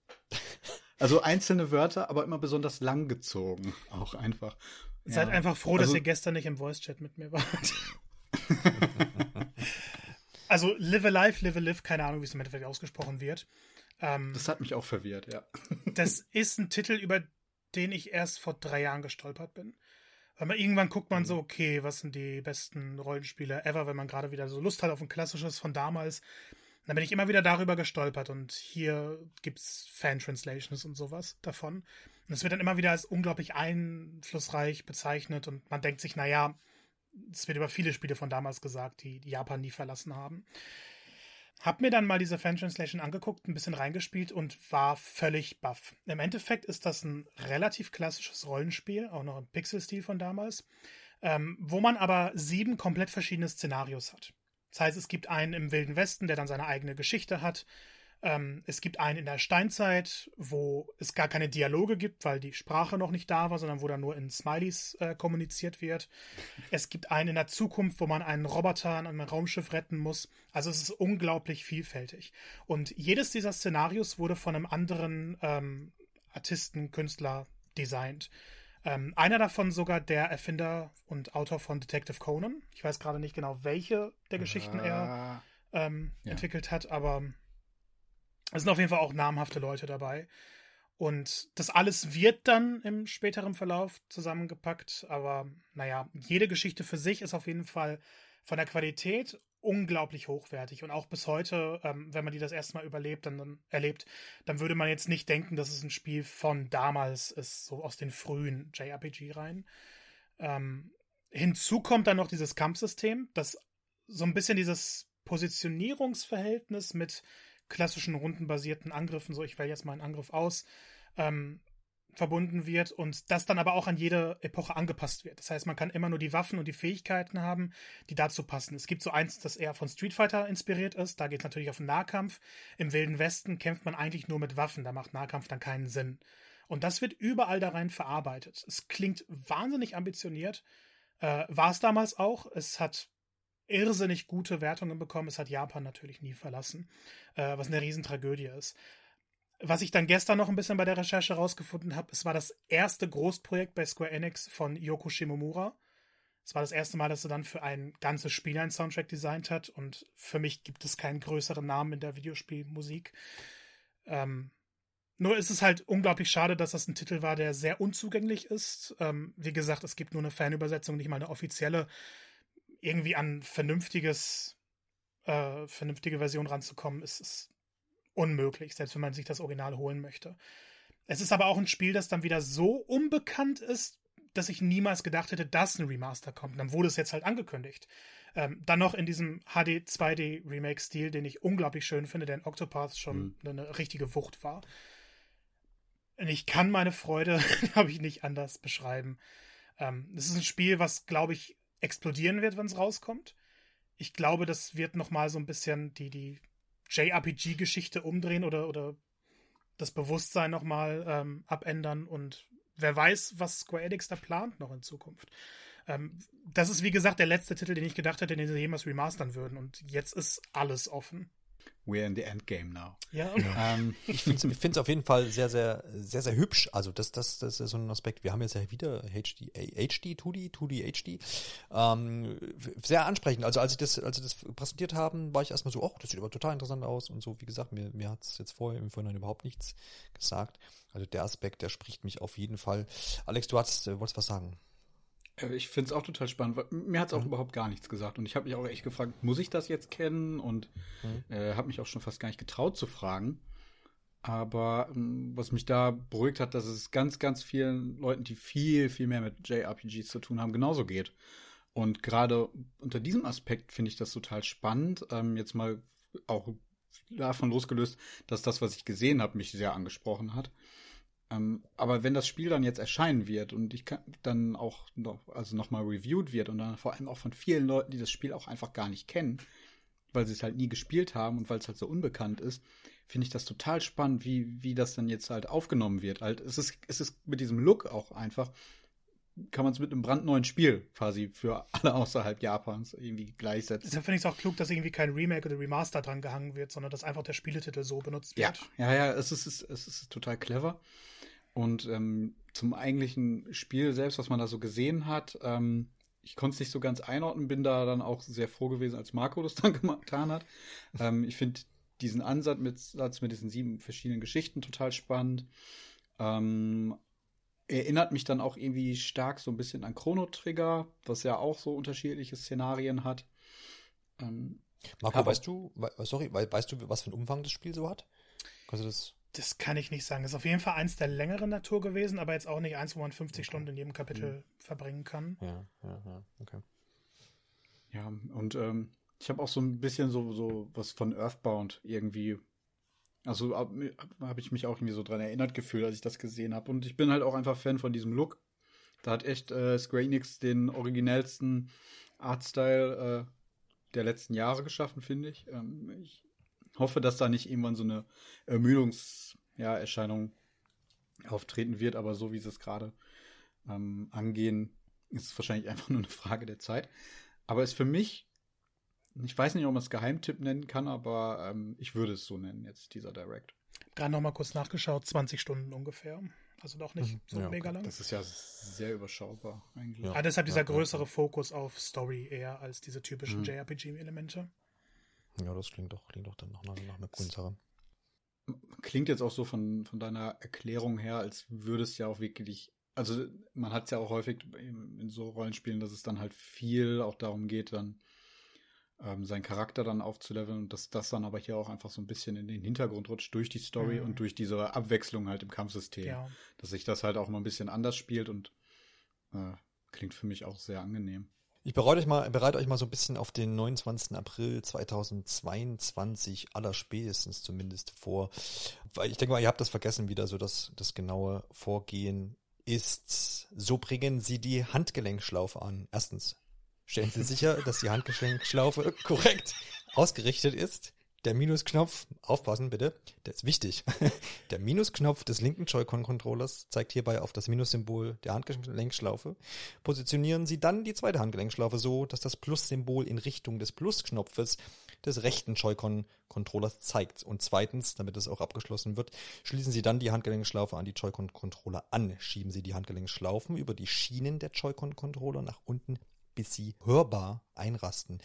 Also einzelne Wörter, aber immer besonders lang gezogen. Auch einfach. Seid ja. einfach froh, dass also, ihr gestern nicht im Voice-Chat mit mir wart. also Live Alive, Live Alive, keine Ahnung, wie es im Endeffekt ausgesprochen wird. Ähm, das hat mich auch verwirrt, ja. das ist ein Titel, über den ich erst vor drei Jahren gestolpert bin. Weil man irgendwann guckt man so, mhm. okay, was sind die besten Rollenspiele ever, wenn man gerade wieder so Lust hat auf ein klassisches von damals. Dann bin ich immer wieder darüber gestolpert und hier gibt's Fan-Translations und sowas davon. Und es wird dann immer wieder als unglaublich einflussreich bezeichnet und man denkt sich, naja, es wird über viele Spiele von damals gesagt, die Japan nie verlassen haben. Hab mir dann mal diese Fan-Translation angeguckt, ein bisschen reingespielt und war völlig baff. Im Endeffekt ist das ein relativ klassisches Rollenspiel, auch noch im Pixel-Stil von damals, ähm, wo man aber sieben komplett verschiedene Szenarios hat. Das heißt, es gibt einen im Wilden Westen, der dann seine eigene Geschichte hat. Ähm, es gibt einen in der Steinzeit, wo es gar keine Dialoge gibt, weil die Sprache noch nicht da war, sondern wo dann nur in Smileys äh, kommuniziert wird. Es gibt einen in der Zukunft, wo man einen Roboter an einem Raumschiff retten muss. Also es ist unglaublich vielfältig. Und jedes dieser Szenarios wurde von einem anderen ähm, Artisten, Künstler designt. Ähm, einer davon sogar der Erfinder und Autor von Detective Conan. Ich weiß gerade nicht genau, welche der Geschichten er ah. ähm, ja. entwickelt hat, aber es sind auf jeden Fall auch namhafte Leute dabei. Und das alles wird dann im späteren Verlauf zusammengepackt. Aber naja, jede Geschichte für sich ist auf jeden Fall von der Qualität unglaublich hochwertig. Und auch bis heute, ähm, wenn man die das erste Mal überlebt, dann, dann, erlebt, dann würde man jetzt nicht denken, dass es ein Spiel von damals ist, so aus den frühen JRPG-Reihen. Ähm, hinzu kommt dann noch dieses Kampfsystem, das so ein bisschen dieses Positionierungsverhältnis mit klassischen rundenbasierten Angriffen, so ich wähle jetzt mal einen Angriff aus, ähm, verbunden wird und das dann aber auch an jede Epoche angepasst wird. Das heißt, man kann immer nur die Waffen und die Fähigkeiten haben, die dazu passen. Es gibt so eins, das eher von Street Fighter inspiriert ist. Da geht es natürlich auf den Nahkampf. Im Wilden Westen kämpft man eigentlich nur mit Waffen. Da macht Nahkampf dann keinen Sinn. Und das wird überall da rein verarbeitet. Es klingt wahnsinnig ambitioniert. Äh, War es damals auch. Es hat irrsinnig gute Wertungen bekommen. Es hat Japan natürlich nie verlassen, äh, was eine Riesentragödie ist. Was ich dann gestern noch ein bisschen bei der Recherche rausgefunden habe, es war das erste Großprojekt bei Square Enix von Yoko Shimomura. Es war das erste Mal, dass er dann für ein ganzes Spiel einen Soundtrack designt hat und für mich gibt es keinen größeren Namen in der Videospielmusik. Ähm, nur ist es halt unglaublich schade, dass das ein Titel war, der sehr unzugänglich ist. Ähm, wie gesagt, es gibt nur eine Fanübersetzung, nicht mal eine offizielle. Irgendwie an vernünftiges, äh, vernünftige Version ranzukommen, ist, ist unmöglich, selbst wenn man sich das Original holen möchte. Es ist aber auch ein Spiel, das dann wieder so unbekannt ist, dass ich niemals gedacht hätte, dass ein Remaster kommt. Und dann wurde es jetzt halt angekündigt. Ähm, dann noch in diesem HD 2D Remake-Stil, den ich unglaublich schön finde, der in Octopath schon mhm. eine richtige Wucht war. Ich kann meine Freude, glaube ich, nicht anders beschreiben. Ähm, es ist ein Spiel, was, glaube ich, explodieren wird, wenn es rauskommt. Ich glaube, das wird noch mal so ein bisschen die, die JRPG-Geschichte umdrehen oder, oder das Bewusstsein noch mal ähm, abändern und wer weiß, was Square Enix da plant noch in Zukunft. Ähm, das ist, wie gesagt, der letzte Titel, den ich gedacht hätte, den sie jemals remastern würden und jetzt ist alles offen we're in the endgame now. Ja, ähm, ich finde es auf jeden Fall sehr, sehr, sehr, sehr hübsch. Also das, das, das ist so ein Aspekt. Wir haben jetzt ja wieder HD, HD, 2D, 2D, HD. Ähm, sehr ansprechend. Also als ich das, als sie das präsentiert haben, war ich erstmal so, oh, das sieht aber total interessant aus und so. Wie gesagt, mir, mir hat es jetzt vorher im Vorhinein überhaupt nichts gesagt. Also der Aspekt, der spricht mich auf jeden Fall. Alex, du hast, äh, wolltest was sagen? Äh, ich finde es auch total spannend, weil mir hat es auch mhm. überhaupt gar nichts gesagt. Und ich habe mich auch echt gefragt, muss ich das jetzt kennen? Und mhm. äh, habe mich auch schon fast gar nicht getraut zu fragen. Aber ähm, was mich da beruhigt hat, dass es ganz, ganz vielen Leuten, die viel, viel mehr mit JRPGs zu tun haben, genauso geht. Und gerade unter diesem Aspekt finde ich das total spannend. Ähm, jetzt mal auch davon losgelöst, dass das, was ich gesehen habe, mich sehr angesprochen hat. Ähm, aber wenn das Spiel dann jetzt erscheinen wird und ich kann dann auch noch, also nochmal reviewed wird und dann vor allem auch von vielen Leuten, die das Spiel auch einfach gar nicht kennen, weil sie es halt nie gespielt haben und weil es halt so unbekannt ist, finde ich das total spannend, wie, wie das dann jetzt halt aufgenommen wird. Halt, es ist, es ist mit diesem Look auch einfach, kann man es mit einem brandneuen Spiel quasi für alle außerhalb Japans irgendwie gleichsetzen. Deshalb finde ich es auch klug, dass irgendwie kein Remake oder Remaster dran gehangen wird, sondern dass einfach der Spieletitel so benutzt wird. Ja, ja, ja, es ist, es ist, es ist total clever. Und ähm, zum eigentlichen Spiel selbst, was man da so gesehen hat, ähm, ich konnte es nicht so ganz einordnen, bin da dann auch sehr froh gewesen, als Marco das dann getan hat. ähm, ich finde diesen Ansatz mit, Satz mit diesen sieben verschiedenen Geschichten total spannend. Ähm, erinnert mich dann auch irgendwie stark so ein bisschen an Chrono Trigger, was ja auch so unterschiedliche Szenarien hat. Ähm, Marco, weißt du, sorry, weißt du, was für einen Umfang das Spiel so hat? Kannst du das das kann ich nicht sagen. Ist auf jeden Fall eins der längeren Natur gewesen, aber jetzt auch nicht eins, wo man 50 okay. Stunden in jedem Kapitel mhm. verbringen kann. Ja, ja, ja, okay. Ja, und ähm, ich habe auch so ein bisschen so, so was von Earthbound irgendwie. Also habe hab ich mich auch irgendwie so dran erinnert gefühlt, als ich das gesehen habe. Und ich bin halt auch einfach Fan von diesem Look. Da hat echt äh, Square Enix den originellsten Artstyle äh, der letzten Jahre geschaffen, finde ich. Ähm, ich hoffe, dass da nicht irgendwann so eine Ermüdungserscheinung ja, auftreten wird, aber so wie sie es gerade ähm, angehen, ist es wahrscheinlich einfach nur eine Frage der Zeit. Aber ist für mich, ich weiß nicht, ob man es Geheimtipp nennen kann, aber ähm, ich würde es so nennen, jetzt dieser Direct. Gerade nochmal kurz nachgeschaut, 20 Stunden ungefähr. Also doch nicht mhm. so ja, mega lang. Das ist ja sehr überschaubar eigentlich. Ja, ah, deshalb dieser größere Fokus auf Story eher als diese typischen mhm. JRPG-Elemente. Ja, das klingt doch, klingt doch dann noch nach, nach einer coolen Sache. Klingt jetzt auch so von, von deiner Erklärung her, als würde es ja auch wirklich, also man hat es ja auch häufig in, so Rollenspielen, dass es dann halt viel auch darum geht, dann ähm, seinen Charakter dann aufzuleveln und dass das dann aber hier auch einfach so ein bisschen in den Hintergrund rutscht durch die Story mhm. und durch diese Abwechslung halt im Kampfsystem. Ja. Dass sich das halt auch mal ein bisschen anders spielt und äh, klingt für mich auch sehr angenehm. Ich bereite euch mal, bereite euch mal so ein bisschen auf den 29. April 2022 allerspätestens zumindest vor. Weil ich denke mal, ihr habt das vergessen wieder, so dass das genaue Vorgehen ist. So bringen Sie die Handgelenkschlaufe an. Erstens, stellen Sie sicher, dass die Handgelenkschlaufe korrekt ausgerichtet ist. Der Minusknopf, aufpassen bitte, der ist wichtig. Der Minusknopf des linken Joy-Con-Controllers zeigt hierbei auf das Minussymbol der Handgelenkschlaufe. Positionieren Sie dann die zweite Handgelenkschlaufe so, dass das Plus-Symbol in Richtung des Plusknopfes des rechten Joy-Con-Controllers zeigt. Und zweitens, damit es auch abgeschlossen wird, schließen Sie dann die Handgelenkschlaufe an die Joy-Con-Controller an. Schieben Sie die Handgelenkschlaufen über die Schienen der Joy-Con-Controller nach unten, bis sie hörbar einrasten.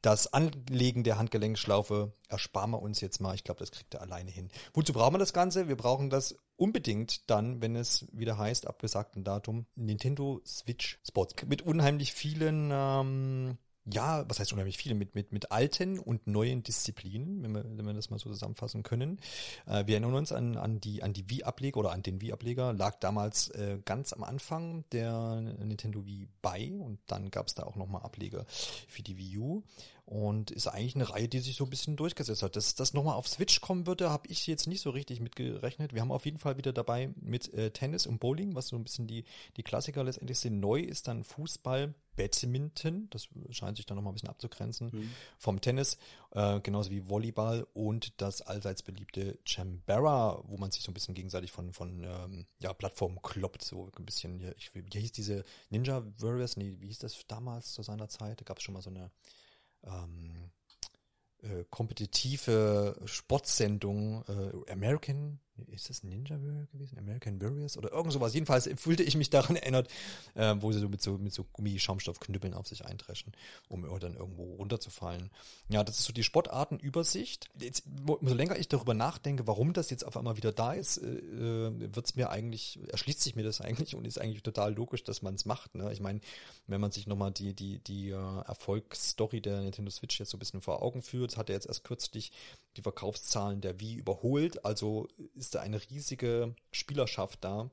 Das Anlegen der Handgelenkschlaufe ersparen wir uns jetzt mal. Ich glaube, das kriegt er alleine hin. Wozu brauchen wir das Ganze? Wir brauchen das unbedingt dann, wenn es wieder heißt, ab besagtem Datum, Nintendo Switch Sports. Mit unheimlich vielen ähm, ja, was heißt unheimlich viele, mit, mit, mit alten und neuen Disziplinen, wenn wir, wenn wir das mal so zusammenfassen können. Äh, wir erinnern uns an, an die, an die Wii-Ableger oder an den Wii-Ableger, lag damals äh, ganz am Anfang der Nintendo Wii bei und dann gab es da auch nochmal Ableger für die Wii U und ist eigentlich eine Reihe, die sich so ein bisschen durchgesetzt hat. Dass das nochmal auf Switch kommen würde, habe ich jetzt nicht so richtig mitgerechnet. Wir haben auf jeden Fall wieder dabei mit äh, Tennis und Bowling, was so ein bisschen die, die Klassiker letztendlich sind. Neu ist dann Fußball, Badminton, das scheint sich dann nochmal ein bisschen abzugrenzen mhm. vom Tennis, äh, genauso wie Volleyball und das allseits beliebte Chambera, wo man sich so ein bisschen gegenseitig von, von ähm, ja, Plattformen kloppt, so ein bisschen, hier, ich, wie hieß diese Ninja Warriors, nee, wie hieß das damals zu seiner Zeit? Da gab es schon mal so eine ähm, äh, kompetitive Sportsendung, äh, American ist das Ninja Warrior gewesen? American Warriors oder irgend sowas. Jedenfalls fühlte ich mich daran erinnert, äh, wo sie so mit so mit so Gummischaumstoffknüppeln auf sich eindreschen, um dann irgendwo runterzufallen. Ja, das ist so die Sportartenübersicht. Jetzt, umso länger ich darüber nachdenke, warum das jetzt auf einmal wieder da ist, äh, äh wird's mir eigentlich, erschließt sich mir das eigentlich und ist eigentlich total logisch, dass man es macht. Ne? Ich meine, wenn man sich nochmal die, die, die uh, Erfolgsstory der Nintendo Switch jetzt so ein bisschen vor Augen führt, hat er jetzt erst kürzlich die Verkaufszahlen der Wii überholt. Also ist da eine riesige Spielerschaft da.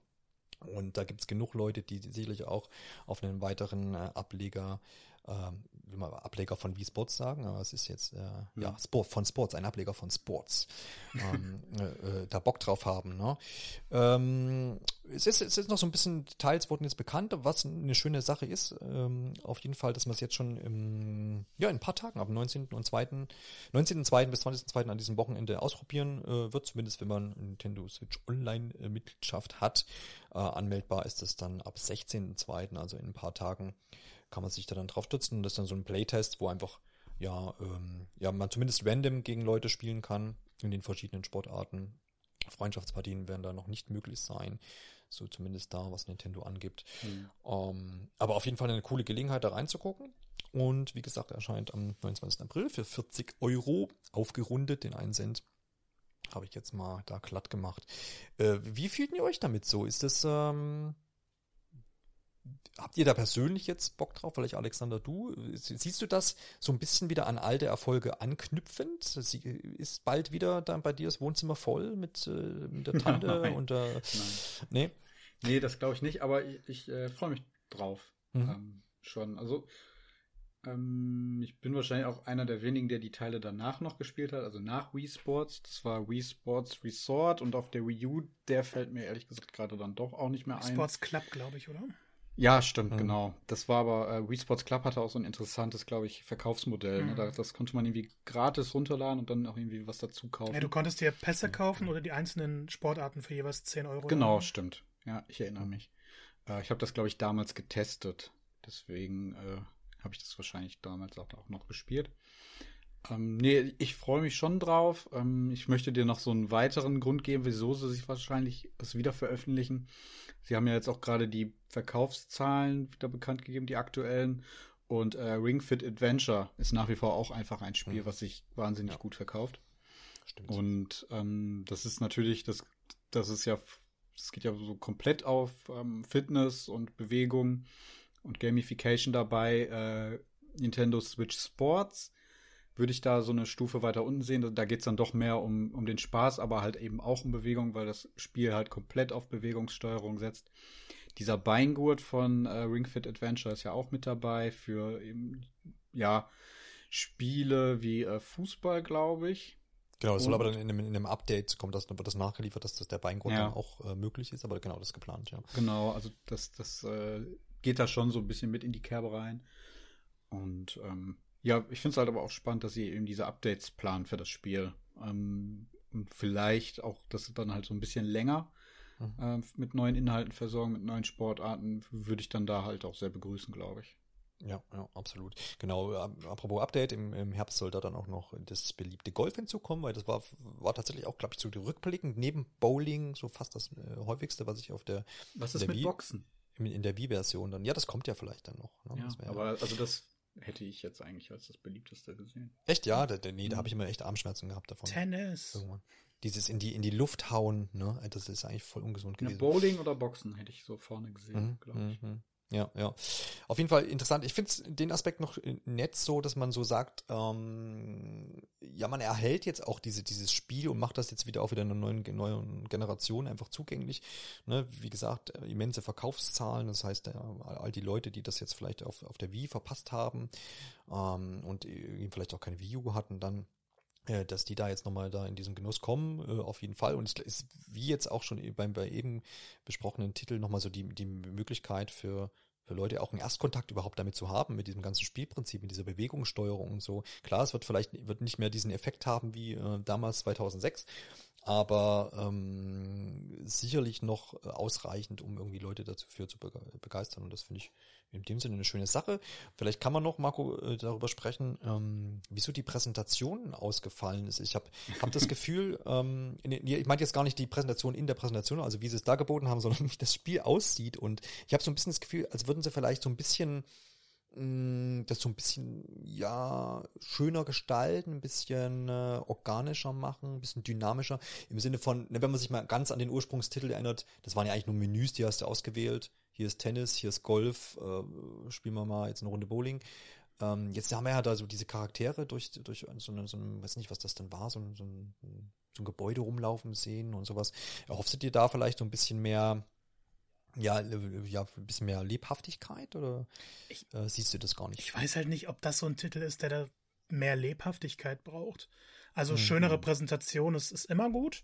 Und da gibt es genug Leute, die sicherlich auch auf einen weiteren äh, Ableger ähm, will man Ableger von Wii Sports sagen, aber es ist jetzt äh, ja. ja Sport von Sports, ein Ableger von Sports, ähm, äh, äh, da Bock drauf haben. Ne? Ähm, es, ist, es ist noch so ein bisschen, Details wurden jetzt bekannt, was eine schöne Sache ist. Ähm, auf jeden Fall, dass man es jetzt schon im, ja, in ein paar Tagen, ab 19. und 2. 19.2. bis 20.2. an diesem Wochenende ausprobieren äh, wird, zumindest wenn man Nintendo Switch Online-Mitgliedschaft hat. Äh, anmeldbar ist es dann ab 16.2., also in ein paar Tagen kann man sich da dann drauf stützen. Das ist dann so ein Playtest, wo einfach, ja, ähm, ja, man zumindest random gegen Leute spielen kann in den verschiedenen Sportarten. Freundschaftspartien werden da noch nicht möglich sein. So zumindest da, was Nintendo angibt. Mhm. Ähm, aber auf jeden Fall eine coole Gelegenheit, da reinzugucken. Und wie gesagt, erscheint am 29. April für 40 Euro aufgerundet, den einen Cent. Habe ich jetzt mal da glatt gemacht. Äh, wie fühlt ihr euch damit so? Ist das, ähm, Habt ihr da persönlich jetzt Bock drauf? Vielleicht Alexander, du, siehst du das so ein bisschen wieder an alte Erfolge anknüpfend? ist bald wieder dann bei dir das Wohnzimmer voll mit, äh, mit der Tante Nein. und der, Nein. Nee? Nee, das glaube ich nicht, aber ich, ich äh, freue mich drauf. Mhm. Ähm, schon. Also, ähm, ich bin wahrscheinlich auch einer der wenigen, der die Teile danach noch gespielt hat, also nach Wii Sports. Das war Wii Sports Resort und auf der Wii U, der fällt mir ehrlich gesagt gerade dann doch auch nicht mehr ein. Sports Club, glaube ich, oder? Ja, stimmt, mhm. genau. Das war aber, äh, Wii Sports Club hatte auch so ein interessantes, glaube ich, Verkaufsmodell. Mhm. Ne? Da, das konnte man irgendwie gratis runterladen und dann auch irgendwie was dazu kaufen. Ja, du konntest dir Pässe kaufen oder die einzelnen Sportarten für jeweils 10 Euro. Genau, stimmt. Ja, ich erinnere mich. Äh, ich habe das, glaube ich, damals getestet. Deswegen äh, habe ich das wahrscheinlich damals auch, auch noch gespielt. Ähm, nee, ich freue mich schon drauf. Ähm, ich möchte dir noch so einen weiteren Grund geben, wieso sie sich wahrscheinlich das wieder veröffentlichen. Sie haben ja jetzt auch gerade die Verkaufszahlen wieder bekannt gegeben, die aktuellen. Und äh, Ring Fit Adventure ist nach wie vor auch einfach ein Spiel, mhm. was sich wahnsinnig ja. gut verkauft. Stimmt. Und ähm, das ist natürlich, das, das ist ja, das geht ja so komplett auf ähm, Fitness und Bewegung und Gamification dabei. Äh, Nintendo Switch Sports würde ich da so eine Stufe weiter unten sehen. Da geht es dann doch mehr um, um den Spaß, aber halt eben auch um Bewegung, weil das Spiel halt komplett auf Bewegungssteuerung setzt. Dieser Beingurt von äh, Ring Fit Adventure ist ja auch mit dabei für eben, ja, Spiele wie äh, Fußball, glaube ich. Genau, es soll aber dann in einem, in einem Update kommt das, wird das nachgeliefert, dass das der Beingurt ja. dann auch äh, möglich ist, aber genau das ist geplant, ja. Genau, also das, das äh, geht da schon so ein bisschen mit in die Kerbe rein. Und ähm, Ja, ich finde es halt aber auch spannend, dass sie eben diese Updates planen für das Spiel. Ähm, und vielleicht auch, dass dann halt so ein bisschen länger mhm. äh, mit neuen Inhalten versorgen, mit neuen Sportarten, würde ich dann da halt auch sehr begrüßen, glaube ich. Ja, ja, absolut. Genau, apropos Update, im, im Herbst soll da dann auch noch das beliebte Golf hinzukommen, weil das war, war tatsächlich auch, glaube ich, so rückblickend neben Bowling so fast das äh, häufigste, was ich auf der Was ist der mit Wii, Boxen? In, in der Wii-Version dann. Ja, das kommt ja vielleicht dann noch. Ne? Ja, aber also das hätte ich jetzt eigentlich als das beliebteste gesehen. Echt, ja? Da, nee, da habe ich immer echt Armschmerzen gehabt davon. Tennis. Irgendwann. Dieses in die, in die Luft hauen, ne? Das ist eigentlich voll ungesund gewesen. Ja, Bowling oder Boxen hätte ich so vorne gesehen, mhm, glaube ich. Mhm. Ja, ja. Auf jeden Fall interessant. Ich finde den Aspekt noch nett so, dass man so sagt, ähm, ja, man erhält jetzt auch diese, dieses Spiel und macht das jetzt wieder auch wieder einer neuen, neuen Generation einfach zugänglich. Ne? Wie gesagt, immense Verkaufszahlen, das heißt, all die Leute, die das jetzt vielleicht auf, auf der Wii verpasst haben ähm, und vielleicht auch keine Wii U hatten, dann äh, dass die da jetzt nochmal da in diesen Genuss kommen, äh, auf jeden Fall. Und es ist wie jetzt auch schon beim bei eben besprochenen Titel nochmal so die, die Möglichkeit für, für Leute auch einen Erstkontakt überhaupt damit zu haben, mit diesem ganzen Spielprinzip, mit dieser Bewegungssteuerung und so. Klar, es wird vielleicht wird nicht mehr diesen Effekt haben wie äh, damals 2006, aber ähm, sicherlich noch ausreichend, um irgendwie Leute dazu für zu begeistern. Und das finde ich in dem Sinne eine schöne Sache. Vielleicht kann man noch, Marco, äh, darüber sprechen, ähm, wieso die Präsentation ausgefallen ist. Ich habe hab das Gefühl, ähm, ich meine jetzt gar nicht die Präsentation in der Präsentation, also wie sie es da geboten haben, sondern wie das Spiel aussieht. Und ich habe so ein bisschen das Gefühl, als würden sie vielleicht so ein bisschen das so ein bisschen, ja, schöner gestalten, ein bisschen äh, organischer machen, ein bisschen dynamischer. Im Sinne von, ne, wenn man sich mal ganz an den Ursprungstitel erinnert, das waren ja eigentlich nur Menüs, die hast du ausgewählt. Hier ist Tennis, hier ist Golf, äh, spielen wir mal jetzt eine Runde Bowling. Ähm, jetzt haben wir ja da so diese Charaktere durch, durch so eine, so ein, weiß nicht, was das denn war, so, so, ein, so ein Gebäude rumlaufen sehen und sowas. Erhoffst du dir da vielleicht so ein bisschen mehr ja, ja, ein bisschen mehr Lebhaftigkeit oder ich, äh, siehst du das gar nicht? Ich weiß halt nicht, ob das so ein Titel ist, der da mehr Lebhaftigkeit braucht. Also mhm. schönere Präsentation ist, ist immer gut,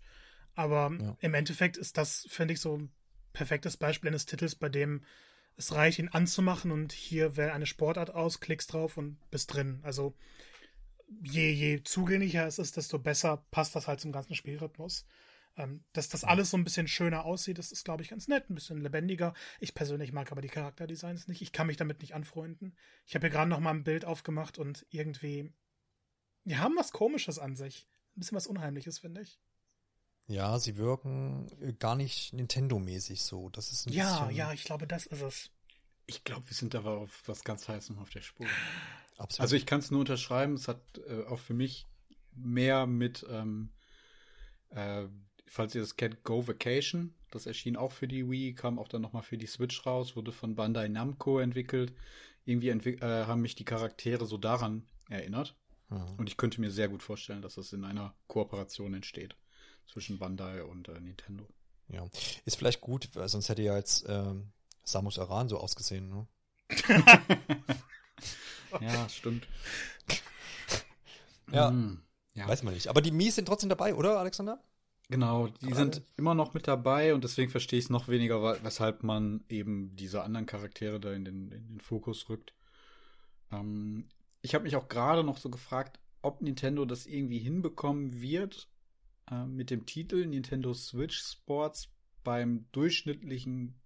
aber ja. im Endeffekt ist das, finde ich, so ein perfektes Beispiel eines Titels, bei dem es reicht, ihn anzumachen und hier wählt eine Sportart aus, klickst drauf und bist drin. Also je, je zugänglicher es ist, desto besser passt das halt zum ganzen Spielrhythmus. Ähm, dass das alles so ein bisschen schöner aussieht, das ist, glaube ich, ganz nett, ein bisschen lebendiger. Ich persönlich mag aber die Charakterdesigns nicht. Ich kann mich damit nicht anfreunden. Ich habe hier gerade noch mal ein Bild aufgemacht und irgendwie, die haben was Komisches an sich. Ein bisschen was Unheimliches, finde ich. Ja, sie wirken gar nicht Nintendo-mäßig so. Das ist ein ja, bisschen... ja, ich glaube, das ist es. Ich glaube, wir sind aber auf was ganz Heißem auf der Spur. Absolut. Also ich kann es nur unterschreiben. Es hat äh, auch für mich mehr mit ähm, äh, falls ihr das kennt, Go Vacation. Das erschien auch für die Wii, kam auch dann nochmal für die Switch raus, wurde von Bandai Namco entwickelt. Irgendwie entwick äh, haben mich die Charaktere so daran erinnert. Mhm. Und ich könnte mir sehr gut vorstellen, dass das in einer Kooperation entsteht zwischen Bandai und äh, Nintendo. Ja, ist vielleicht gut, weil sonst hätte ja jetzt ähm, Samus Aran so ausgesehen, ne? ja, stimmt. ja, mm, ja, weiß man nicht. Aber die Mies sind trotzdem dabei, oder, Alexander? Genau, die Aber sind immer noch mit dabei und deswegen verstehe ich es noch weniger, weshalb man eben diese anderen Charaktere da in den, in den Fokus rückt. Ähm, ich habe mich auch gerade noch so gefragt, ob Nintendo das irgendwie hinbekommen wird, äh, mit dem Titel Nintendo Switch Sports beim durchschnittlichen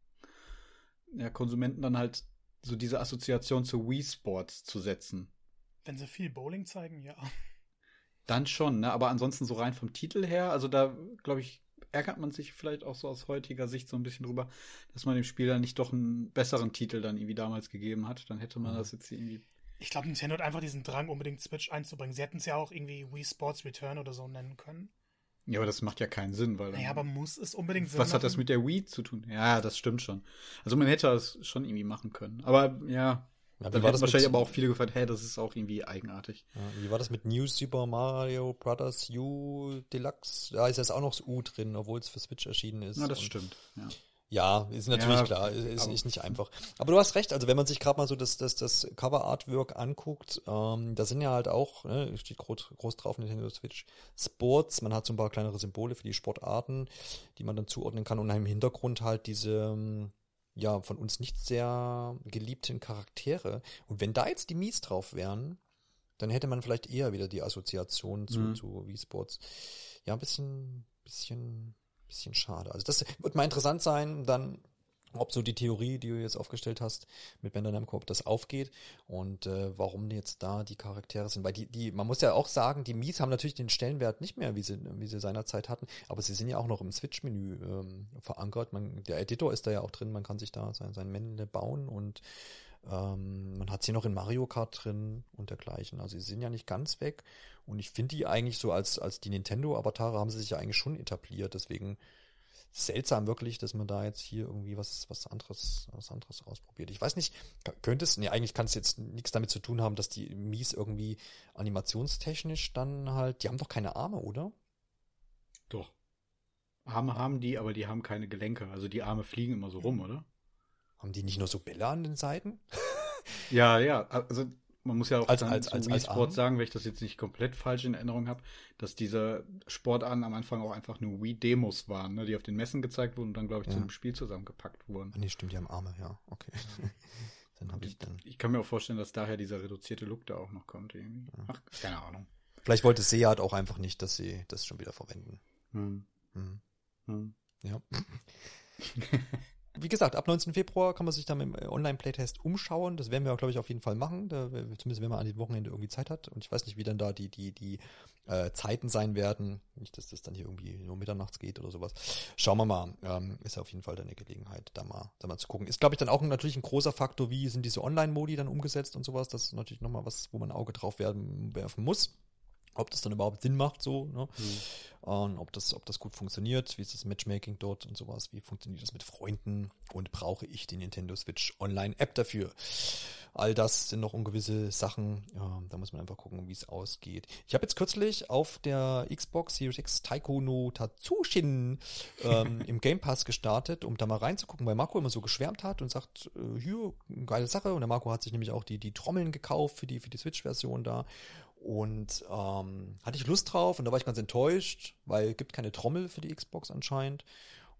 ja, Konsumenten dann halt so diese Assoziation zu Wii Sports zu setzen. Wenn sie viel Bowling zeigen, ja. Dann schon, ne? Aber ansonsten so rein vom Titel her, also da, glaube ich, ärgert man sich vielleicht auch so aus heutiger Sicht so ein bisschen drüber, dass man dem Spieler nicht doch einen besseren Titel dann irgendwie damals gegeben hat. Dann hätte man mhm. das jetzt irgendwie. Ich glaube, Nintendo hat einfach diesen Drang, unbedingt Switch einzubringen. Sie hätten es ja auch irgendwie Wii Sports Return oder so nennen können. Ja, aber das macht ja keinen Sinn, weil. Naja, aber muss es unbedingt Sinn Was hat das mit der Wii zu tun? Ja, das stimmt schon. Also man hätte das schon irgendwie machen können. Aber ja, ja, Dann hätten wahrscheinlich aber auch viele gefragt, hey, das ist auch irgendwie eigenartig. Ja, wie war das mit New Super Mario Brothers U Deluxe? Da ist jetzt auch noch das U drin, obwohl es für Switch erschienen ist. Ja, das stimmt, ja. Ja, ist natürlich ja, klar, ist, ist nicht einfach. Aber du hast recht, also wenn man sich gerade mal so das, das, das Cover-Artwork anguckt, ähm, da sind ja halt auch, ne, steht groß, groß drauf Nintendo Switch Sports, man hat so ein paar kleinere Symbole für die Sportarten, die man dann zuordnen kann und im Hintergrund halt diese, ähm, ja, von uns nicht sehr geliebten Charaktere. Und wenn da jetzt die Mies drauf wären, Dann hätte man vielleicht eher wieder die Assoziation zu, Mhm. zu Wii Sports. Ja, ein bisschen, bisschen, bisschen schade. Also das wird mal interessant sein, dann ob so die Theorie, die du jetzt aufgestellt hast mit Bandai Namco, ob das aufgeht und äh, warum jetzt da die Charaktere sind. Weil die, die, man muss ja auch sagen, die Mies haben natürlich den Stellenwert nicht mehr, wie sie, wie sie seinerzeit hatten, aber sie sind ja auch noch im Switch-Menü ähm, verankert. Man, der Editor ist da ja auch drin, man kann sich da sein, sein Männle bauen und ähm, man hat sie noch in Mario Kart drin und dergleichen. Also sie sind ja nicht ganz weg. Und ich finde die eigentlich so als, als die Nintendo-Avatare haben sie sich ja eigentlich schon etabliert. Deswegen seltsam wirklich, dass man da jetzt hier irgendwie was, was anderes, was anderes ausprobiert. Ich weiß nicht, könnte es, nee, eigentlich kann es jetzt nichts damit zu tun haben, dass die Mies irgendwie animationstechnisch dann halt, die haben doch keine Arme, oder? Doch. Arme haben die, aber die haben keine Gelenke. Also die Arme fliegen immer so rum, oder? Haben die nicht nur so Bälle an den Seiten? Ja, ja. Also man muss ja auch Als- dann als- zu als- als Sport sagen, wenn ich das jetzt nicht komplett falsch in Erinnerung habe, dass diese Sportarten am Anfang auch einfach nur Wii-Demos waren, ne, die auf den Messen gezeigt wurden und dann, glaube ich, zu Ja. einem Spiel zusammengepackt wurden. Ah, nee, stimmt, die haben Arme, ja, okay. dann habe ich dann. Ich kann mir auch vorstellen, dass daher dieser reduzierte Look da auch noch kommt. Irgendwie. Ach, keine Ahnung. Vielleicht wollte Seat auch einfach nicht, dass sie das schon wieder verwenden. Hm. Hm. Hm. Ja. Wie gesagt, ab 19. Februar kann man sich dann im äh, Online-Playtest umschauen. Das werden wir, glaube ich, auf jeden Fall machen. Da, zumindest wenn man an dem Wochenende irgendwie Zeit hat. Und ich weiß nicht, wie dann da die, die, die äh, Zeiten sein werden. Nicht, dass das dann hier irgendwie nur mitternachts geht oder sowas. Schauen wir mal. Ähm, ist ja auf jeden Fall dann eine Gelegenheit, da mal, da mal zu gucken. Ist, glaube ich, dann auch natürlich ein großer Faktor, wie sind diese Online-Modi dann umgesetzt und sowas. Das ist natürlich nochmal was, wo man ein Auge drauf werfen muss. Ob das dann überhaupt Sinn macht, so, ne? Und ob das, ob das gut funktioniert, wie ist das Matchmaking dort und sowas, wie funktioniert das mit Freunden und brauche ich die Nintendo Switch Online App dafür? All das sind noch ungewisse Sachen, ja, da muss man einfach gucken, wie es ausgeht. Ich habe jetzt kürzlich auf der Xbox Series X Taiko no Tatsushin ähm, im Game Pass gestartet, um da mal reinzugucken, weil Marco immer so geschwärmt hat und sagt, äh, hier, geile Sache. Und der Marco hat sich nämlich auch die, die Trommeln gekauft für die, für die Switch-Version da. Und ähm, hatte ich Lust drauf und da war ich ganz enttäuscht, weil es gibt keine Trommel für die Xbox anscheinend.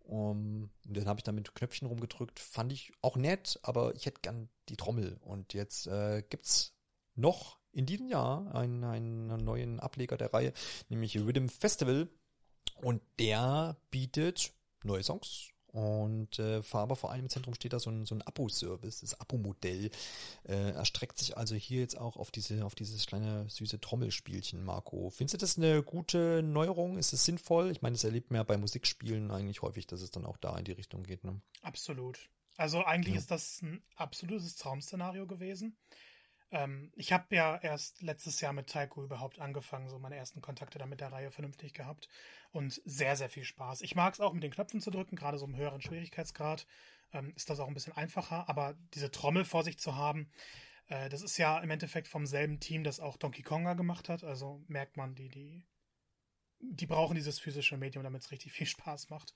Um, und dann habe ich da mit Knöpfchen rumgedrückt. Fand ich auch nett, aber ich hätte gern die Trommel. Und jetzt äh, gibt's noch in diesem Jahr einen, einen neuen Ableger der Reihe, nämlich Rhythm Festival. Und der bietet neue Songs. Und äh, aber vor allem im Zentrum steht da so ein, so ein Abo-Service, das Abo-Modell. Äh, erstreckt sich also hier jetzt auch auf diese, auf dieses kleine süße Trommelspielchen, Marco. Findest du das eine gute Neuerung? Ist es sinnvoll? Ich meine, das erlebt man ja bei Musikspielen eigentlich häufig, dass es dann auch da in die Richtung geht. Ne? Absolut. Also eigentlich Ja. ist das ein absolutes Traum-Szenario gewesen. Ähm, ich habe ja erst letztes Jahr mit Taiko überhaupt angefangen, so meine ersten Kontakte da mit der Reihe vernünftig gehabt und sehr, sehr viel Spaß. Ich mag es auch mit den Knöpfen zu drücken, gerade so im höheren Schwierigkeitsgrad ähm, ist das auch ein bisschen einfacher, aber diese Trommel vor sich zu haben, äh, das ist ja im Endeffekt vom selben Team, das auch Donkey Konga gemacht hat, also merkt man, die, die, die brauchen dieses physische Medium, damit es richtig viel Spaß macht.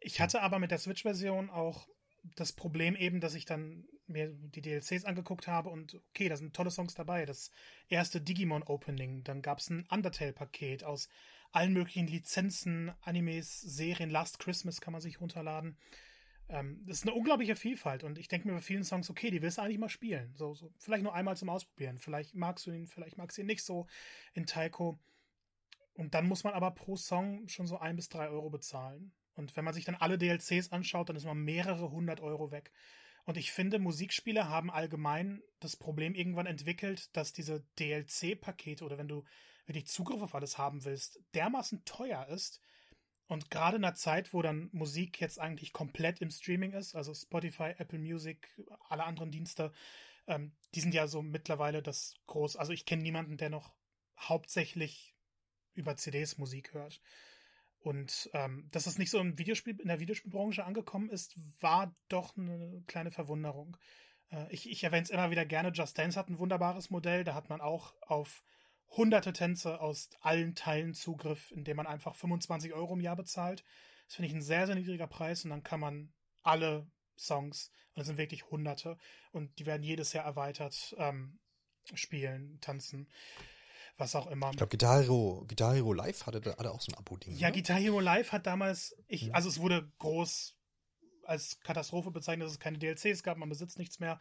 Ich hatte aber mit der Switch-Version auch das Problem eben, dass ich dann mir die DLCs angeguckt habe und okay, da sind tolle Songs dabei. Das erste Digimon Opening, dann gab es ein Undertale-Paket aus allen möglichen Lizenzen, Animes, Serien, Last Christmas kann man sich runterladen. Ähm, das ist eine unglaubliche Vielfalt und ich denke mir bei vielen Songs, okay, die willst du eigentlich mal spielen. So, so, vielleicht nur einmal zum Ausprobieren. Vielleicht magst du ihn, vielleicht magst du ihn nicht so in Taiko. Und dann muss man aber pro Song schon so ein bis drei Euro bezahlen. Und wenn man sich dann alle DLCs anschaut, dann ist man mehrere hundert Euro weg. Und ich finde, Musikspiele haben allgemein das Problem irgendwann entwickelt, dass diese DLC-Pakete oder wenn du wirklich Zugriff auf alles haben willst, dermaßen teuer ist. Und gerade in einer Zeit, wo dann Musik jetzt eigentlich komplett im Streaming ist, also Spotify, Apple Music, alle anderen Dienste, ähm, die sind ja so mittlerweile das groß. Also ich kenne niemanden, der noch hauptsächlich über CDs Musik hört. Und ähm, dass es nicht so im Videospiel, in der Videospielbranche angekommen ist, war doch eine kleine Verwunderung. Äh, ich ich erwähne es immer wieder gerne. Just Dance hat ein wunderbares Modell. Da hat man auch auf hunderte Tänze aus allen Teilen Zugriff, indem man einfach 25 Euro im Jahr bezahlt. Das finde ich ein sehr, sehr niedriger Preis und dann kann man alle Songs, und es sind wirklich hunderte, und die werden jedes Jahr erweitert, ähm, spielen, tanzen was auch immer. Ich glaube, Guitar Hero, Guitar Hero Live hatte, hatte auch so ein Abo-Ding. Ja, ne? Guitar Hero Live hat damals, ich, Mhm. also es wurde groß als Katastrophe bezeichnet, dass es keine DLCs gab, man besitzt nichts mehr.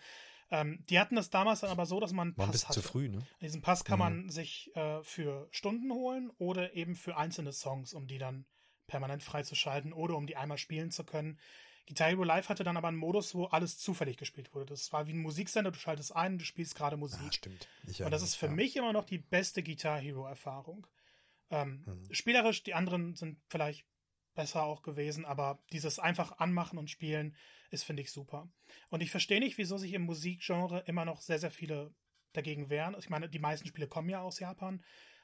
Ähm, die hatten das damals dann aber so, dass man einen War ein Pass hatte. zu früh, ne? Diesen Pass kann Mhm. man sich äh, für Stunden holen oder eben für einzelne Songs, um die dann permanent freizuschalten oder um die einmal spielen zu können. Guitar Hero Live hatte dann aber einen Modus, wo alles zufällig gespielt wurde. Das war wie ein Musiksender, du schaltest ein du spielst gerade Musik. Ah, stimmt. Ich und das ist für ja. mich immer noch die beste Guitar Hero Erfahrung. Ähm, Mhm. Spielerisch, die anderen sind vielleicht besser auch gewesen, aber dieses einfach anmachen und spielen ist, finde ich, super. Und ich verstehe nicht, wieso sich im Musikgenre immer noch sehr, sehr viele dagegen wehren. Ich meine, die meisten Spiele kommen ja aus Japan,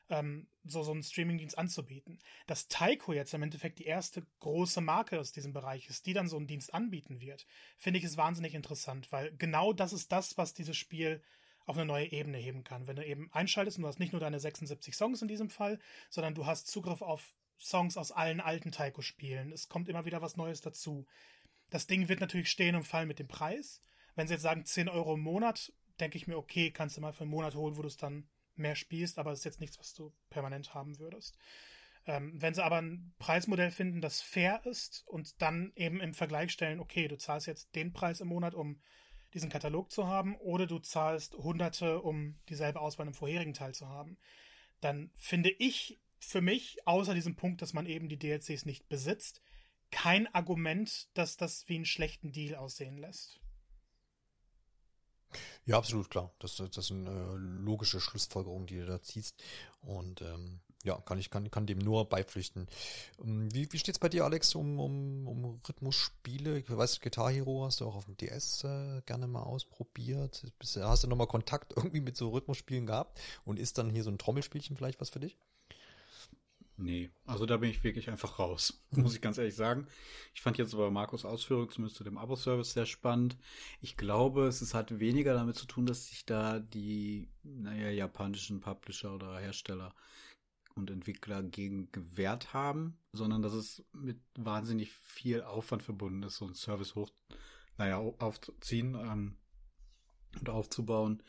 ähm, so, so einen Streamingdienst anzubieten. Dass Taiko jetzt im Endeffekt die erste große Marke aus diesem Bereich ist, die dann so einen Dienst anbieten wird, finde ich es wahnsinnig interessant, weil genau das ist das, was dieses Spiel auf eine neue Ebene heben kann. Wenn du eben einschaltest und du hast nicht nur deine 76 Songs in diesem Fall, sondern du hast Zugriff auf Songs aus allen alten Taiko-Spielen. Es kommt immer wieder was Neues dazu. Das Ding wird natürlich stehen und fallen mit dem Preis. Wenn sie jetzt sagen 10 Euro im Monat, denke ich mir, okay, kannst du mal für einen Monat holen, wo du es dann mehr spielst, aber es ist jetzt nichts, was du permanent haben würdest. Ähm, wenn sie aber ein Preismodell finden, das fair ist und dann eben im Vergleich stellen, okay, du zahlst jetzt den Preis im Monat, um diesen Katalog zu haben, oder du zahlst Hunderte, um dieselbe Auswahl im vorherigen Teil zu haben, dann finde ich für mich, außer diesem Punkt, dass man eben die DLCs nicht besitzt, kein Argument, dass das wie einen schlechten Deal aussehen lässt. Ja, absolut, klar. Das, das sind äh, logische Schlussfolgerungen, die du da ziehst. Und ähm, ja, kann ich kann, kann dem nur beipflichten. Ähm, wie wie steht's bei dir, Alex, um, um, um Rhythmusspiele? Ich weiß, Guitar Hero hast du auch auf dem DS äh, gerne mal ausprobiert. Hast du nochmal Kontakt irgendwie mit so Rhythmusspielen gehabt? Und ist dann hier so ein Trommelspielchen vielleicht was für dich? Nee, also da bin ich wirklich einfach raus, muss ich ganz ehrlich sagen. Ich fand jetzt aber Markus Ausführung zumindest zu dem Abo-Service sehr spannend. Ich glaube, es halt weniger damit zu tun, dass sich da die, naja, japanischen Publisher oder Hersteller und Entwickler gegen gewehrt haben, sondern dass es mit wahnsinnig viel Aufwand verbunden ist, so einen Service hoch, naja, aufzuziehen ähm, und aufzubauen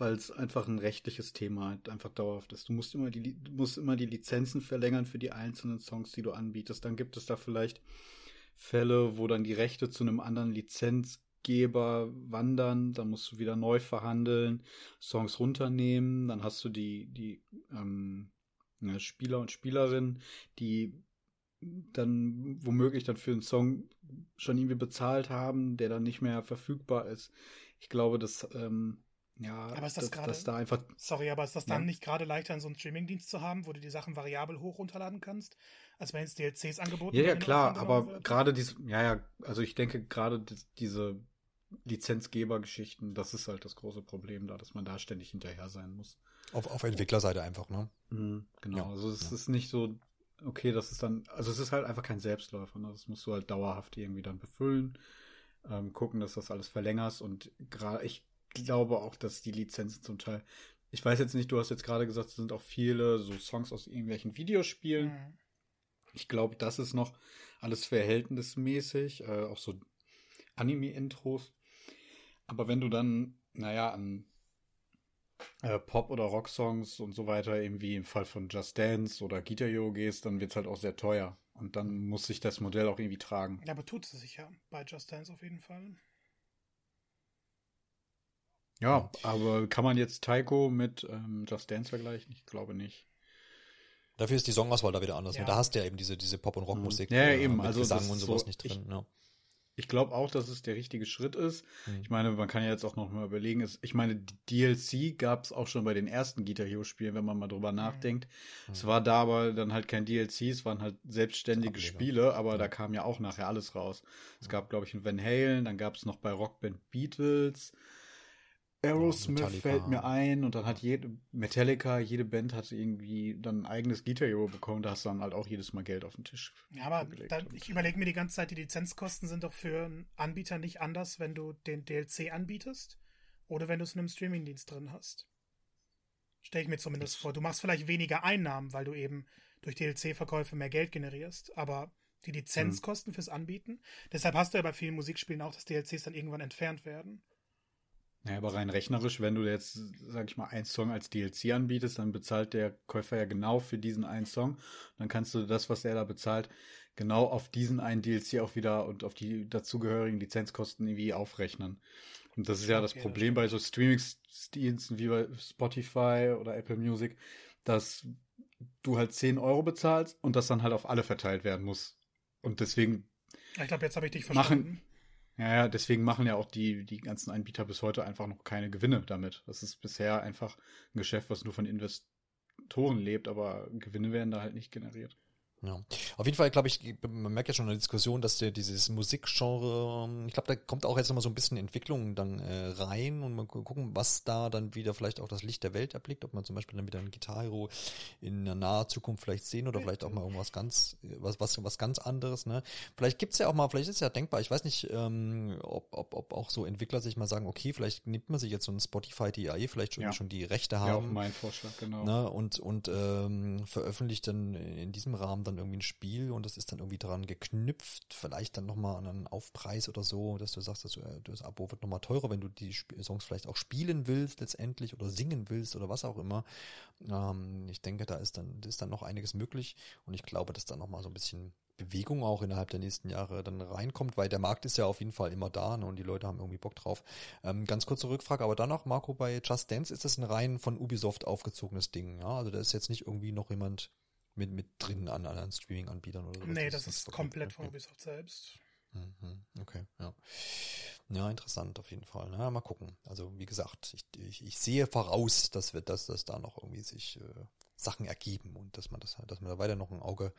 weil es einfach ein rechtliches Thema einfach dauerhaft ist. Du musst immer die, du musst immer die Lizenzen verlängern für die einzelnen Songs, die du anbietest. Dann gibt es da vielleicht Fälle, wo dann die Rechte zu einem anderen Lizenzgeber wandern. Dann musst du wieder neu verhandeln, Songs runternehmen. Dann hast du die, die ähm, Spieler und Spielerinnen, die dann womöglich dann für einen Song schon irgendwie bezahlt haben, der dann nicht mehr verfügbar ist. Ich glaube, dass ähm, ja, Aber ist das dass, gerade- da einfach Sorry, aber ist das dann Ja. nicht gerade leichter, in so einen Streamingdienst zu haben, wo du die Sachen variabel hoch runterladen kannst, als wenn es DLCs angeboten Ja, ja, klar, aber gerade diese, ja, ja, also ich denke gerade die- diese Lizenzgebergeschichten, das ist halt das große Problem da, dass man da ständig hinterher sein muss. Auf, auf Entwicklerseite einfach, ne? Mhm, genau, Ja, also es ja. ist nicht so, okay, das ist dann, also es ist halt einfach kein Selbstläufer, ne? das musst du halt dauerhaft irgendwie dann befüllen, ähm, gucken, dass das alles verlängerst und gerade, ich glaube auch, dass die Lizenzen zum Teil, ich weiß jetzt nicht, du hast jetzt gerade gesagt, es sind auch viele so Songs aus irgendwelchen Videospielen, Mhm. Ich glaube, das ist noch alles verhältnismäßig, äh, auch so Anime-Intros. Aber wenn du dann, naja, an äh, Pop- oder Rock-Songs und so weiter, eben wie im Fall von Just Dance oder Guitar Hero gehst, dann wird's halt auch sehr teuer. Und dann muss sich das Modell auch irgendwie tragen. Ja, aber tut es sich ja bei Just Dance auf jeden Fall. Ja, aber kann man jetzt Taiko mit ähm, Just Dance vergleichen? Ich glaube nicht. Dafür ist die Songauswahl da wieder anders. Ja. Ne? Da hast du ja eben diese, diese Pop- und Rockmusik. Ja, ja, äh, eben. Mit Also Gesang und ist sowas so- nicht ich- drin. Ja. Ich glaube auch, dass es der richtige Schritt ist. Mhm. Ich meine, man kann ja jetzt auch noch mal überlegen, es, ich meine, die DLC gab es auch schon bei den ersten Guitar Hero Spielen, wenn man mal drüber nachdenkt. Es war da aber dann halt kein DLC, es waren halt selbstständige Ableger. Spiele, aber Ja. da kam ja auch nachher alles raus. Es gab, glaube ich, ein Van Halen, dann gab es noch bei Rockband Beatles. Aerosmith Metallica. fällt mir ein und dann hat jede Metallica, jede Band hat irgendwie dann ein eigenes Guitar Hero bekommen, da hast du dann halt auch jedes Mal Geld auf den Tisch. Ja, aber da, ich überlege mir die ganze Zeit, die Lizenzkosten sind doch für einen Anbieter nicht anders, wenn du den DLC anbietest oder wenn du es in einem Streamingdienst drin hast. Stelle ich mir zumindest vor. Du machst vielleicht weniger Einnahmen, weil du eben durch DLC-Verkäufe mehr Geld generierst, aber die Lizenzkosten fürs Anbieten, deshalb hast du ja bei vielen Musikspielen auch, dass DLCs dann irgendwann entfernt werden. Naja, aber rein rechnerisch, wenn du jetzt, sag ich mal, einen Song als DLC anbietest, dann bezahlt der Käufer ja genau für diesen einen Song. Dann kannst du das, was er da bezahlt, genau auf diesen einen DLC auch wieder und auf die dazugehörigen Lizenzkosten irgendwie aufrechnen. Und das ist ja das Problem bei so Streaming-Diensten wie bei Spotify oder Apple Music, dass du halt 10 Euro bezahlst und das dann halt auf alle verteilt werden muss. Und deswegen. Ich glaube, jetzt habe ich dich verstanden. Machen, ja, ja, deswegen machen ja auch die, die ganzen Anbieter bis heute einfach noch keine Gewinne damit. Das ist bisher einfach ein Geschäft, was nur von Investoren lebt, aber Gewinne werden da halt nicht generiert. Ja. Auf jeden Fall, glaube ich, man merkt ja schon in der Diskussion, dass der dieses Musikgenre, ähm, ich glaube, da kommt auch jetzt nochmal so ein bisschen Entwicklung dann äh, rein und mal gucken, was da dann wieder vielleicht auch das Licht der Welt erblickt, ob man zum Beispiel dann wieder ein Guitar Hero in der naher Zukunft vielleicht sehen oder vielleicht auch mal irgendwas ganz, was, was, was ganz anderes, ne? Vielleicht gibt's ja auch mal, vielleicht ist ja denkbar, ich weiß nicht, ähm, ob, ob, ob auch so Entwickler sich mal sagen, okay, vielleicht nimmt man sich jetzt so ein Spotify DAE, vielleicht schon, ja. schon die Rechte haben. Ja, mein Vorschlag, genau. Ne? Und, und ähm, veröffentlicht dann in diesem Rahmen dann irgendwie ein Spiel und das ist dann irgendwie dran geknüpft, vielleicht dann nochmal an einen Aufpreis oder so, dass du sagst, dass du, äh, das Abo wird nochmal teurer, wenn du die Songs vielleicht auch spielen willst letztendlich oder singen willst oder was auch immer. Ähm, ich denke, da ist dann, ist dann noch einiges möglich und ich glaube, dass da nochmal so ein bisschen Bewegung auch innerhalb der nächsten Jahre dann reinkommt, weil der Markt ist ja auf jeden Fall immer da ne, und die Leute haben irgendwie Bock drauf. Ähm, ganz kurze Rückfrage, aber dann noch, Marco, bei Just Dance ist das ein rein von Ubisoft aufgezogenes Ding, ja? Also da ist jetzt nicht irgendwie noch jemand mit, mit drin an anderen Streaming-Anbietern oder so. Nee, das, das ist komplett von Ubisoft selbst. Mhm, okay, ja. Ja, interessant auf jeden Fall. Na, mal gucken. Also wie gesagt, ich, ich, ich sehe voraus, dass wir, dass das da noch irgendwie sich äh, Sachen ergeben und dass man das, dass man da weiter noch ein Auge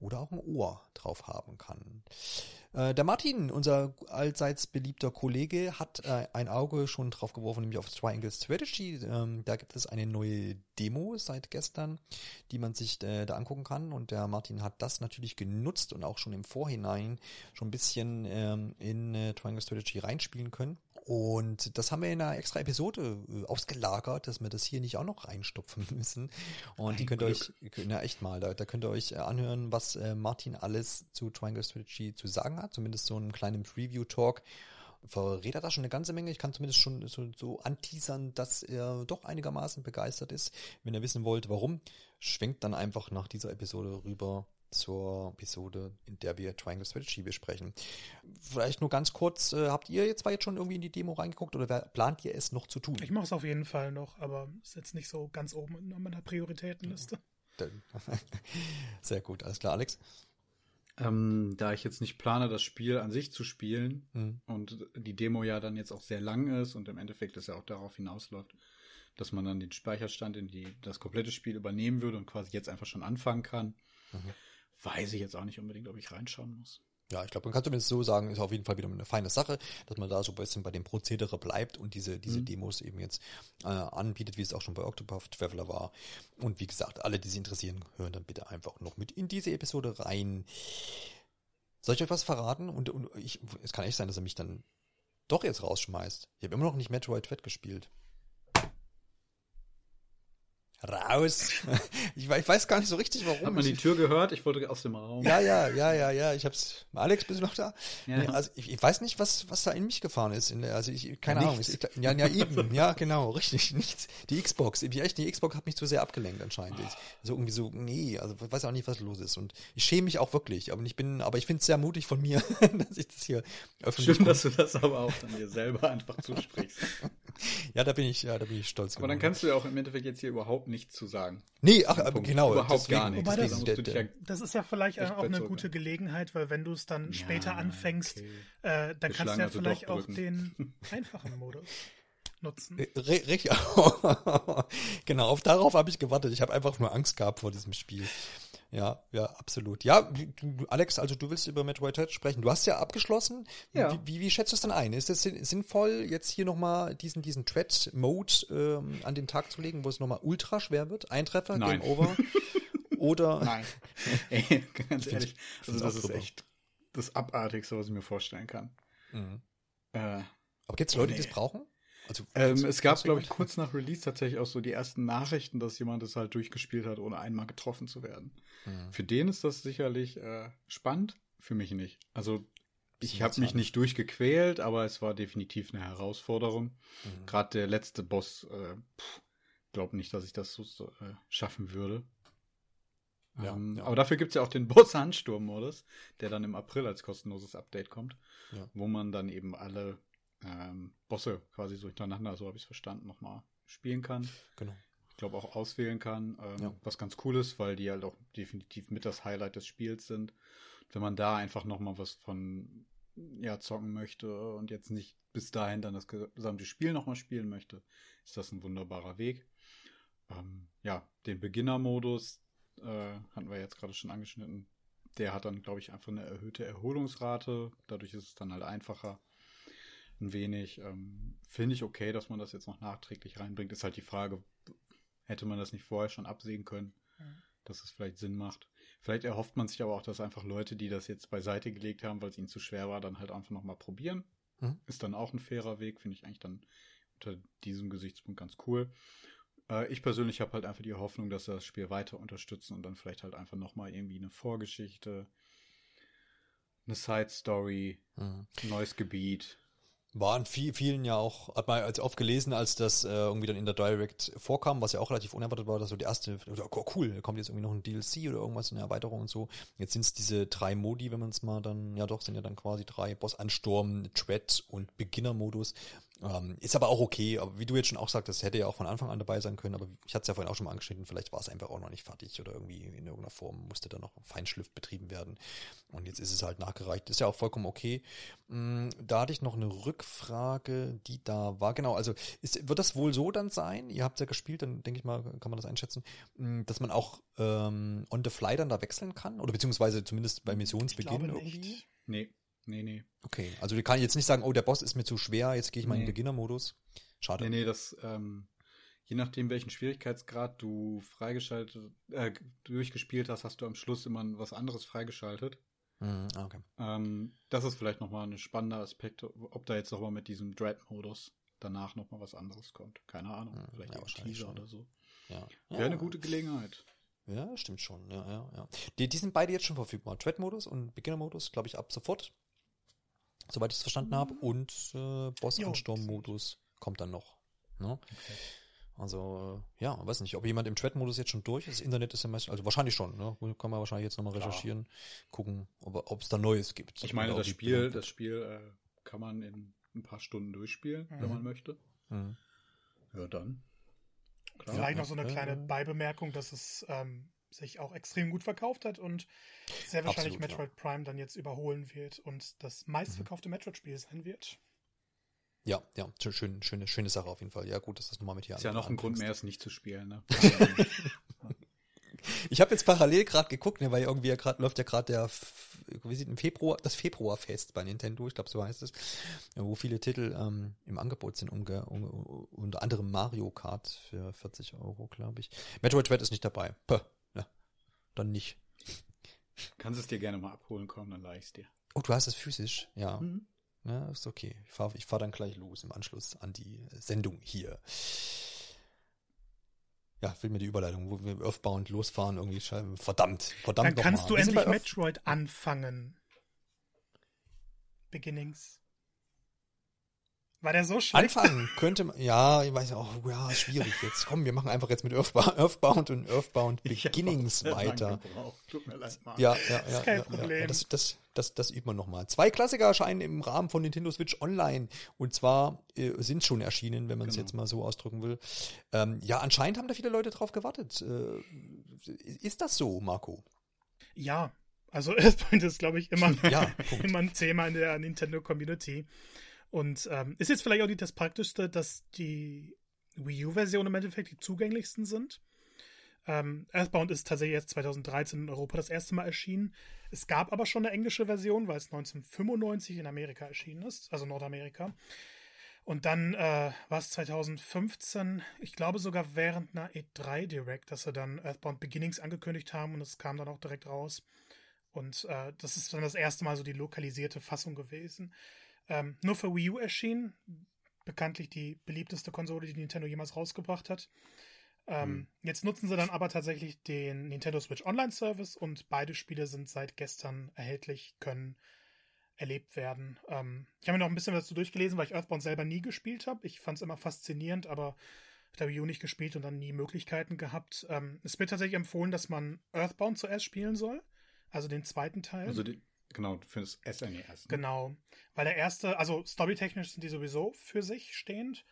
oder auch ein Ohr drauf haben kann. Äh, der Martin, unser allseits beliebter Kollege, hat äh, ein Auge schon drauf geworfen, nämlich auf Triangle Strategy. Ähm, da gibt es eine neue Demo seit gestern, die man sich äh, da angucken kann. Und der Martin hat das natürlich genutzt und auch schon im Vorhinein schon ein bisschen ähm, in äh, Triangle Strategy reinspielen können. Und das haben wir in einer extra Episode äh, ausgelagert, dass wir das hier nicht auch noch reinstopfen müssen. Und die könnt ihr euch, na echt mal, da, da könnt ihr euch äh, anhören, was äh, Martin alles zu Triangle Strategy zu sagen hat. Zumindest so einen kleinen Preview-Talk verrät er da schon eine ganze Menge. Ich kann zumindest schon so, so anteasern, dass er doch einigermaßen begeistert ist. Wenn ihr wissen wollt, warum, schwenkt dann einfach nach dieser Episode rüber zur Episode, in der wir Triangle Strategy besprechen. Vielleicht nur ganz kurz, äh, habt ihr jetzt zwar jetzt schon irgendwie in die Demo reingeguckt oder plant ihr es noch zu tun? Ich mache es auf jeden Fall noch, aber ist jetzt nicht so ganz oben in meiner Prioritätenliste. Sehr gut, alles klar, Alex. Ähm, da ich jetzt nicht plane, das Spiel an sich zu spielen mhm. und die Demo ja dann jetzt auch sehr lang ist und im Endeffekt es ja auch darauf hinausläuft, dass man dann den Speicherstand in die, das komplette Spiel übernehmen würde und quasi jetzt einfach schon anfangen kann, mhm weiß ich jetzt auch nicht unbedingt, ob ich reinschauen muss. Ja, ich glaube, man kann zumindest so sagen, ist auf jeden Fall wieder eine feine Sache, dass man da so ein bisschen bei dem Prozedere bleibt und diese, diese mhm. Demos eben jetzt äh, anbietet, wie es auch schon bei Octopath Traveler war. Und wie gesagt, alle, die sich interessieren, hören dann bitte einfach noch mit in diese Episode rein. Soll ich euch was verraten? Und, und ich, es kann echt sein, dass er mich dann doch jetzt rausschmeißt. Ich habe immer noch nicht Metroid Dread gespielt raus. Ich, ich, weiß gar nicht so richtig, warum. Hat man die Tür gehört? Ich wollte aus dem Raum. Ja, ja, ja, ja, ja. Ich hab's. Alex, bist du noch da? Ja, ja. Also ich, ich, weiß nicht, was was da in mich gefahren ist. Der, also ich keine Ahnung. Ich, ja, ja, eben. Ja, genau, richtig. Nichts. Die Xbox. Wie echt, die Xbox hat mich zu sehr abgelenkt anscheinend. Oh. Also irgendwie so, nee, also ich weiß auch nicht, was los ist. Und ich schäme mich auch wirklich. Aber ich bin, aber ich finde es sehr mutig von mir, dass ich das hier öffentlich. Schön, dass du das aber auch dann dir selber einfach zusprichst. ja, da bin ich, ja, da bin ich stolz. Aber dann kannst du ja auch im Endeffekt jetzt hier überhaupt nichts zu sagen. Nee, ach, aber genau. Überhaupt deswegen, gar nichts. Das, ja, das, ist ja vielleicht auch eine gute Gelegenheit, weil wenn du es dann ja, später anfängst, okay. äh, dann kannst du ja vielleicht auch den einfachen Modus nutzen. Äh, richtig. genau, auf, darauf habe ich gewartet. Ich habe einfach nur Angst gehabt vor diesem Spiel. Ja, ja, absolut. Ja, Alex, also du willst über Metroid Dread sprechen. Du hast ja abgeschlossen. Ja. Wie, wie, wie schätzt du es denn ein? Ist es sinnvoll, jetzt hier nochmal diesen, diesen Dread-Mode ähm, an den Tag zu legen, wo es nochmal ultra schwer wird? Eintreffer, Nein. Game Over? Oder? Nein. Ey, ganz ehrlich, also das ist echt das Abartigste, was ich mir vorstellen kann. Mhm. Äh, Aber gibt es Leute, nee. die das brauchen? Also, ähm, es gab, glaube ich, kurz nach Release tatsächlich auch so die ersten Nachrichten, dass jemand es halt durchgespielt hat, ohne einmal getroffen zu werden. Mhm. Für den ist das sicherlich äh, spannend, für mich nicht. Also ich habe mich nicht durchgequält, aber es war definitiv eine Herausforderung. Mhm. Gerade der letzte Boss, äh, glaube nicht, dass ich das so äh, schaffen würde. Ja, ähm, ja. Aber dafür gibt's ja auch den Boss-Ansturm-Modus, der dann im April als kostenloses Update kommt, ja. wo man dann eben alle ähm, Bosse quasi so hintereinander, so habe ich es verstanden, nochmal spielen kann. Genau. Ich glaube auch auswählen kann, ähm, ja. was ganz cool ist, weil die halt auch definitiv mit das Highlight des Spiels sind. Wenn man da einfach nochmal was von ja, zocken möchte und jetzt nicht bis dahin dann das gesamte Spiel nochmal spielen möchte, ist das ein wunderbarer Weg. Ähm, ja, den Beginner-Modus äh, hatten wir jetzt gerade schon angeschnitten. Der hat dann, glaube ich, einfach eine erhöhte Erholungsrate. Dadurch ist es dann halt einfacher. Ein wenig. Ähm, Finde ich okay, dass man das jetzt noch nachträglich reinbringt. Ist halt die Frage, hätte man das nicht vorher schon absehen können, mhm. dass es vielleicht Sinn macht. Vielleicht erhofft man sich aber auch, dass einfach Leute, die das jetzt beiseite gelegt haben, weil es ihnen zu schwer war, dann halt einfach nochmal probieren. Mhm. Ist dann auch ein fairer Weg, finde ich eigentlich dann unter diesem Gesichtspunkt ganz cool. Äh, ich persönlich habe halt einfach die Hoffnung, dass sie das Spiel weiter unterstützen und dann vielleicht halt einfach nochmal irgendwie eine Vorgeschichte, eine Side Story, mhm. ein neues Gebiet, waren viel, vielen ja auch, hat man als oft gelesen, als das äh, irgendwie dann in der Direct vorkam, was ja auch relativ unerwartet war, dass so die erste, oh, cool, da kommt jetzt irgendwie noch ein DLC oder irgendwas, eine Erweiterung und so. Jetzt sind es diese drei Modi, wenn man es mal dann, ja doch, sind ja dann quasi drei, Boss-Ansturm, Dread und Beginner-Modus. Ähm, ist aber auch okay, aber wie du jetzt schon auch sagtest, hätte ja auch von Anfang an dabei sein können, aber ich hatte es ja vorhin auch schon mal angeschnitten, vielleicht war es einfach auch noch nicht fertig oder irgendwie in irgendeiner Form musste da noch Feinschliff betrieben werden. Und jetzt ist es halt nachgereicht. Ist ja auch vollkommen okay. Mm, da hatte ich noch eine Rückfrage, die da war. Genau, also ist, wird das wohl so dann sein? Ihr habt ja gespielt, dann denke ich mal, kann man das einschätzen, mm, dass man auch ähm, on the fly dann da wechseln kann? Oder beziehungsweise zumindest bei Missionsbeginn irgendwie? Nee. Nee, nee. Okay, also du kannst jetzt nicht sagen, oh, der Boss ist mir zu schwer, jetzt gehe ich mal nee. in den Beginner-Modus. Schade. Nee, nee, das, ähm, je nachdem, welchen Schwierigkeitsgrad du freigeschaltet, äh, durchgespielt hast, hast du am Schluss immer was anderes freigeschaltet. Mhm, okay. Ähm, das ist vielleicht nochmal ein spannender Aspekt, ob da jetzt nochmal mit diesem Dread-Modus danach nochmal was anderes kommt. Keine Ahnung. Mhm, vielleicht ja, ein Teaser schon. oder so. Ja. Wäre ja. eine gute Gelegenheit. Ja, stimmt schon. Ja, ja, ja. Die, die sind beide jetzt schon verfügbar. Dread-Modus und Beginner-Modus, glaube ich, ab sofort soweit ich es verstanden habe. Und äh, Boss-Ansturm-Modus kommt dann noch. Ne? Okay. Also, äh, ja, weiß nicht, ob jemand im Chat-Modus jetzt schon durch ist. Das Internet ist ja meist, also wahrscheinlich schon, ne? Kann man wahrscheinlich jetzt nochmal recherchieren, gucken, ob es da Neues gibt. Ich meine, das Spiel, das Spiel äh, kann man in ein paar Stunden durchspielen, mhm. wenn man möchte. Mhm. Ja, dann. Klar. Vielleicht noch so eine kleine Beibemerkung, dass es ähm, sich auch extrem gut verkauft hat und sehr wahrscheinlich Absolut, Metroid ja. Prime dann jetzt überholen wird und das meistverkaufte mhm. Metroid-Spiel sein wird. Ja, ja, schön, schöne, schöne Sache auf jeden Fall. Ja, gut, dass das nochmal mit hier Ist ja noch ein Grund mehr, es nicht zu spielen, ne? ich habe jetzt parallel gerade geguckt, ne, weil irgendwie ja gerade läuft ja gerade der wie sieht im Februar das Februarfest bei Nintendo, ich glaube so heißt es, wo viele Titel ähm, im Angebot sind, um, um, unter anderem Mario Kart für 40 Euro, glaube ich. Metroid Dread ist nicht dabei. Puh, dann nicht. Kannst es dir gerne mal abholen kommen, dann leih ich es dir. Oh, du hast es physisch? Ja. Mhm. Ja, ist okay. Ich fahre ich fahr dann gleich los im Anschluss an die Sendung hier. Ja, will mir die Überleitung, wo wir Earthbound losfahren, irgendwie verdammt, verdammt Dann kannst du endlich Metroid anfangen. Beginnings. War der so schlecht? Anfangen könnte man, ja, ich weiß auch, ja, schwierig jetzt. Komm, wir machen einfach jetzt mit Earthbound, Earthbound und Earthbound Beginnings weiter. Tut mir leid, Mann. Ja, ja, ja. kein ja, Problem. Ja, das, das, das, das übt man nochmal. Zwei Klassiker erscheinen im Rahmen von Nintendo Switch Online. Und zwar äh, sind schon erschienen, wenn man es genau. jetzt mal so ausdrücken will. Ähm, ja, anscheinend haben da viele Leute drauf gewartet. Äh, ist das so, Marco? Ja, also Earthbound ist, glaube ich, immer, ja, immer ein Thema in der Nintendo Community. Und ähm, ist jetzt vielleicht auch nicht das Praktischste, dass die Wii U-Versionen im Endeffekt die zugänglichsten sind. Ähm, Earthbound ist tatsächlich erst 2013 in Europa das erste Mal erschienen. Es gab aber schon eine englische Version, weil es 1995 in Amerika erschienen ist, also Nordamerika. Und dann äh, war es 2015, ich glaube sogar während einer E3 Direct, dass sie dann Earthbound Beginnings angekündigt haben und es kam dann auch direkt raus. Und äh, das ist dann das erste Mal so die lokalisierte Fassung gewesen. Ähm, nur für Wii U erschienen. Bekanntlich die beliebteste Konsole, die Nintendo jemals rausgebracht hat. Ähm, mhm. Jetzt nutzen sie dann aber tatsächlich den Nintendo Switch Online Service und beide Spiele sind seit gestern erhältlich, können erlebt werden. Ähm, ich habe mir noch ein bisschen dazu durchgelesen, weil ich Earthbound selber nie gespielt habe. Ich fand es immer faszinierend, aber auf der Wii U nicht gespielt und dann nie Möglichkeiten gehabt. Ähm, es wird tatsächlich empfohlen, dass man Earthbound zuerst spielen soll, also den zweiten Teil. Also die, genau, für das SNES. Ne? Genau, weil der erste, also storytechnisch sind die sowieso für sich stehend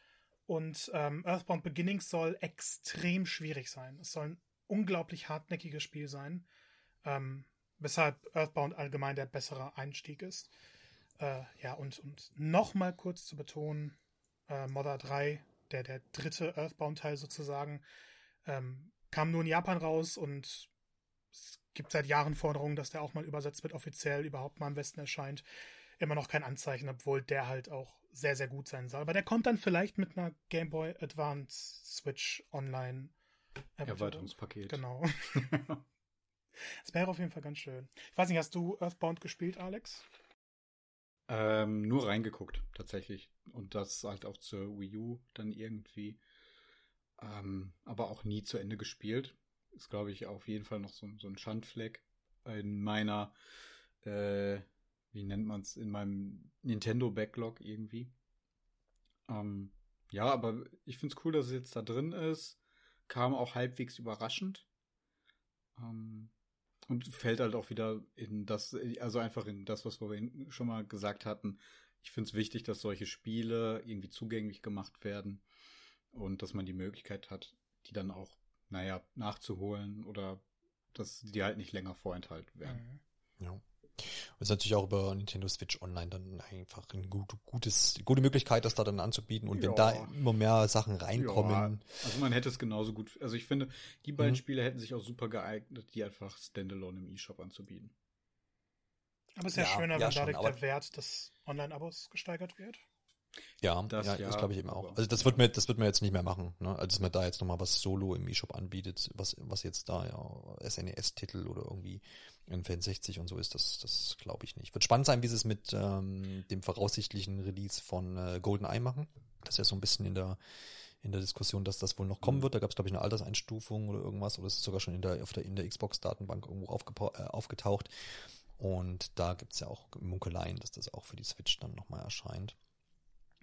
und ähm, Earthbound Beginnings soll extrem schwierig sein. Es soll ein unglaublich hartnäckiges Spiel sein, ähm, weshalb Earthbound allgemein der bessere Einstieg ist. Äh, ja, und, und nochmal kurz zu betonen, äh, Modder 3, der, der dritte Earthbound-Teil sozusagen, ähm, kam nur in Japan raus und gibt seit Jahren Forderungen, dass der auch mal übersetzt wird, offiziell überhaupt mal im Westen erscheint. Immer noch kein Anzeichen, obwohl der halt auch sehr, sehr gut sein soll. Aber der kommt dann vielleicht mit einer Game Boy Advance Switch Online Erweiterungspaket. Genau. das wäre auf jeden Fall ganz schön. Ich weiß nicht, hast du Earthbound gespielt, Alex? Ähm, nur reingeguckt, tatsächlich. Und das halt auch zur Wii U dann irgendwie. Ähm, aber auch nie zu Ende gespielt. Ist, glaube ich, auf jeden Fall noch so, so ein Schandfleck in meiner, äh, wie nennt man es, in meinem Nintendo-Backlog irgendwie. Ähm, ja, aber ich finde es cool, dass es jetzt da drin ist. Kam auch halbwegs überraschend. Ähm, und fällt halt auch wieder in das, also einfach in das, was wir schon mal gesagt hatten. Ich finde es wichtig, dass solche Spiele irgendwie zugänglich gemacht werden und dass man die Möglichkeit hat, die dann auch, naja, nachzuholen oder dass die halt nicht länger vorenthalten werden. Mhm. Ja. Und ist natürlich auch über Nintendo Switch Online dann einfach eine gute, gutes, gute Möglichkeit, das da dann anzubieten. Und wenn ja. da immer mehr Sachen reinkommen. Ja. Also man hätte es genauso gut, also ich finde, die beiden mhm. Spiele hätten sich auch super geeignet, die einfach Standalone im eShop anzubieten. Aber es ist ja, ja schöner, wenn dadurch der Wert des Online-Abos gesteigert wird. Ja, das, ja, ja, das glaube ich eben auch. Also das wird mir, das wird mir jetzt nicht mehr machen, ne? Also dass man da jetzt nochmal was Solo im eShop anbietet, was, was jetzt da ja SNES-Titel oder irgendwie in Fan 60 und so ist, das, das glaube ich nicht. Wird spannend sein, wie sie es mit ähm, dem voraussichtlichen Release von äh, GoldenEye machen. Das ist ja so ein bisschen in der in der Diskussion, dass das wohl noch kommen mhm. wird. Da gab es, glaube ich, eine Alterseinstufung oder irgendwas, oder es ist sogar schon in der, auf der, in der Xbox-Datenbank irgendwo äh, aufgetaucht. Und da gibt es ja auch Munkeleien, dass das auch für die Switch dann nochmal erscheint.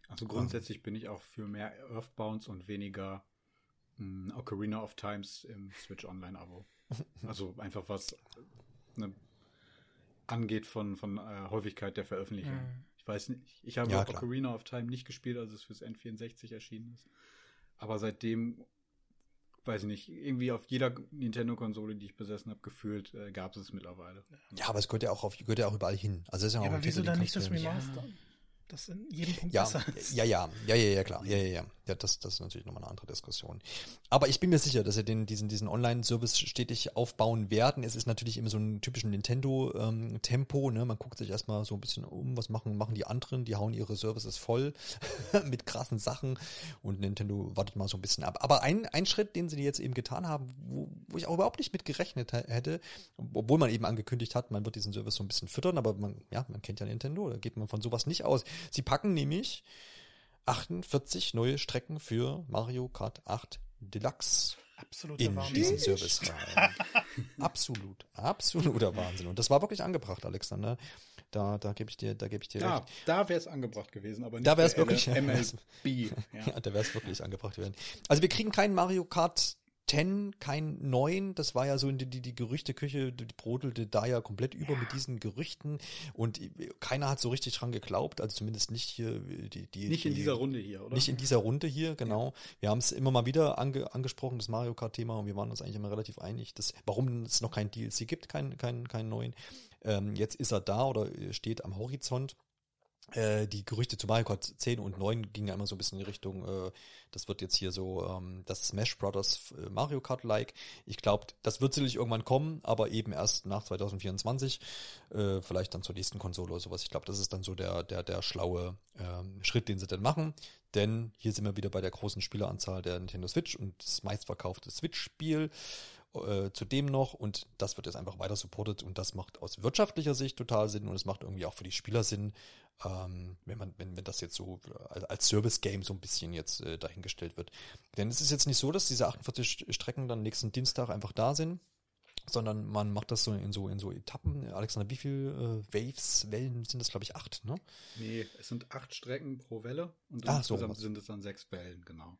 Also grundsätzlich bin ich auch für mehr Earthbounds und weniger mh, hm, Ocarina of Times im Switch Online-Abo. Also einfach was ne, angeht von, von äh, Häufigkeit der Veröffentlichung. Mhm. Ich weiß nicht, ich habe ja, Ocarina of Time nicht gespielt, als es fürs N64 erschienen ist. Aber seitdem, weiß ich nicht, irgendwie auf jeder Nintendo-Konsole, die ich besessen habe, gefühlt, äh, gab es es mittlerweile. Ja, aber es gehört ja auch auf, gehört ja auch überall hin. Also ist ja, ja auch aber wieso dann nicht das Remaster? Ja das in jedem Punkt ja, besser ist. Ja, ja, ja, ja, ja, klar. Ja, ja, ja. ja das, das ist natürlich nochmal eine andere Diskussion. Aber ich bin mir sicher, dass sie den, diesen, diesen Online-Service stetig aufbauen werden. Es ist natürlich immer so ein typischen Nintendo-Tempo. Ähm, ne? Man guckt sich erstmal so ein bisschen um, was machen, machen die anderen. Die hauen ihre Services voll mit krassen Sachen und Nintendo wartet mal so ein bisschen ab. Aber ein, ein Schritt, den sie jetzt eben getan haben, wo, wo ich auch überhaupt nicht mit gerechnet hätte, obwohl man eben angekündigt hat, man wird diesen Service so ein bisschen füttern, aber man, ja, man kennt ja Nintendo, da geht man von sowas nicht aus. Sie packen nämlich 48 neue Strecken für Mario Kart 8 Deluxe Absoluter in Wahnsinn. diesen Service rein. Absolut, absoluter Wahnsinn. Und das war wirklich angebracht, Alexander. Da, da gebe ich dir, da gebe ich dir ja, recht. Da wäre es angebracht gewesen, aber nicht da wäre es wirklich MLB. Ja. ja, da wäre es wirklich angebracht gewesen. Also wir kriegen keinen Mario Kart 10, kein 9, das war ja so die, die, die Gerüchteküche, die brodelte da ja komplett über ja. mit diesen Gerüchten und keiner hat so richtig dran geglaubt, also zumindest nicht hier. Die, die, nicht die, in dieser Runde hier, oder? Nicht in dieser Runde hier, genau. Ja. Wir haben es immer mal wieder ange, angesprochen, das Mario Kart-Thema und wir waren uns eigentlich immer relativ einig, dass, warum es noch kein DLC gibt, kein, kein, kein neuen. Ähm, jetzt ist er da oder steht am Horizont. Äh, die Gerüchte zu Mario Kart 10 und 9 gingen ja immer so ein bisschen in die Richtung, äh, das wird jetzt hier so ähm, das Smash Brothers äh, Mario Kart-like. Ich glaube, das wird sicherlich irgendwann kommen, aber eben erst nach 2024, äh, vielleicht dann zur nächsten Konsole oder sowas. Ich glaube, das ist dann so der, der, der schlaue ähm, Schritt, den sie dann machen. Denn hier sind wir wieder bei der großen Spieleranzahl der Nintendo Switch und das meistverkaufte Switch-Spiel äh, zudem noch und das wird jetzt einfach weiter supportet und das macht aus wirtschaftlicher Sicht total Sinn und es macht irgendwie auch für die Spieler Sinn, ähm, wenn man, wenn, wenn das jetzt so als Service-Game so ein bisschen jetzt äh, dahingestellt wird. Denn es ist jetzt nicht so, dass diese 48 Strecken dann nächsten Dienstag einfach da sind, sondern man macht das so in so in so Etappen. Alexander, wie viele äh, Waves, Wellen sind das, glaube ich, acht, ne? Nee, es sind acht Strecken pro Welle und ah, insgesamt so, sind es dann sechs Wellen, genau.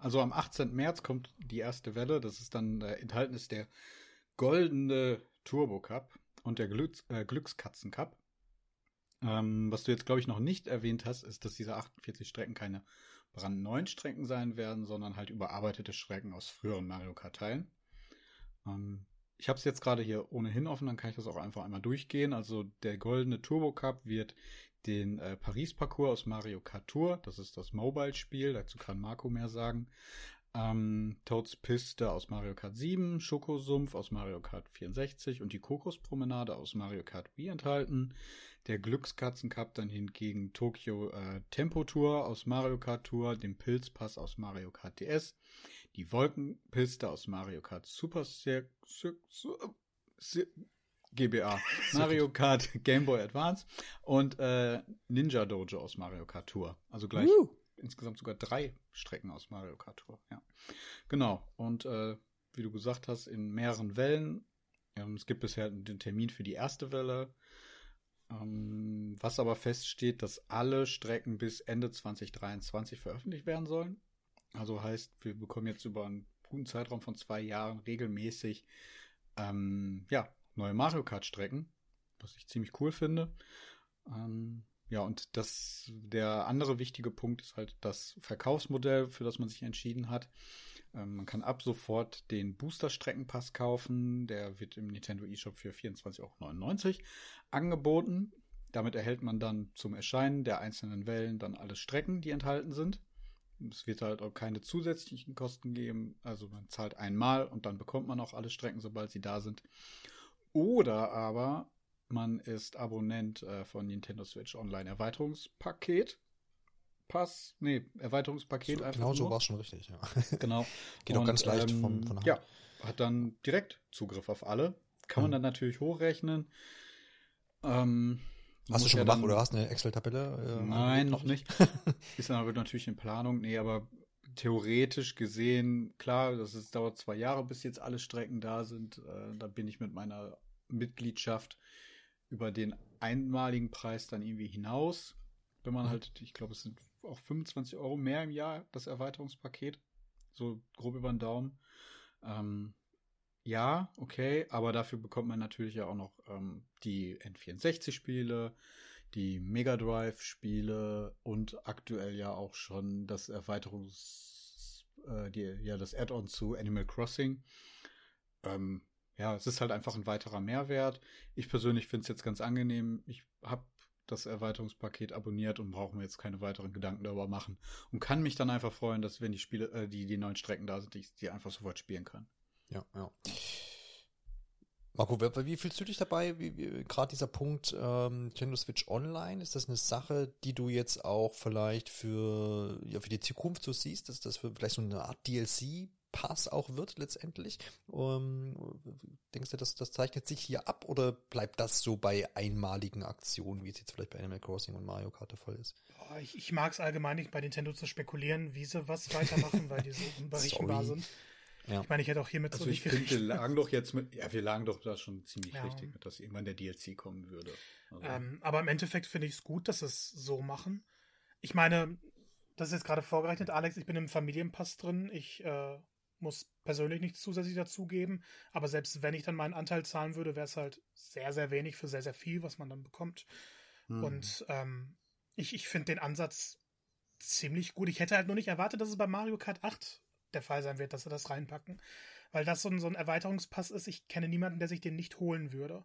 Also am 18. März kommt die erste Welle. Das ist dann äh, enthalten ist der goldene Turbo Cup und der Glücks, äh, Glückskatzen Cup. Ähm, was du jetzt, glaube ich, noch nicht erwähnt hast, ist, dass diese 48 Strecken keine brandneuen Strecken sein werden, sondern halt überarbeitete Strecken aus früheren Mario Kart-Teilen. Ähm, ich habe es jetzt gerade hier ohnehin offen, dann kann ich das auch einfach einmal durchgehen. Also der goldene Turbo Cup wird den äh, Paris-Parcours aus Mario Kart Tour, das ist das Mobile-Spiel, dazu kann Marco mehr sagen, ähm, Toads Piste aus Mario Kart 7, Schokosumpf aus Mario Kart 64 und die Kokospromenade aus Mario Kart Wii enthalten. Der Glückskatzen Cup dann hingegen Tokyo äh, Tempo Tour aus Mario Kart Tour, den Pilzpass aus Mario Kart DS, die Wolkenpiste aus Mario Kart Super Cir Cir Cir GBA, Mario Kart Game Boy Advance und äh, Ninja Dojo aus Mario Kart Tour. Also gleich uh insgesamt sogar drei Strecken aus Mario Kart Tour. Ja, genau. Und äh, wie du gesagt hast, in mehreren Wellen. Ähm, es gibt bisher den Termin für die erste Welle. Ähm, was aber feststeht, dass alle Strecken bis Ende 2023 veröffentlicht werden sollen. Also heißt, wir bekommen jetzt über einen guten Zeitraum von zwei Jahren regelmäßig ähm, ja, neue Mario Kart Strecken, was ich ziemlich cool finde. Ähm, ja, und das, der andere wichtige Punkt ist halt das Verkaufsmodell, für das man sich entschieden hat. Ähm, man kann ab sofort den Booster-Streckenpass kaufen. Der wird im Nintendo eShop für 24,99 Euro angeboten. Damit erhält man dann zum Erscheinen der einzelnen Wellen dann alle Strecken, die enthalten sind. Es wird halt auch keine zusätzlichen Kosten geben. Also man zahlt einmal und dann bekommt man auch alle Strecken, sobald sie da sind. Oder aber man ist Abonnent äh, von Nintendo Switch Online Erweiterungspaket. Pass, nee, Erweiterungspaket so, einfach. Genau so war es schon richtig, ja. Genau. Geht auch ganz leicht ähm, vom, von Hand. Ja, hat dann direkt Zugriff auf alle. Kann man hm. dann natürlich hochrechnen. Ähm, hast du schon ja gemacht oder hast du eine Excel-Tabelle? Äh, nein, noch nicht. ist dann aber natürlich in Planung. Nee, aber theoretisch gesehen, klar, das ist, dauert zwei Jahre, bis jetzt alle Strecken da sind. Äh, da bin ich mit meiner Mitgliedschaft über den einmaligen Preis dann irgendwie hinaus. Wenn man mhm. halt, ich glaube, es sind auch 25 Euro mehr im Jahr, das Erweiterungspaket. So grob über den Daumen. Ähm, ja, okay, aber dafür bekommt man natürlich ja auch noch ähm, die N64-Spiele, die Mega Drive-Spiele und aktuell ja auch schon das Erweiterungs, äh, die, ja, das Add-on zu Animal Crossing. Ähm, ja, es ist halt einfach ein weiterer Mehrwert. Ich persönlich finde es jetzt ganz angenehm. Ich habe das Erweiterungspaket abonniert und brauche mir jetzt keine weiteren Gedanken darüber machen und kann mich dann einfach freuen, dass wenn die Spiele, äh, die, die neuen Strecken da sind, ich die einfach sofort spielen kann. Ja, ja. Marco, wie fühlst du dich dabei? Gerade dieser Punkt ähm, Nintendo Switch Online, ist das eine Sache, die du jetzt auch vielleicht für, ja, für die Zukunft so siehst, dass das für vielleicht so eine Art DLC Pass auch wird letztendlich. Ähm, denkst du, das, das zeichnet sich hier ab oder bleibt das so bei einmaligen Aktionen, wie es jetzt vielleicht bei Animal Crossing und Mario Kart der Fall ist? ich ich mag es allgemein nicht, bei Nintendo zu spekulieren, wie sie was weitermachen, weil die so unberechenbar sind. Ja. Ich meine, ich hätte auch hiermit also so ich finde, wir lagen doch jetzt mit, ja, wir lagen doch da schon ziemlich ja. richtig mit, dass irgendwann der DLC kommen würde. Also. Ähm, aber im Endeffekt finde ich es gut, dass sie es so machen. Ich meine, das ist jetzt gerade vorgerechnet, Alex, ich bin im Familienpass drin. Ich äh, muss persönlich nichts zusätzlich dazugeben, aber selbst wenn ich dann meinen Anteil zahlen würde, wäre es halt sehr, sehr wenig für sehr, sehr viel, was man dann bekommt. Mhm. Und ähm, ich, ich finde den Ansatz ziemlich gut. Ich hätte halt nur nicht erwartet, dass es bei Mario Kart 8 der Fall sein wird, dass sie das reinpacken. Weil das so ein, so ein Erweiterungspass ist. Ich kenne niemanden, der sich den nicht holen würde.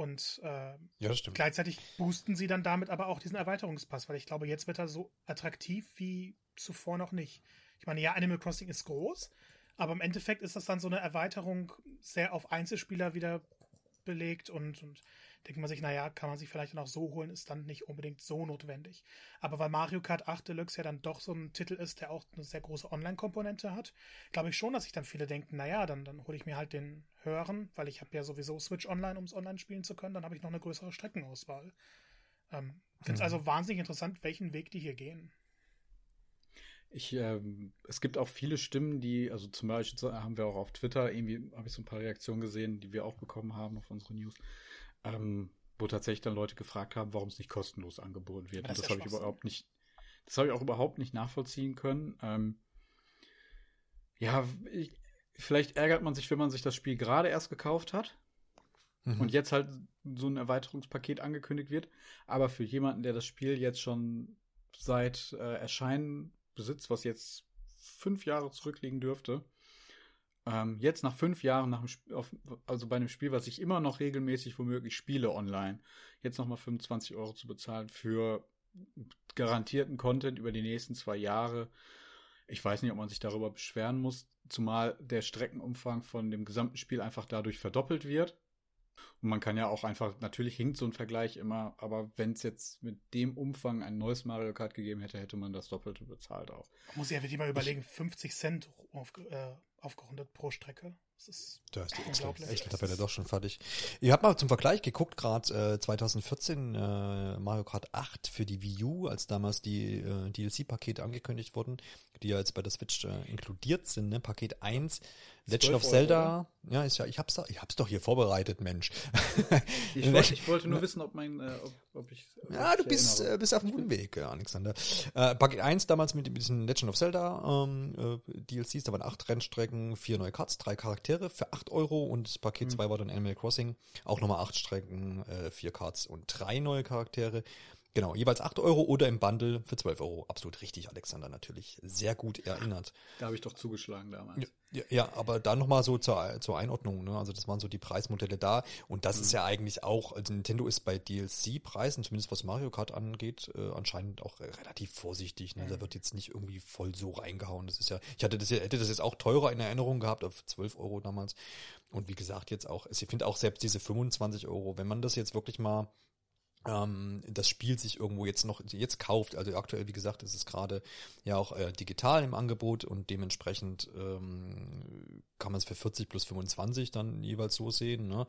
Und äh, ja, gleichzeitig boosten sie dann damit aber auch diesen Erweiterungspass, weil ich glaube, jetzt wird er so attraktiv wie zuvor noch nicht. Ich meine, ja, Animal Crossing ist groß, aber im Endeffekt ist das dann so eine Erweiterung sehr auf Einzelspieler wieder belegt und, und denkt man sich, naja, kann man sich vielleicht dann auch so holen, ist dann nicht unbedingt so notwendig. Aber weil Mario Kart 8 Deluxe ja dann doch so ein Titel ist, der auch eine sehr große Online-Komponente hat, glaube ich schon, dass sich dann viele denken, naja, dann, dann hole ich mir halt den höheren, weil ich habe ja sowieso Switch Online, um es online spielen zu können, dann habe ich noch eine größere Streckenauswahl. Ähm, Finde es mhm. also wahnsinnig interessant, welchen Weg die hier gehen. Ich, ähm, es gibt auch viele Stimmen, die, also zum Beispiel haben wir auch auf Twitter, irgendwie habe ich so ein paar Reaktionen gesehen, die wir auch bekommen haben auf unsere News, ähm, wo tatsächlich dann Leute gefragt haben, warum es nicht kostenlos angeboten wird. Das Und das habe ich überhaupt nicht, das habe ich auch überhaupt nicht nachvollziehen können. Ähm, Ja, ich, vielleicht ärgert man sich, wenn man sich das Spiel gerade erst gekauft hat mhm. und jetzt halt so ein Erweiterungspaket angekündigt wird. Aber für jemanden, der das Spiel jetzt schon seit äh, Erscheinen besitzt, was jetzt fünf Jahre zurückliegen dürfte, ähm, jetzt nach fünf Jahren, nach dem auf, also bei einem Spiel, was ich immer noch regelmäßig womöglich spiele online, jetzt nochmal 25 Euro zu bezahlen für garantierten Content über die nächsten zwei Jahre. Ich weiß nicht, ob man sich darüber beschweren muss, zumal der Streckenumfang von dem gesamten Spiel einfach dadurch verdoppelt wird. Und man kann ja auch einfach, natürlich hinkt so ein Vergleich immer, aber wenn es jetzt mit dem Umfang ein neues Mario Kart gegeben hätte, hätte man das Doppelte bezahlt auch. Muss ich ja wirklich mal überlegen, 50 Cent auf, äh, aufgerundet pro Strecke. Das ist da ist die Excel-Tabelle doch schon fertig. Ihr habt mal zum Vergleich geguckt, gerade äh, 2014 äh, Mario Kart 8 für die Wii U, als damals die äh, DLC-Pakete angekündigt wurden, die ja jetzt bei der Switch äh, inkludiert sind, ne? Paket 1 Legend of Zelda, Euro, ja, ist ja, ich hab's doch, ich hab's doch hier vorbereitet, Mensch. ich, wollte, ich wollte nur wissen, ob mein, äh, ob, ob ich. Ob ja, du bist, äh, bist auf einem guten Weg, äh, Alexander. Äh, Paket 1 damals mit, diesen Legend of Zelda ähm, äh, DLCs, da waren acht Rennstrecken, vier neue Cuts, drei Charaktere für acht Euro und Paket 2 mhm. war dann Animal Crossing, auch nochmal acht Strecken, äh, vier Cards und drei neue Charaktere. Genau, jeweils 8 Euro oder im Bundle für 12 Euro. Absolut richtig, Alexander, natürlich. Sehr gut erinnert. Da habe ich doch zugeschlagen damals. Ja, ja aber dann nochmal so zur, zur Einordnung. Ne? Also das waren so die Preismodelle da. Und das mhm. ist ja eigentlich auch, also Nintendo ist bei DLC-Preisen, zumindest was Mario Kart angeht, äh, anscheinend auch relativ vorsichtig. Ne? Mhm. Da wird jetzt nicht irgendwie voll so reingehauen. Das ist ja, ich hatte das, hätte das jetzt auch teurer in Erinnerung gehabt, auf 12 Euro damals. Und wie gesagt, jetzt auch, ich finde auch selbst diese 25 Euro, wenn man das jetzt wirklich mal ähm, das Spiel sich irgendwo jetzt noch jetzt kauft. Also aktuell, wie gesagt, ist es gerade ja auch äh, digital im Angebot und dementsprechend ähm, kann man es für 40 plus 25 dann jeweils so sehen. Ne?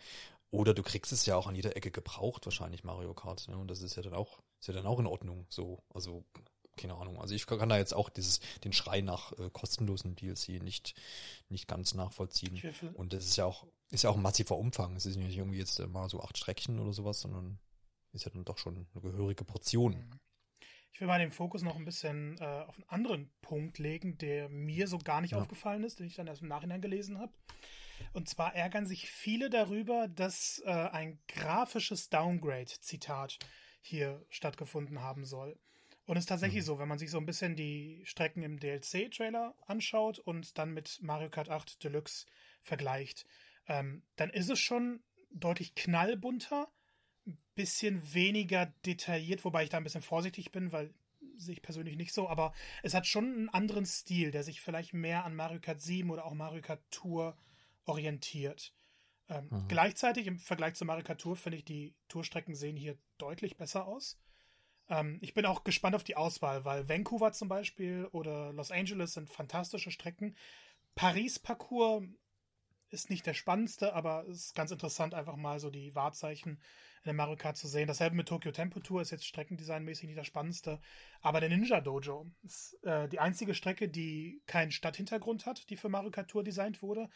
Oder du kriegst es ja auch an jeder Ecke gebraucht, wahrscheinlich Mario Kart. Ne? Und das ist ja dann auch, ist ja dann auch in Ordnung. So, also keine Ahnung. Also ich kann da jetzt auch dieses, den Schrei nach äh, kostenlosen DLC nicht, nicht ganz nachvollziehen. Und das ist ja auch, ist ja auch ein massiver Umfang. Es ist nicht irgendwie jetzt mal so acht Streckchen oder sowas, sondern ist ja dann doch schon eine gehörige Portion. Mhm. Ich will mal den Fokus noch ein bisschen äh, auf einen anderen Punkt legen, der mir so gar nicht ja. aufgefallen ist, den ich dann erst im Nachhinein gelesen habe. Und zwar ärgern sich viele darüber, dass äh, ein grafisches Downgrade, Zitat, hier stattgefunden haben soll. Und es ist tatsächlich mhm. so, wenn man sich so ein bisschen die Strecken im DLC-Trailer anschaut und dann mit Mario Kart 8 Deluxe vergleicht, ähm, dann ist es schon deutlich knallbunter bisschen weniger detailliert, wobei ich da ein bisschen vorsichtig bin, weil sehe ich persönlich nicht so, aber es hat schon einen anderen Stil, der sich vielleicht mehr an Mario Kart 7 oder auch Mario Kart Tour orientiert. Ähm, mhm. Gleichzeitig im Vergleich zu Mario Kart Tour finde ich, die Tourstrecken sehen hier deutlich besser aus. Ähm, ich bin auch gespannt auf die Auswahl, weil Vancouver zum Beispiel oder Los Angeles sind fantastische Strecken. Paris-Parcours ist nicht der spannendste, aber es ist ganz interessant, einfach mal so die Wahrzeichen in der Mario Kart zu sehen. Dasselbe mit Tokyo Tempo Tour ist jetzt streckendesignmäßig nicht das Spannendste. Aber der Ninja Dojo ist äh, die einzige Strecke, die keinen Stadthintergrund hat, die für Mario Kart Tour designt wurde.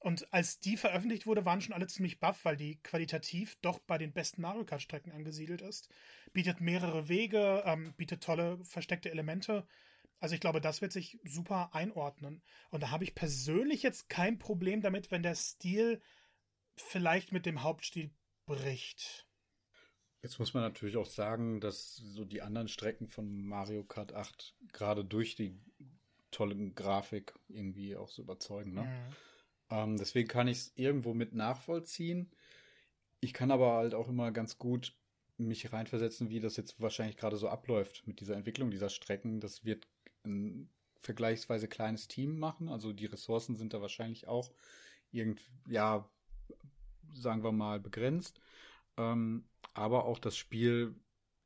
Und als die veröffentlicht wurde, waren schon alle ziemlich baff, weil die qualitativ doch bei den besten Mario Kart Strecken angesiedelt ist. Bietet mehrere Wege, ähm, bietet tolle versteckte Elemente. Also ich glaube, das wird sich super einordnen. Und da habe ich persönlich jetzt kein Problem damit, wenn der Stil vielleicht mit dem Hauptstil bricht. Jetzt muss man natürlich auch sagen, dass so die anderen Strecken von Mario Kart 8 gerade durch die tolle Grafik irgendwie auch so überzeugen. Ne? Mhm. Ähm, deswegen kann ich es irgendwo mit nachvollziehen. Ich kann aber halt auch immer ganz gut mich reinversetzen, wie das jetzt wahrscheinlich gerade so abläuft mit dieser Entwicklung dieser Strecken. Das wird ein vergleichsweise kleines Team machen. Also die Ressourcen sind da wahrscheinlich auch irgendwie, ja, sagen wir mal, begrenzt. Ähm, aber auch das Spiel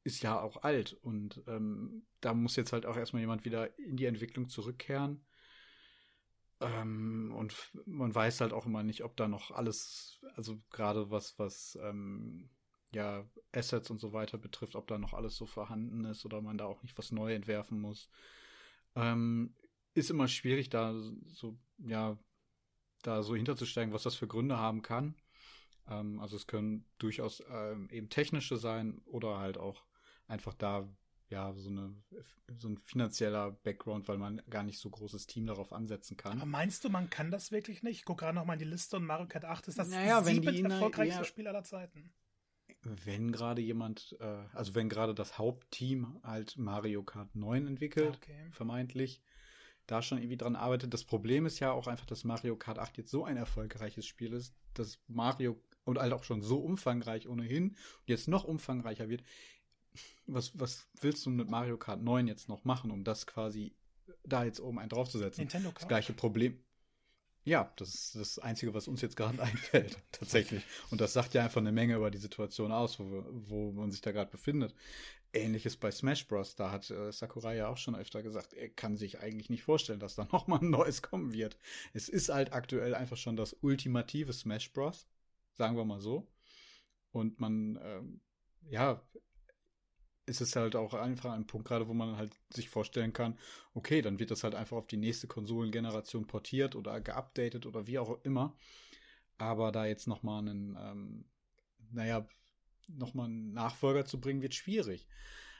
ist ja auch alt und ähm, da muss jetzt halt auch erstmal jemand wieder in die Entwicklung zurückkehren. Ähm, und man weiß halt auch immer nicht, ob da noch alles, also gerade was, was ähm, ja Assets und so weiter betrifft, ob da noch alles so vorhanden ist oder man da auch nicht was neu entwerfen muss. Ähm, ist immer schwierig, da so, ja, da so hinterzusteigen, was das für Gründe haben kann. Ähm, also es können durchaus ähm, eben technische sein oder halt auch einfach da ja, so eine, so ein finanzieller Background, weil man gar nicht so großes Team darauf ansetzen kann. Aber meinst du, man kann das wirklich nicht? Ich guck gerade noch mal in die Liste und Mario Kart 8 ist das naja, siebent erfolgreichste ja, Spiel aller Zeiten. Wenn gerade jemand, äh, also wenn gerade das Hauptteam halt Mario Kart 9 entwickelt, okay. vermeintlich, da schon irgendwie dran arbeitet. Das Problem ist ja auch einfach, dass Mario Kart 8 jetzt so ein erfolgreiches Spiel ist, dass Mario und halt auch schon so umfangreich ohnehin und jetzt noch umfangreicher wird. Was, was willst du mit Mario Kart 9 jetzt noch machen, um das quasi da jetzt oben einen draufzusetzen? Nintendo Kart. Das gleiche Problem. Ja, das ist das Einzige, was uns jetzt gerade einfällt, tatsächlich. Und das sagt ja einfach eine Menge über die Situation aus, wo, wo man sich da gerade befindet. Ähnliches bei Smash Bros. Da hat äh, Sakurai ja auch schon öfter gesagt, er kann sich eigentlich nicht vorstellen, dass da nochmal ein neues kommen wird. Es ist halt aktuell einfach schon das ultimative Smash Bros. Sagen wir mal so. Und man, ähm, ja, ist es halt auch einfach ein Punkt gerade, wo man halt sich vorstellen kann, okay, dann wird das halt einfach auf die nächste Konsolengeneration portiert oder geupdatet oder wie auch immer. Aber da jetzt nochmal einen, ähm, naja, nochmal einen Nachfolger zu bringen, wird schwierig.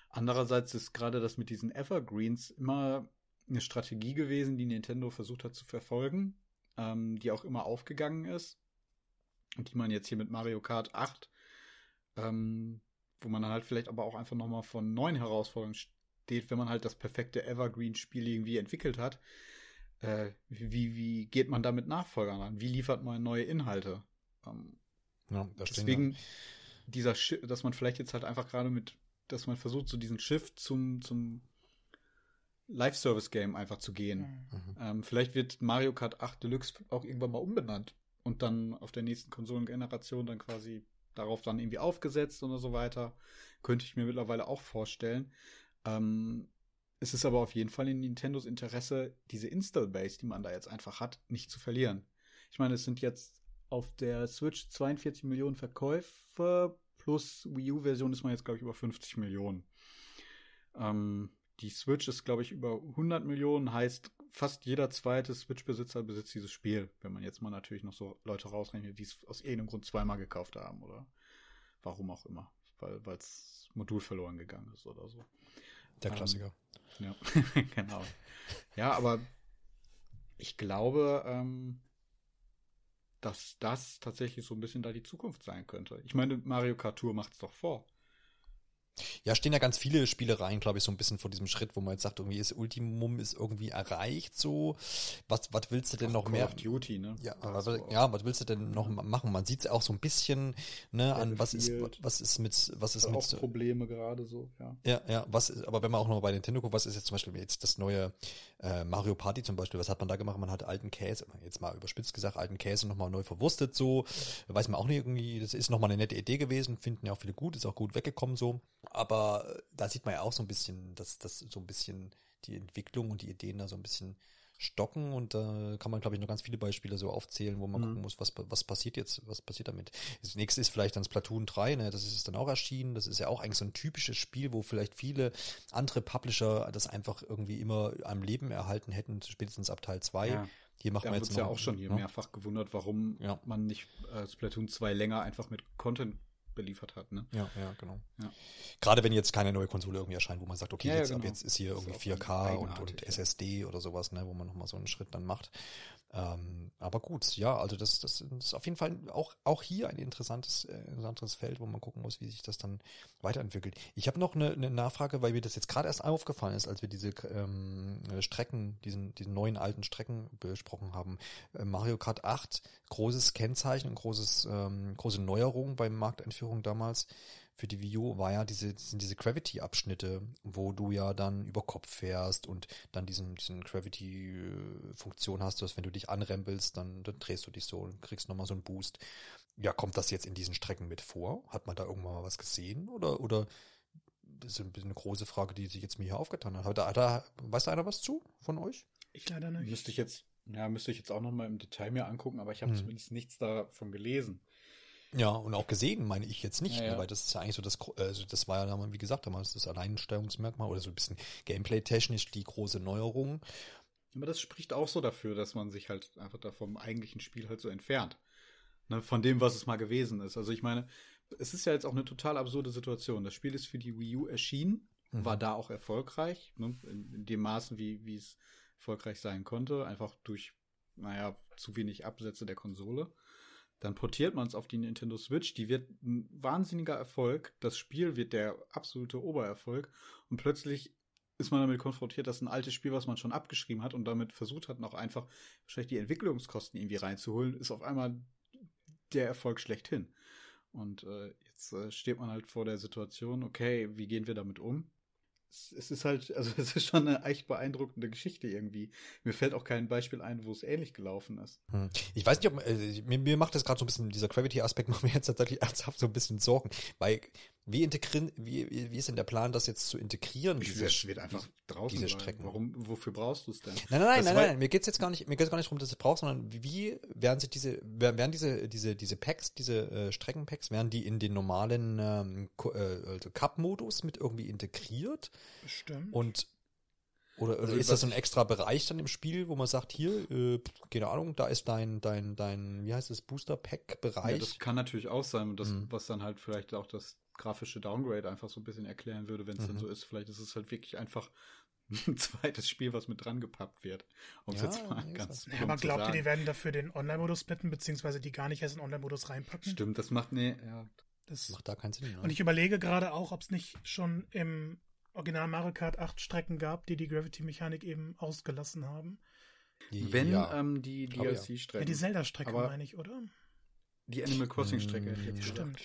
Andererseits ist gerade das mit diesen Evergreens immer eine Strategie gewesen, die Nintendo versucht hat zu verfolgen, ähm, die auch immer aufgegangen ist und die man jetzt hier mit Mario Kart 8 ähm, wo man dann halt vielleicht aber auch einfach nochmal von neuen Herausforderungen steht, wenn man halt das perfekte Evergreen-Spiel irgendwie entwickelt hat. Äh, wie, wie geht man da mit Nachfolgern an? Wie liefert man neue Inhalte? Ähm, ja, deswegen ja. dieser Schiff, dass man vielleicht jetzt halt einfach gerade mit, dass man versucht, so diesen Shift zum, zum Live-Service-Game einfach zu gehen. Mhm. Ähm, vielleicht wird Mario Kart 8 Deluxe auch irgendwann mal umbenannt und dann auf der nächsten Konsolengeneration dann quasi darauf dann irgendwie aufgesetzt oder so weiter. Könnte ich mir mittlerweile auch vorstellen. Ähm, es ist aber auf jeden Fall in Nintendos Interesse, diese Install-Base, die man da jetzt einfach hat, nicht zu verlieren. Ich meine, es sind jetzt auf der Switch 42 Millionen Verkäufe plus Wii U-Version ist man jetzt, glaube ich, über 50 Millionen. Ähm, die Switch ist, glaube ich, über 100 Millionen, heißt fast jeder zweite Switch-Besitzer besitzt dieses Spiel, wenn man jetzt mal natürlich noch so Leute rausrechnet, die es aus irgendeinem Grund zweimal gekauft haben oder warum auch immer, weil das Modul verloren gegangen ist oder so. Der ähm, Klassiker. Ähm, ja, genau. Ja, aber ich glaube, ähm, dass das tatsächlich so ein bisschen da die Zukunft sein könnte. Ich meine, Mario Kart Tour macht es doch vor. Ja, stehen ja ganz viele Spielereien, glaube ich, so ein bisschen vor diesem Schritt, wo man jetzt sagt, irgendwie ist Ultimum ist irgendwie erreicht, so. Was, was willst du denn noch Call mehr? Of Duty, ne? Ja, also, ja, was willst du denn noch machen? Man sieht es auch so ein bisschen, ne, an was ist, was ist mit, was ist mit. Auch Probleme gerade so, ja. Ja, ja, was, ist, aber wenn man auch noch bei Nintendo guckt, was ist jetzt zum Beispiel jetzt das neue äh, Mario Party zum Beispiel, was hat man da gemacht? Man hat alten Käse, jetzt mal überspitzt gesagt, alten Käse nochmal neu verwurstet, so. Weiß man auch nicht irgendwie, das ist nochmal eine nette Idee gewesen, finden ja auch viele gut, ist auch gut weggekommen so. Aber äh, da sieht man ja auch so ein bisschen, dass das so ein bisschen die Entwicklung und die Ideen da so ein bisschen stocken und da äh, kann man, glaube ich, noch ganz viele Beispiele so aufzählen, wo man mhm. gucken muss, was, was passiert jetzt, was passiert damit. Das nächste ist vielleicht dann Splatoon 3, ne, das ist dann auch erschienen, das ist ja auch eigentlich so ein typisches Spiel, wo vielleicht viele andere Publisher das einfach irgendwie immer am Leben erhalten hätten, spätestens ab Teil 2. Ja. Hier macht da man jetzt noch, ja auch schon hier ne? mehrfach gewundert, warum ja. man nicht äh, Splatoon 2 länger einfach mit Content beliefert hat. Ne? Ja, ja, genau. Ja. Gerade wenn jetzt keine neue Konsole irgendwie erscheint, wo man sagt, okay, ja, jetzt, genau. jetzt ist hier irgendwie 4K und, und SSD oder sowas, ne, wo man nochmal so einen Schritt dann macht. Ähm, aber gut, ja, also das, das ist auf jeden Fall auch, auch hier ein interessantes, äh, interessantes Feld, wo man gucken muss, wie sich das dann weiterentwickelt. Ich habe noch eine, eine Nachfrage, weil mir das jetzt gerade erst aufgefallen ist, als wir diese ähm, Strecken, diesen, diesen neuen alten Strecken besprochen haben. Äh, Mario Kart 8, großes Kennzeichen, großes, ähm, große Neuerung bei Markteinführung damals für die Wii U war ja diese, sind diese Gravity-Abschnitte, wo du ja dann über Kopf fährst und dann diesen, diesen Gravity-Funktion hast, dass wenn du dich anrempelst, dann, dann drehst du dich so und kriegst nochmal so einen Boost. Ja, kommt das jetzt in diesen Strecken mit vor? Hat man da irgendwann mal was gesehen? Oder, oder das ist eine große Frage, die sich jetzt mir hier aufgetan hat. Da, da, weiß da einer was zu von euch? Ich leider nicht. Müsste ich jetzt, ja, müsste ich jetzt auch nochmal im Detail mir angucken, aber ich habe hm. zumindest nichts davon gelesen. Ja, und auch gesehen meine ich jetzt nicht, ja, ja. weil das ist ja eigentlich so das, also das war ja, wie gesagt, damals das Alleinstellungsmerkmal oder so ein bisschen Gameplay-technisch die große Neuerung. Aber das spricht auch so dafür, dass man sich halt einfach da vom eigentlichen Spiel halt so entfernt. Ne, von dem, was es mal gewesen ist. Also ich meine, es ist ja jetzt auch eine total absurde Situation. Das Spiel ist für die Wii U erschienen mhm. war da auch erfolgreich, ne? in, in, dem Maßen, wie, wie es erfolgreich sein konnte, einfach durch, naja, zu wenig Absätze der Konsole. Dann portiert man es auf die Nintendo Switch, die wird ein wahnsinniger Erfolg, das Spiel wird der absolute Obererfolg und plötzlich ist man damit konfrontiert, dass ein altes Spiel, was man schon abgeschrieben hat und damit versucht hat, noch einfach wahrscheinlich die Entwicklungskosten irgendwie reinzuholen, ist auf einmal der Erfolg schlechthin. Und äh, jetzt äh, steht man halt vor der Situation, okay, wie gehen wir damit um? Es ist halt, also es ist schon eine echt beeindruckende Geschichte irgendwie. Mir fällt auch kein Beispiel ein, wo es ähnlich gelaufen ist. Hm. Ich weiß nicht, ob äh, mir, mir macht das gerade so ein bisschen, dieser Gravity-Aspekt macht mir jetzt tatsächlich ernsthaft so ein bisschen Sorgen, weil wie integrieren, wie, wie ist denn der Plan, das jetzt zu integrieren? Ich diese, wird einfach draußen diese Strecken. Warum, wofür brauchst du es denn? Nein, nein, nein, nein, nein, mir geht's jetzt gar nicht, mir geht's gar nicht darum, dass du es brauchst, sondern wie werden sich diese, werden diese, diese, diese Packs, diese äh, Streckenpacks, werden die in den normalen ähm, äh, also Cup-Modus mit irgendwie integriert? Stimmt. Und oder, oder also, ist das so ein extra Bereich dann im Spiel, wo man sagt, hier, äh, keine Ahnung, da ist dein, dein, dein, wie heißt es, Booster-Pack-Bereich? Ja, das kann natürlich auch sein, das, mhm. was dann halt vielleicht auch das grafische Downgrade einfach so ein bisschen erklären würde, wenn es mhm. dann so ist. Vielleicht ist es halt wirklich einfach ein zweites Spiel, was mit dran gepappt wird. Um ja, jetzt mal ganz ja, aber glaubt ihr, die werden dafür den Online-Modus splitten, beziehungsweise die gar nicht erst in den Online-Modus reinpacken? Stimmt, das macht, nee, ja. Das macht da keinen Sinn. Ne? Und ich überlege gerade auch, ob es nicht schon im Original Mario Kart 8 Strecken gab, die die Gravity-Mechanik eben ausgelassen haben. Wenn ja. ähm, die DLC-Strecken. Ja, die Zelda-Strecke meine ich, oder? Die Animal Crossing-Strecke. Mm, stimmt.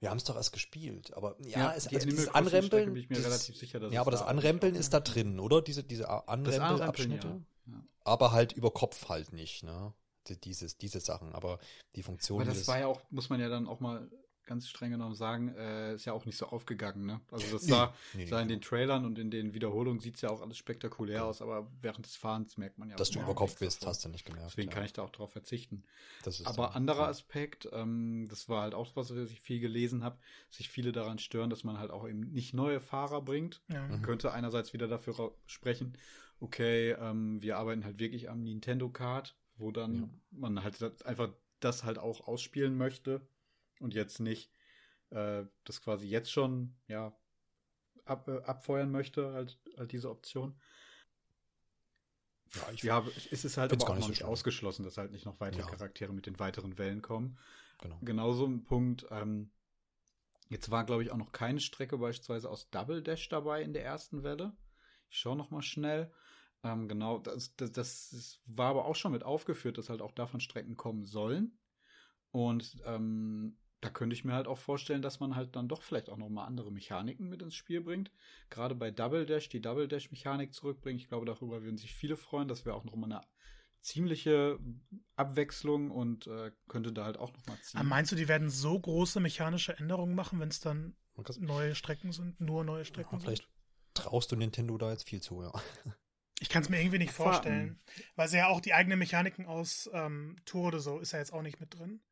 Wir haben es doch erst gespielt, aber ja, ja es, also dieses Anrempeln, bin ich mir das, relativ sicher, dass ja, aber das Anrempeln ist da drin, oder? Diese diese Anrempelabschnitte. Ja. Ja. Aber halt über Kopf halt nicht, ne? Dieses diese Sachen, aber die Funktion. Aber das war ja auch, muss man ja dann auch mal ganz streng genommen sagen, äh, ist ja auch nicht so aufgegangen, ne? Also das sah, nee, sah in den Trailern und in den Wiederholungen sieht's ja auch alles spektakulär ja. aus, aber während des Fahrens merkt man ja Dass du über Kopf bist, davon. hast du nicht gemerkt. Deswegen ja. kann ich da auch drauf verzichten. aber anderer ja. Aspekt, ähm, das war halt auch was, was ich viel gelesen habe, sich viele daran stören, dass man halt auch eben nicht neue Fahrer bringt. Ja. Man mhm. könnte einerseits wieder dafür sprechen, okay, ähm, wir arbeiten halt wirklich am Nintendo Kart, wo dann man halt einfach das halt auch ausspielen möchte und jetzt nicht äh, das quasi jetzt schon ja ab, äh, abfeuern möchte, halt, halt diese Option. Ja, ich ja, es ist halt aber auch noch nicht so ausgeschlossen, dass halt nicht noch weitere ja. Charaktere mit den weiteren Wellen kommen. Genau. Genauso ein Punkt, ähm, jetzt war, glaube ich, auch noch keine Strecke beispielsweise aus Double Dash dabei in der ersten Welle. Ich schaue noch mal schnell. Ähm, genau, das, das, das war aber auch schon mit aufgeführt, dass halt auch davon Strecken kommen sollen. Und ähm, da könnte ich mir halt auch vorstellen, dass man halt dann doch vielleicht auch nochmal andere Mechaniken mit ins Spiel bringt. Gerade bei Double Dash, die Double Dash Mechanik zurückbringen. Ich glaube, darüber würden sich viele freuen. Das wäre auch nochmal eine ziemliche Abwechslung und äh, könnte da halt auch nochmal ziehen. Aber meinst du, die werden so große mechanische Änderungen machen, wenn es dann neue Strecken sind, nur neue Strecken ja, vielleicht sind? Traust du Nintendo da jetzt viel zu, ja. Ich kann es mir irgendwie nicht vorstellen, weil sie ja auch die eigenen Mechaniken aus ähm, Tour oder so ist ja jetzt auch nicht mit drin.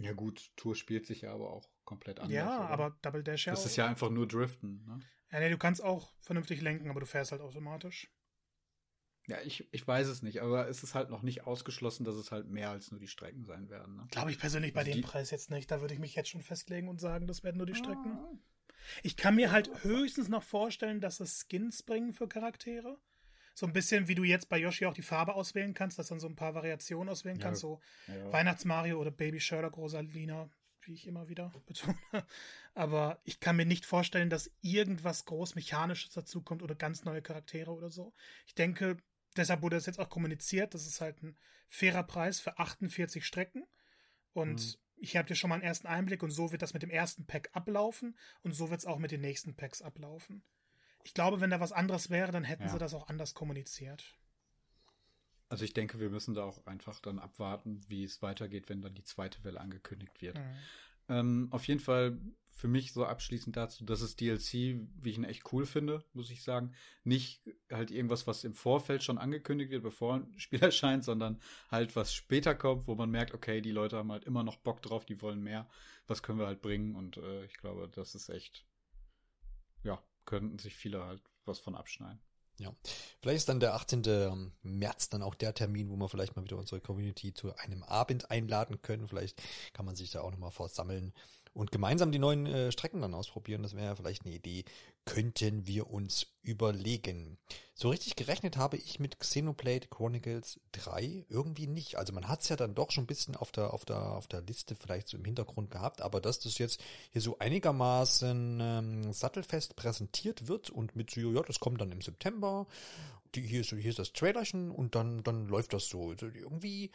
Ja gut, Tour spielt sich ja aber auch komplett anders. Ja, oder? aber Double Dash ja Das auch. ist ja einfach nur Driften, ne? Ja, nee, du kannst auch vernünftig lenken, aber du fährst halt automatisch. Ja, ich, ich weiß es nicht, aber es ist halt noch nicht ausgeschlossen, dass es halt mehr als nur die Strecken sein werden. Ne? Glaube ich persönlich bei also dem Preis jetzt nicht. Da würde ich mich jetzt schon festlegen und sagen, das werden nur die Strecken. Ah. Ich kann mir halt höchstens noch vorstellen, dass es Skins bringen für Charaktere. So ein bisschen wie du jetzt bei Yoshi auch die Farbe auswählen kannst, dass dann so ein paar Variationen auswählen ja. kannst, so ja. Weihnachts-Mario oder Baby Sherlock, Rosalina, wie ich immer wieder betone. Aber ich kann mir nicht vorstellen, dass irgendwas groß Mechanisches dazukommt oder ganz neue Charaktere oder so. Ich denke, deshalb wurde das jetzt auch kommuniziert. Das ist halt ein fairer Preis für 48 Strecken. Und mhm. ich habe dir schon mal einen ersten Einblick und so wird das mit dem ersten Pack ablaufen und so wird es auch mit den nächsten Packs ablaufen. Ich glaube, wenn da was anderes wäre, dann hätten ja. sie das auch anders kommuniziert. Also ich denke, wir müssen da auch einfach dann abwarten, wie es weitergeht, wenn dann die zweite Welle angekündigt wird. Mhm. Ähm, auf jeden Fall für mich so abschließend dazu, dass es DLC, wie ich ihn echt cool finde, muss ich sagen, nicht halt irgendwas, was im Vorfeld schon angekündigt wird, bevor ein Spiel erscheint, sondern halt was später kommt, wo man merkt, okay, die Leute haben halt immer noch Bock drauf, die wollen mehr, was können wir halt bringen und äh, ich glaube, das ist echt, ja, könnten sich viele halt was von abschneiden. Ja, vielleicht ist dann der 18. März dann auch der Termin, wo wir vielleicht mal wieder unsere Community zu einem Abend einladen können. Vielleicht kann man sich da auch nochmal versammeln und gemeinsam die neuen äh, Strecken dann ausprobieren. Das wäre ja vielleicht eine Idee. Könnten wir uns überlegen. So richtig gerechnet habe ich mit Xenoblade Chronicles 3 irgendwie nicht. Also man hat es ja dann doch schon ein bisschen auf der, auf der, auf der Liste vielleicht so im Hintergrund gehabt, aber dass das jetzt hier so einigermaßen ähm, sattelfest präsentiert wird und mit so, ja, das kommt dann im September. Die, hier, ist, hier ist das Trailerchen und dann, dann läuft das so. Also irgendwie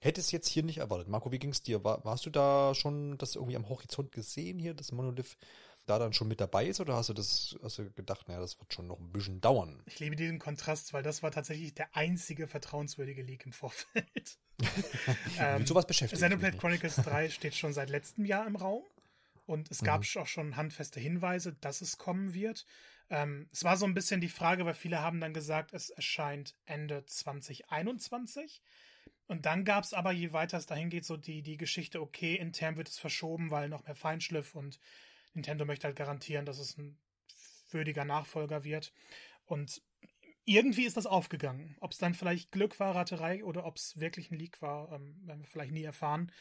hätte es jetzt hier nicht erwartet. Marco, wie ging es dir? War, warst du da schon das irgendwie am Horizont gesehen hier, dass Monolith da dann schon mit dabei ist oder hast du das hast du gedacht, naja, das wird schon noch ein bisschen dauern? Ich liebe diesen Kontrast, weil das war tatsächlich der einzige vertrauenswürdige Leak im Vorfeld. ähm, mit sowas beschäftigt. Xenoblade Chronicles 3 steht schon seit letztem Jahr im Raum und es gab mhm. auch schon handfeste Hinweise, dass es kommen wird. Ähm, es war so ein bisschen die Frage, weil viele haben dann gesagt, es erscheint Ende 2021. Und dann gab es aber, je weiter es dahin geht, so die, die Geschichte, okay, intern wird es verschoben, weil noch mehr Feinschliff und Nintendo möchte halt garantieren, dass es ein würdiger Nachfolger wird. Und irgendwie ist das aufgegangen. Ob es dann vielleicht Glück war, Raterei, oder ob es wirklich ein Leak war, ähm, werden wir vielleicht nie erfahren.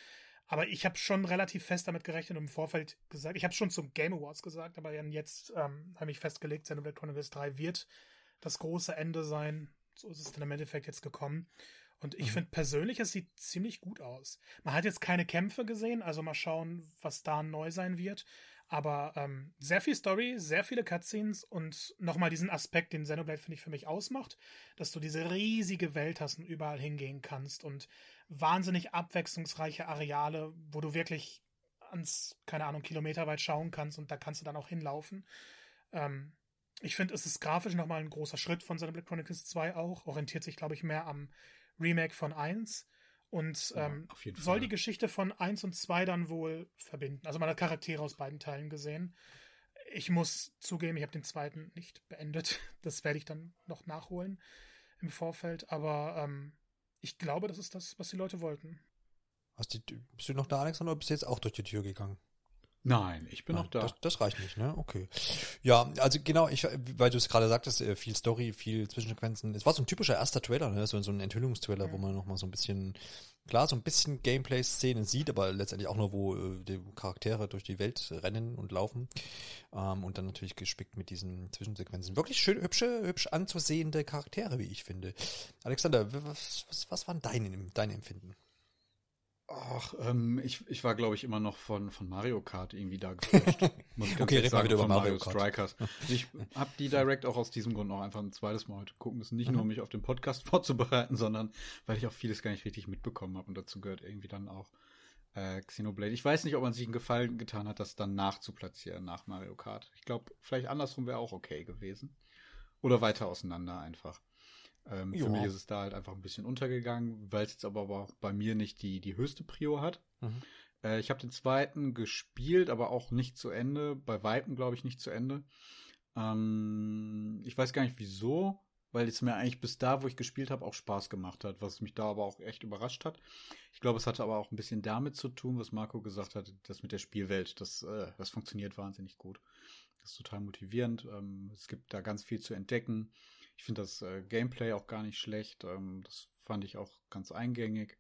Aber ich habe schon relativ fest damit gerechnet und im Vorfeld gesagt, ich habe schon zum Game Awards gesagt, aber jetzt ähm, habe ich festgelegt, Xenoblade Chronicles 3 wird das große Ende sein. So ist es dann im Endeffekt jetzt gekommen. Und ich mhm. finde persönlich, es sieht ziemlich gut aus. Man hat jetzt keine Kämpfe gesehen, also mal schauen, was da neu sein wird. Aber ähm, sehr viel Story, sehr viele Cutscenes und nochmal diesen Aspekt, den Xenoblade, finde ich, für mich ausmacht, dass du diese riesige Welt hast und überall hingehen kannst und wahnsinnig abwechslungsreiche Areale, wo du wirklich ans, keine Ahnung, Kilometer weit schauen kannst und da kannst du dann auch hinlaufen. Ähm, ich finde, es ist grafisch nochmal ein großer Schritt von Xenoblade Chronicles 2 auch, orientiert sich, glaube ich, mehr am Remake von 1 und ähm, ja, soll die Geschichte von 1 und 2 dann wohl verbinden. Also man hat Charaktere aus beiden Teilen gesehen. Ich muss zugeben, ich habe den zweiten nicht beendet. Das werde ich dann noch nachholen im Vorfeld. Aber ähm, ich glaube, das ist das, was die Leute wollten. Hast die, bist du noch da, Alexander, oder bist du jetzt auch durch die Tür gegangen? Nein, ich bin Nein, noch da. Das, das, reicht nicht, ne? Okay. Ja, also genau, ich, weil du es gerade sagtest, äh, viel Story, viel Zwischensequenzen. Es war so ein typischer erster Trailer, ne? So, so ein Enthüllungstrailer, mhm. wo man nochmal so ein bisschen, klar, so ein bisschen Gameplay-Szenen sieht, aber letztendlich auch nur, wo äh, die Charaktere durch die Welt rennen und laufen. Ähm, und dann natürlich gespickt mit diesen Zwischensequenzen. Wirklich schön, hübsche, hübsch anzusehende Charaktere, wie ich finde. Alexander, was, was, was waren deine, deine Empfinden? Ach, ähm, ich, ich war, glaube ich, immer noch von, von Mario Kart irgendwie da geflasht. okay, reden wir wieder über Mario, Mario Strikers. Ich habe die Direct auch aus diesem Grund noch einfach ein zweites Mal heute gucken müssen. Nicht mhm. nur, um mich auf den Podcast vorzubereiten, sondern weil ich auch vieles gar nicht richtig mitbekommen habe. Und dazu gehört irgendwie dann auch äh, Xenoblade. Ich weiß nicht, ob man sich einen Gefallen getan hat, das dann nachzuplatzieren nach Mario Kart. Ich glaube, vielleicht andersrum wäre auch okay gewesen. Oder weiter auseinander einfach. Ähm, für mich ist es da halt einfach ein bisschen untergegangen, weil es jetzt aber auch bei mir nicht die, die höchste Prio hat. Mhm. Äh, ich habe den zweiten gespielt, aber auch nicht zu Ende. Bei Weitem, glaube ich, nicht zu Ende. Ähm, ich weiß gar nicht wieso, weil es mir eigentlich bis da, wo ich gespielt habe, auch Spaß gemacht hat, was mich da aber auch echt überrascht hat. Ich glaube, es hatte aber auch ein bisschen damit zu tun, was Marco gesagt hat, das mit der Spielwelt, das, äh, das funktioniert wahnsinnig gut. Das ist total motivierend. Ähm, es gibt da ganz viel zu entdecken. Ich finde das äh, Gameplay auch gar nicht schlecht. Ähm, das fand ich auch ganz eingängig.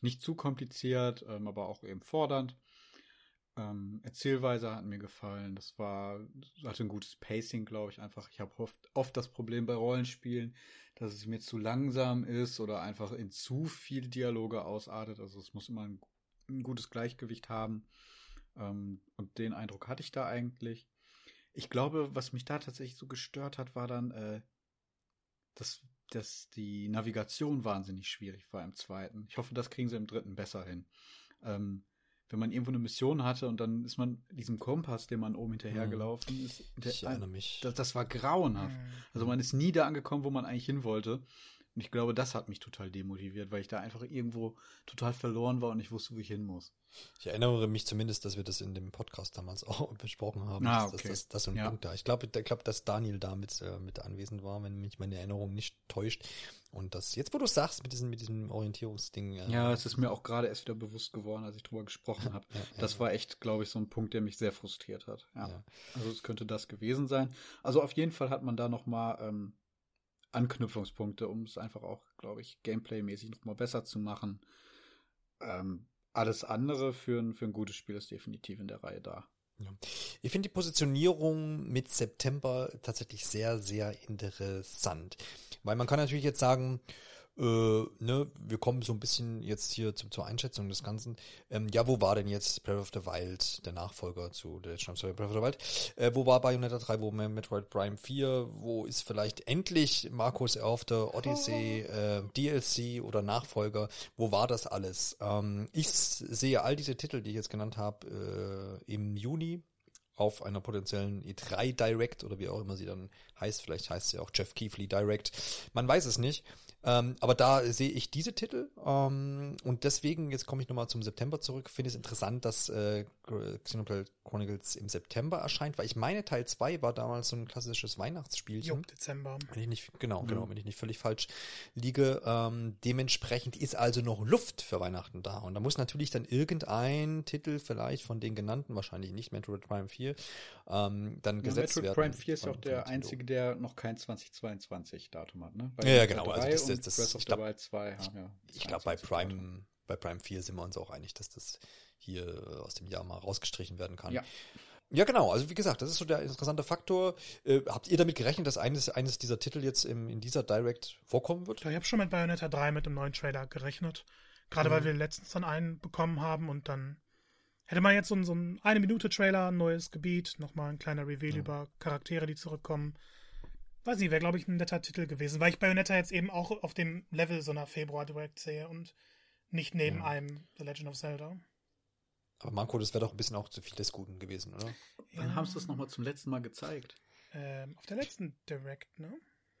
Nicht zu kompliziert, ähm, aber auch eben fordernd. Ähm, Erzählweise hat mir gefallen. Das war, hatte ein gutes Pacing, glaube ich, einfach. Ich habe oft, oft das Problem bei Rollenspielen, dass es mir zu langsam ist oder einfach in zu viele Dialoge ausartet. Also es muss immer ein, ein gutes Gleichgewicht haben. Ähm, und den Eindruck hatte ich da eigentlich. Ich glaube, was mich da tatsächlich so gestört hat, war dann äh, dass, dass die Navigation wahnsinnig schwierig war im zweiten. Ich hoffe, das kriegen sie im dritten besser hin. Ähm, wenn man irgendwo eine Mission hatte und dann ist man diesem Kompass, den man oben hinterhergelaufen hm. ist. Der, ich erinnere mich. Das, das war grauenhaft. Hm. Also man ist nie da angekommen, wo man eigentlich hin wollte. Und ich glaube, das hat mich total demotiviert, weil ich da einfach irgendwo total verloren war und nicht wusste, wo ich hin muss. Ich erinnere mich zumindest, dass wir das in dem Podcast damals auch besprochen haben. Ah, okay. Das, das, so ein ja. Punkt da. Ich glaube, ich glaube, dass Daniel da mit, äh, mit anwesend war, wenn mich meine Erinnerung nicht täuscht. Und das, jetzt wo du sagst, mit diesem, mit diesem Orientierungsding. Äh, ja, es ist mir auch gerade erst wieder bewusst geworden, als ich drüber gesprochen habe. Ja, das war echt, glaube ich, so ein Punkt, der mich sehr frustriert hat. Ja. Also es könnte das gewesen sein. Also auf jeden Fall hat man da nochmal ähm, Anknüpfungspunkte, um es einfach auch, glaube ich, gameplaymäßig noch mal besser zu machen. Ähm, alles andere für ein, für ein gutes Spiel ist definitiv in der Reihe da. Ja. Ich finde die Positionierung mit September tatsächlich sehr, sehr interessant. Weil man kann natürlich jetzt sagen, äh, ne, wir kommen so ein bisschen jetzt hier zu, zur Einschätzung des Ganzen. Ähm, ja, wo war denn jetzt Breath of the Wild, der Nachfolger zu The Legend of Zelda Breath of the Wild? Äh, wo war Bayonetta 3, wo Metroid Prime 4, wo ist vielleicht endlich Markus erhoffte Odyssey, äh, DLC oder Nachfolger? Wo war das alles? Ähm, ich sehe all diese Titel, die ich jetzt genannt habe, äh, im Juni auf einer potenziellen E3 Direct oder wie auch immer sie dann heißt. Vielleicht heißt sie auch Jeff Keefley Direct. Man weiß es nicht. Ähm, aber da sehe ich diese Titel ähm, und deswegen, jetzt komme ich nochmal zum September zurück, finde es interessant, dass äh, Xenoblade Chronicles im September erscheint, weil ich meine, Teil 2 war damals so ein klassisches Weihnachtsspielchen. Jo, Dezember. Wenn ich nicht, genau, mhm. genau, wenn ich nicht völlig falsch liege. Ähm, dementsprechend ist also noch Luft für Weihnachten da. Und da muss natürlich dann irgendein Titel vielleicht von den genannten, wahrscheinlich nicht Metroid Prime 4, ähm, dann ja, gesetzt Metroid werden. Prime 4 ist auch der einzige, der noch kein 2022 Datum hat, ne? Bei ja, ja, genau. Also das, das, das, Breath of ich glaube, ja, ich glaube bei Prime, bei Prime 4 sind wir uns auch einig, dass das hier aus dem Jahr mal rausgestrichen werden kann. Ja. Ja, genau. Also wie gesagt, das ist so der interessante Faktor. Äh, habt ihr damit gerechnet, dass eines, eines dieser Titel jetzt im, in dieser Direct vorkommen wird? Ja, ich habe schon mit Bayonetta 3 mit dem neuen Trailer gerechnet. Gerade mhm. weil wir letztens dann einen bekommen haben und dann hätte man jetzt so, so ein eine Minute Trailer, ein neues Gebiet, nochmal ein kleiner Reveal ja. über Charaktere, die zurückkommen. Weiß nicht, wäre glaube ich ein netter Titel gewesen, weil ich Bayonetta jetzt eben auch auf dem Level so einer Februar Direct sehe und nicht neben ja. einem The Legend of Zelda. Aber Manko, das wäre doch ein bisschen auch zu viel des Guten gewesen, oder? Wann ja. haben sie das nochmal zum letzten Mal gezeigt? Ähm, auf der letzten Direct, ne?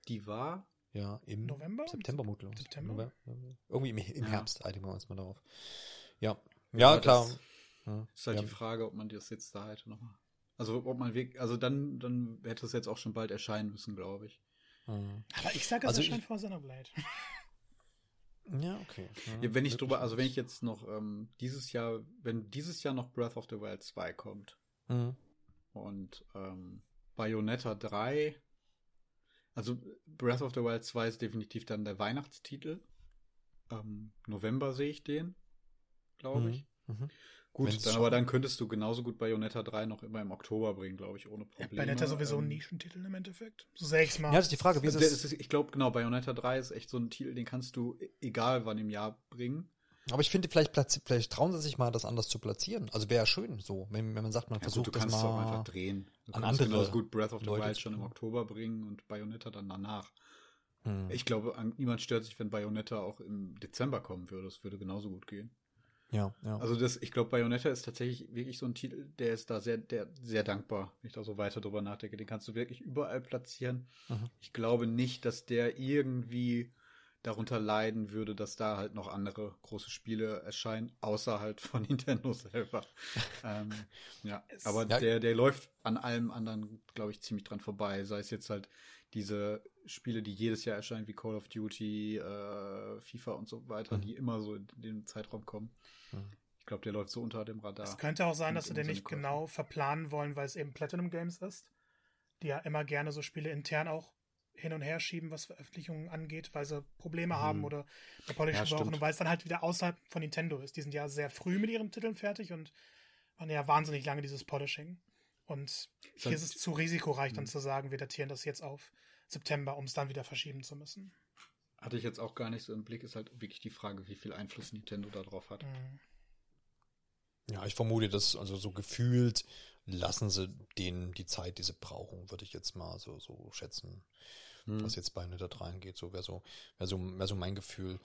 Die war? Ja, im November? September mutlung. September? November? Irgendwie im, im ja. Herbst einigen wir uns mal darauf. Ja, ja, klar. Das ja. ist halt ja. die Frage, ob man das jetzt da hätte nochmal. Also ob man wirklich, also dann, dann hätte es jetzt auch schon bald erscheinen müssen, glaube ich. Mhm. Aber ich sage, es also erscheint vor Xenoblade. Ja, okay. Ja, ja, wenn ich drüber, also wenn ich jetzt noch ähm, dieses Jahr, wenn dieses Jahr noch Breath of the Wild 2 kommt mhm. und ähm, Bayonetta 3, also Breath of the Wild 2 ist definitiv dann der Weihnachtstitel. Ähm, November sehe ich den, glaube mhm. ich. Mhm. Gut, dann, aber dann könntest du genauso gut Bayonetta 3 noch immer im Oktober bringen, glaube ich, ohne Probleme. Ja, Bayonetta sowieso ähm, ein Nischentitel im Endeffekt. So sechsmal. Ja, das ist die Frage, wie ist es? Ich glaube, genau, Bayonetta 3 ist echt so ein Titel, den kannst du e-, egal wann im Jahr bringen. Aber ich finde, vielleicht, vielleicht trauen sie sich mal, das anders zu platzieren. Also wäre ja schön so, wenn, wenn man sagt, man ja, versucht gut, du das mal auch einfach drehen. Du an andere genauso gut Breath of the Leute Wild schon im Oktober bringen und Bayonetta dann danach. Hm. Ich glaube, niemand stört sich, wenn Bayonetta auch im Dezember kommen würde. Das würde genauso gut gehen. Ja, ja. Also das, ich glaube, Bayonetta ist tatsächlich wirklich so ein Titel, der ist da sehr, der, sehr dankbar, wenn ich da so weiter drüber nachdenke. Den kannst du wirklich überall platzieren. Mhm. Ich glaube nicht, dass der irgendwie darunter leiden würde, dass da halt noch andere große Spiele erscheinen, außer halt von Nintendo selber. ähm, ja, aber ja. der, der läuft an allem anderen, glaube ich, ziemlich dran vorbei. Sei es jetzt halt diese Spiele, die jedes Jahr erscheinen, wie Call of Duty, äh, FIFA und so weiter, mhm. die immer so in den Zeitraum kommen. Mhm. Ich glaube, der läuft so unter dem Radar. Es könnte auch sein, dass sie den nicht Käufe. genau verplanen wollen, weil es eben Platinum Games ist, die ja immer gerne so Spiele intern auch hin und her schieben, was Veröffentlichungen angeht, weil sie Probleme mhm. haben oder der Polishing ja, brauchen und weil es dann halt wieder außerhalb von Nintendo ist. Die sind ja sehr früh mit ihren Titeln fertig und waren ja wahnsinnig lange dieses Polishing. Und hier ist es zu risikoreich, dann mhm. zu sagen, wir datieren das jetzt auf September, um es dann wieder verschieben zu müssen. Hatte ich jetzt auch gar nicht so im Blick, ist halt wirklich die Frage, wie viel Einfluss Nintendo darauf hat. Mhm. Ja, ich vermute, dass also so gefühlt lassen sie denen die Zeit, die sie brauchen, würde ich jetzt mal so, so schätzen hm. was jetzt bei Nintendo reingeht. So wäre so, wäre so, wäre so mein Gefühl.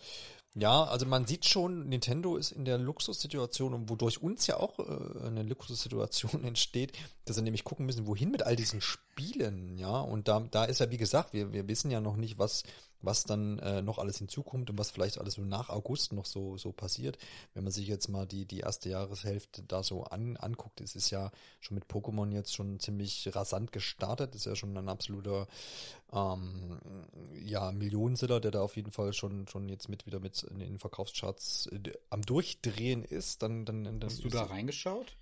Ja, also man sieht schon, Nintendo ist in der Luxussituation und wodurch uns ja auch äh, eine Luxussituation entsteht, dass wir nämlich gucken müssen, wohin mit all diesen Spielen, ja. Und da, da ist ja, wie gesagt, wir, wir wissen ja noch nicht, was, was dann äh, noch alles hinzukommt und was vielleicht alles so nach August noch so, so passiert. Wenn man sich jetzt mal die, die erste Jahreshälfte da so an, anguckt, es ist ja schon mit Pokémon jetzt schon ziemlich rasant gestartet, ist ja schon ein absoluter ähm, ja, Millionenseller, der da auf jeden Fall schon, schon jetzt mit wieder mit in den Verkaufscharts äh, am Durchdrehen ist. Dann, dann, dann Hast du da reingeschaut?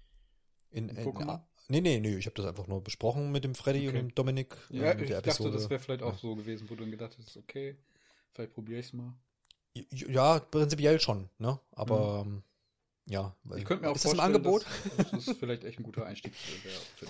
In, in, in, Nee, nee, nee, ich habe das einfach nur besprochen mit dem Freddy okay. und dem Dominik. Ja, äh, ich dachte, das wäre vielleicht auch so gewesen, wo du dann gedacht hast, okay, vielleicht probiere ich es mal. Ja, prinzipiell schon, ne? Aber mhm. Ja, ich könnte mir auch ist das im vorstellen, Angebot? dass- Das ist vielleicht echt ein guter Einstieg.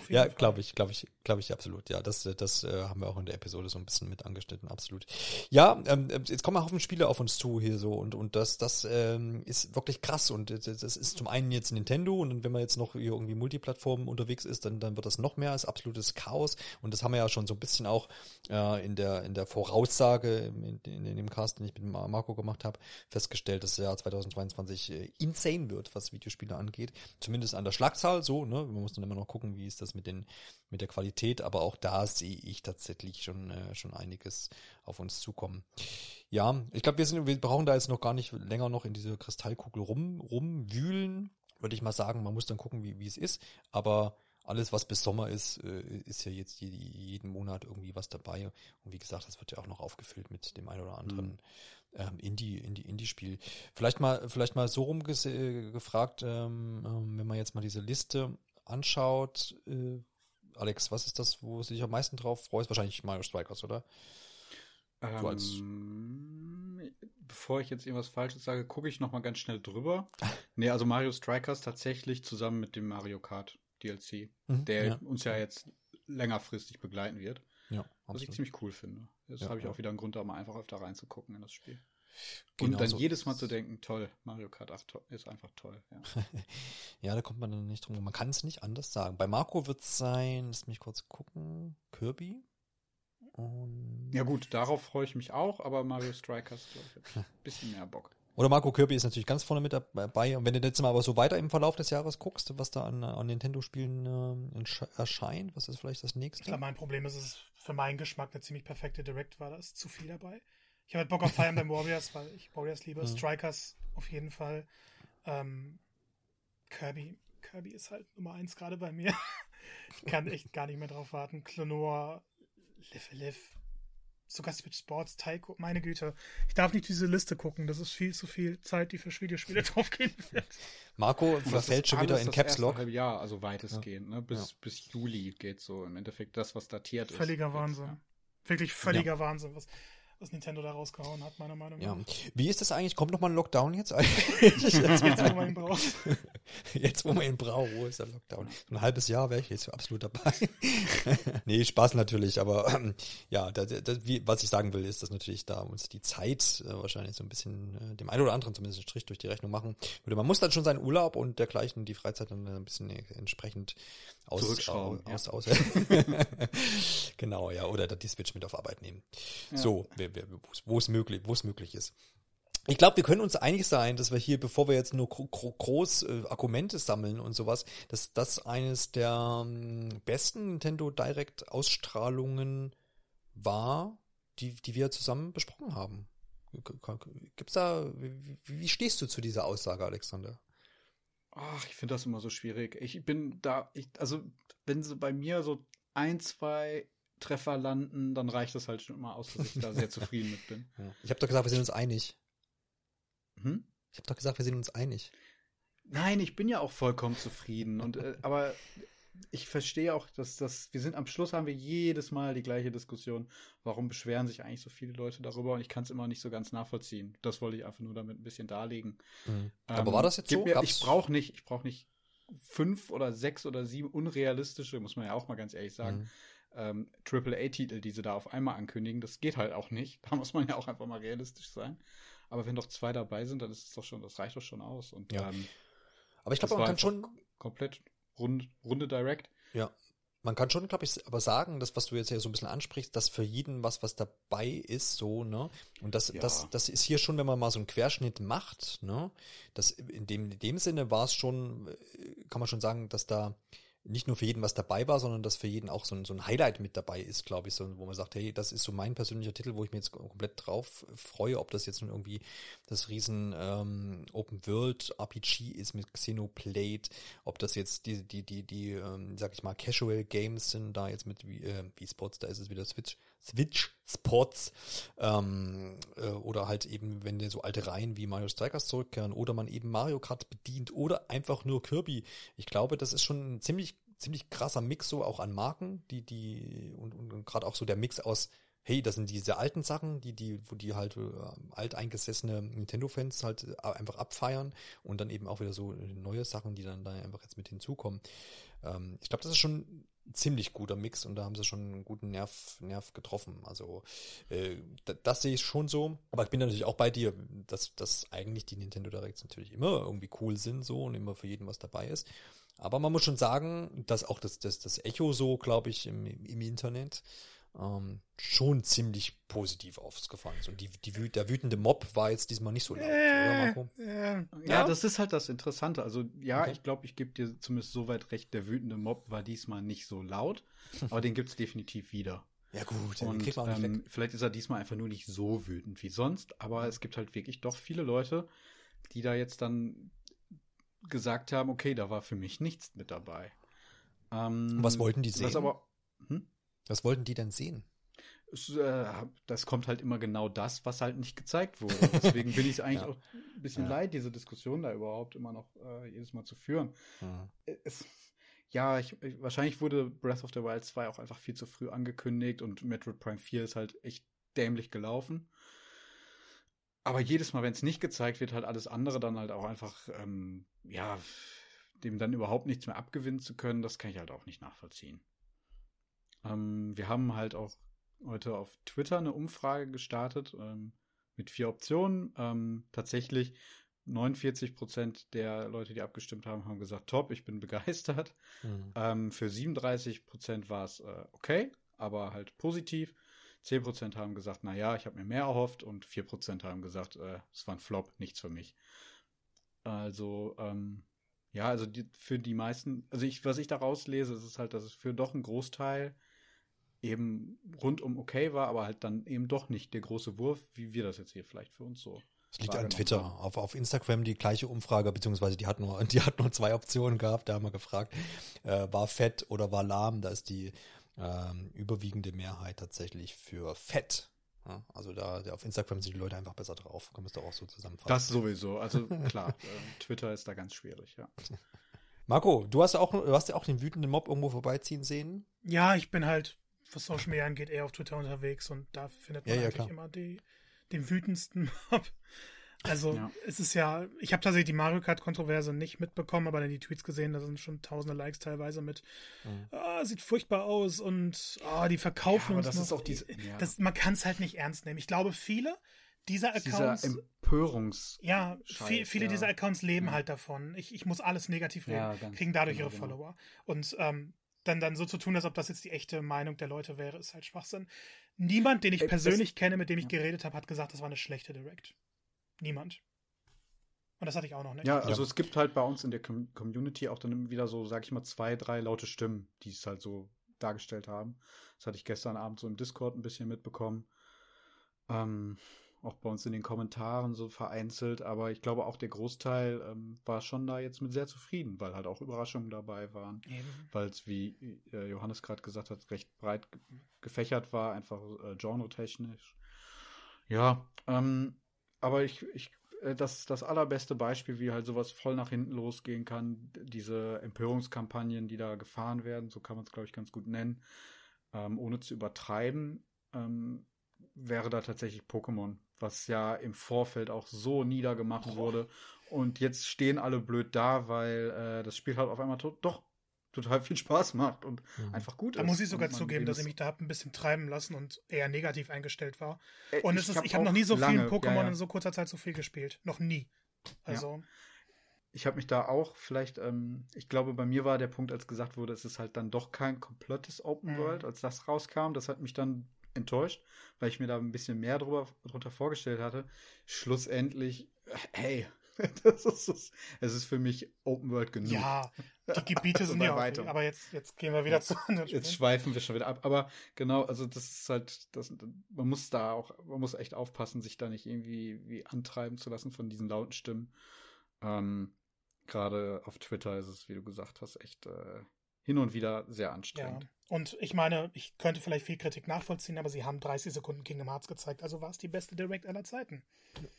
Ja, glaube ich, glaube ich, glaube ich absolut. Ja, das, das äh, haben wir auch in der Episode so ein bisschen mit angeschnitten, absolut. Ja, ähm, jetzt kommen Haufen Spiele auf uns zu hier so und und das das ähm, ist wirklich krass und das das ist zum einen jetzt Nintendo und wenn man jetzt noch hier irgendwie Multiplattformen unterwegs ist, dann dann wird das noch mehr als absolutes Chaos und das haben wir ja schon so ein bisschen auch äh, in der in der Voraussage in, in, in dem Cast, den ich mit Mar- Marco gemacht habe, festgestellt, dass das Jahr 2022 äh, insane wird, was Videospiele angeht. Zumindest an der Schlagzahl so, ne? Man muss dann immer noch gucken, wie ist das mit den mit der Qualität, aber auch da sehe ich tatsächlich schon äh, schon einiges auf uns zukommen. Ja, ich glaube, wir sind wir brauchen da jetzt noch gar nicht länger noch in diese Kristallkugel rum rumwühlen, würde ich mal sagen. Man muss dann gucken, wie wie es ist, aber alles, was bis Sommer ist, äh, ist ja jetzt je- jeden Monat irgendwie was dabei. Und wie gesagt, das wird ja auch noch aufgefüllt mit dem einen oder anderen ähm, Indie, Indie, Indie-Spiel. Vielleicht mal, vielleicht mal so rum äh, gefragt, ähm, ähm, wenn man jetzt mal diese Liste anschaut, äh, Alex, was ist das, wo du dich am meisten drauf freust? Wahrscheinlich Mario Strikers, oder? So Ähm, bevor ich jetzt irgendwas Falsches sage, gucke ich noch mal ganz schnell drüber. nee, also Mario Strikers tatsächlich zusammen mit dem Mario Kart DLC, Mhm, der ja. uns ja jetzt längerfristig begleiten wird. Ja, Was ich absolut. ziemlich cool finde. Jetzt Ja, habe ich ja. auch wieder einen Grund, da mal einfach öfter reinzugucken in das Spiel. Genau Und dann so. jedes Mal zu denken, toll, Mario Kart 8 to- ist einfach toll. Ja. Ja, da kommt man dann nicht drum. rum. Man kann es nicht anders sagen. Bei Marco wird es sein, lass mich kurz gucken, Kirby. Und ja gut, darauf freue ich mich auch, aber Mario Strikers, glaube ich ein bisschen mehr Bock. Oder Marco Kirby ist natürlich ganz vorne mit dabei. Und wenn du jetzt mal aber so weiter im Verlauf des Jahres guckst, was da an, an Nintendo-Spielen entsche- erscheint, was ist vielleicht das Ich nächste? glaube, mein Problem ist, es ist für meinen Geschmack eine ziemlich perfekte Direct war. Da ist zu viel dabei. Ich habe halt Bock auf Fire Emblem Warriors, weil ich Warriors liebe. Mhm. Strikers auf jeden Fall. Ähm, Kirby. Kirby ist halt Nummer eins gerade bei mir. ich kann echt gar nicht mehr drauf warten. Clonor, Live Live. Sogar Switch Sports, Taiko. Meine Güte. Ich darf nicht diese Liste gucken. Das ist viel zu viel Zeit, die für Videospiele draufgehen wird. Marco verfällt schon wieder in Caps Lock. Jahr, also weitestgehend, ne? Bis, Ja. bis Juli geht so im Endeffekt das, was datiert ist. Völliger Wahnsinn. ja. Wirklich völliger Wahnsinn, was, was Nintendo da rausgehauen hat, meiner Meinung Ja. nach. Wie ist das eigentlich? Kommt noch mal ein Lockdown jetzt? Jetzt, wo man ihn braucht. Jetzt, wo man ihn braucht, wo ist der Lockdown? So ein halbes Jahr wäre ich jetzt absolut dabei. nee, Spaß natürlich, aber ähm, ja, da, da, wie, was ich sagen will, ist, dass natürlich da uns die Zeit äh, wahrscheinlich so ein bisschen äh, dem einen oder anderen zumindest einen Strich durch die Rechnung machen würde. Man muss dann schon seinen Urlaub und dergleichen die Freizeit dann ein bisschen äh, entsprechend aus, Zurückschrauben, aus, aus, genau, ja, oder die Switch mit auf Arbeit nehmen. Ja. So, wer- wo es- wo es möglich, möglich ist. Ich glaube, wir können uns einig sein, dass wir hier, bevor wir jetzt nur gro gro groß äh, Argumente sammeln und sowas, dass das eines der ähm, besten Nintendo Direct Ausstrahlungen war, die, die wir zusammen besprochen haben. Gibt's da, wie, wie stehst du zu dieser Aussage, Alexander? Ach, ich finde das immer so schwierig. Ich bin da, ich, also wenn sie bei mir so ein, zwei Treffer landen, dann reicht das halt schon immer aus, dass ich da sehr zufrieden mit bin. Ich habe doch gesagt, wir sind uns einig. Hm? Ich habe doch gesagt, wir sind uns einig. Nein, ich bin ja auch vollkommen zufrieden. Und äh, aber ich verstehe auch, dass das, wir sind am Schluss haben wir jedes Mal die gleiche Diskussion. Warum beschweren sich eigentlich so viele Leute darüber? Und ich kann es immer nicht so ganz nachvollziehen. Das wollte ich einfach nur damit ein bisschen darlegen. Aber Ähm, war das jetzt so? Mir, ich brauche nicht, ich brauche nicht fünf oder sechs oder sieben unrealistische, muss man ja auch mal ganz ehrlich sagen, Mhm. Ähm, AAA-Titel, die sie da auf einmal ankündigen. Das geht halt auch nicht. Da muss man ja auch einfach mal realistisch sein. Aber wenn doch zwei dabei sind, dann ist es doch schon, das reicht doch schon aus. Und Ja. ähm, Aber ich glaube, man kann schon, komplett rund, runde Direct. Ja. Man kann schon, glaube ich, aber sagen, das, was du jetzt ja so ein bisschen ansprichst, dass für jeden was, was dabei ist, so, ne? Und das, Ja. das, das ist hier schon, wenn man mal so einen Querschnitt macht, ne? Das, in dem, in dem Sinne war es schon, äh, kann man schon sagen, dass da nicht nur für jeden was dabei war, sondern dass für jeden auch so ein, so ein Highlight mit dabei ist, glaube ich, so, wo man sagt, hey, das ist so mein persönlicher Titel, wo ich mir jetzt komplett drauf freue, ob das jetzt nun irgendwie das riesen ähm, Open World RPG ist mit Xenoblade, ob das jetzt die, die, die, die, ähm, sag ich mal, Casual Games sind, da jetzt mit wie, äh, wie Sports, da ist es wieder Switch, Switch Sports, ähm, äh, oder halt eben, wenn dir so alte Reihen wie Mario Strikers zurückkehren, oder man eben Mario Kart bedient, oder einfach nur Kirby. Ich glaube, das ist schon ein ziemlich, ziemlich krasser Mix so auch an Marken, die, die, und, und, und gerade auch so der Mix aus hey, das sind diese alten Sachen, die, die, wo die halt äh, alteingesessene Nintendo-Fans halt äh, einfach abfeiern und dann eben auch wieder so neue Sachen, die dann da einfach jetzt mit hinzukommen. Ähm, ich glaube, das ist schon ziemlich guter Mix und da haben sie schon einen guten Nerv, Nerv getroffen. Also äh, das, sehe ich schon so. Aber ich bin natürlich auch bei dir, dass, dass eigentlich die Nintendo Directs natürlich immer irgendwie cool sind so und immer für jeden was dabei ist. Aber man muss schon sagen, dass auch das, das, das Echo so, glaube ich, im, im Internet ähm, schon ziemlich positiv aufgefallen ist. Und die, die, der wütende Mob war jetzt diesmal nicht so laut, äh, oder Marco? Äh, ja, ja, das ist halt das Interessante. Also ja, okay. ich glaube, ich gebe dir zumindest so weit recht, der wütende Mob war diesmal nicht so laut, aber den gibt es definitiv wieder. Ja gut, und ähm, vielleicht ist er diesmal einfach nur nicht so wütend wie sonst, aber es gibt halt wirklich doch viele Leute, die da jetzt dann gesagt haben, okay, da war für mich nichts mit dabei. Ähm, was wollten die sehen? Was aber, hm? Was wollten die denn sehen? Äh, das kommt halt immer genau das, was halt nicht gezeigt wurde. Deswegen bin ich eigentlich ja. auch ein bisschen ja. leid, diese Diskussion da überhaupt immer noch äh, jedes Mal zu führen. Mhm. Es, ja, ich, wahrscheinlich wurde Breath of the Wild 2 auch einfach viel zu früh angekündigt und Metroid Prime 4 ist halt echt dämlich gelaufen. Aber jedes Mal, wenn es nicht gezeigt wird, halt alles andere dann halt auch einfach, ähm, ja, dem dann überhaupt nichts mehr abgewinnen zu können, das kann ich halt auch nicht nachvollziehen. Ähm, wir haben halt auch heute auf Twitter eine Umfrage gestartet ähm, mit vier Optionen. Ähm, tatsächlich 49 Prozent der Leute, die abgestimmt haben, haben gesagt, top, ich bin begeistert. Mhm. Ähm, für 37 Prozent war es äh, okay, aber halt positiv. 10 Prozent haben gesagt, na ja, ich habe mir mehr erhofft und 4 Prozent haben gesagt, äh, es war ein Flop, nichts für mich. Also, ähm, ja, also die, für die meisten, also ich, was ich daraus lese, ist es halt, dass es für doch einen Großteil eben rundum okay war, aber halt dann eben doch nicht der große Wurf, wie wir das jetzt hier vielleicht für uns so. Es liegt an Twitter. Auf, auf Instagram die gleiche Umfrage, beziehungsweise die hat nur, die hat nur zwei Optionen gehabt. Da haben wir gefragt, äh, war fett oder war lahm? Da ist die ähm, überwiegende Mehrheit tatsächlich für fett. Ja, also da auf Instagram sind die Leute einfach besser drauf. Kann man es doch auch so zusammenfassen. Das sowieso. Also klar, äh, Twitter ist da ganz schwierig, ja. Marco, du hast auch, du hast ja auch den wütenden Mob irgendwo vorbeiziehen sehen. Ja, ich bin halt was Social Media angeht, eher auf Twitter unterwegs und da findet man ja, ja, eigentlich klar. immer die, den wütendsten Mob. Also ja. es ist ja, ich habe tatsächlich die Mario Kart Kontroverse nicht mitbekommen, aber dann die Tweets gesehen, da sind schon tausende Likes teilweise mit, mhm. ah, sieht furchtbar aus und ah, die verkaufen ja, uns das noch. Ist auch diese, ja. das, man kann es halt nicht ernst nehmen. Ich glaube, viele dieser Accounts. Dieser Empörungs. Ja, viel, viele ja. dieser Accounts leben halt davon. Ich, ich muss alles negativ reden, kriegen dadurch genau, ihre genau. Follower. Und ähm, dann, dann so zu tun, als ob das jetzt die echte Meinung der Leute wäre, ist halt Schwachsinn. Niemand, den ich Ey, persönlich kenne, mit dem ich ja. geredet habe, hat gesagt, das war eine schlechte Direct. Niemand. Und das hatte ich auch noch nicht. Ja, also ja. es gibt halt bei uns in der Com Community auch dann wieder so, sag ich mal, zwei, drei laute Stimmen, die es halt so dargestellt haben. Das hatte ich gestern Abend so im Discord ein bisschen mitbekommen. Ähm, auch bei uns in den Kommentaren so vereinzelt, aber ich glaube auch der Großteil ähm, war schon da jetzt mit sehr zufrieden, weil halt auch Überraschungen dabei waren, weil es, wie äh, Johannes gerade gesagt hat, recht breit gefächert war, einfach äh, genre-technisch. Ja, ähm, aber ich, ich äh, das, das allerbeste Beispiel, wie halt sowas voll nach hinten losgehen kann, diese Empörungskampagnen, die da gefahren werden, so kann man es, glaube ich, ganz gut nennen, ähm, ohne zu übertreiben, ähm, wäre da tatsächlich Pokémon was ja im Vorfeld auch so niedergemacht oh. wurde. Und jetzt stehen alle blöd da, weil äh, das Spiel halt auf einmal to doch total viel Spaß macht und mhm. einfach gut da ist. Da muss ich sogar zugeben, dass ich mich da ein bisschen treiben lassen und eher negativ eingestellt war. Äh, und es ist, ich habe noch nie so lange, viel Pokémon ja, ja. in so kurzer Zeit so viel gespielt. Noch nie. Also. Ja. Ich habe mich da auch vielleicht, ähm, ich glaube, bei mir war der Punkt, als gesagt wurde, es ist halt dann doch kein komplettes Open mhm. World, als das rauskam. Das hat mich dann enttäuscht, weil ich mir da ein bisschen mehr drüber, drunter vorgestellt hatte. Schlussendlich, hey, das ist, es ist für mich Open World genug. Ja, die Gebiete also sind ja weiter. Aber jetzt, jetzt gehen wir wieder zu anderen Jetzt schweifen wir schon wieder ab. Aber genau, also das ist halt, das, man muss da auch, man muss echt aufpassen, sich da nicht irgendwie wie antreiben zu lassen von diesen lauten Stimmen. Ähm, Gerade auf Twitter ist es, wie du gesagt hast, echt äh, hin und wieder sehr anstrengend. Ja. Und ich meine, ich könnte vielleicht viel Kritik nachvollziehen, aber sie haben 30 Sekunden Kingdom Hearts gezeigt, also war es die beste Direct aller Zeiten.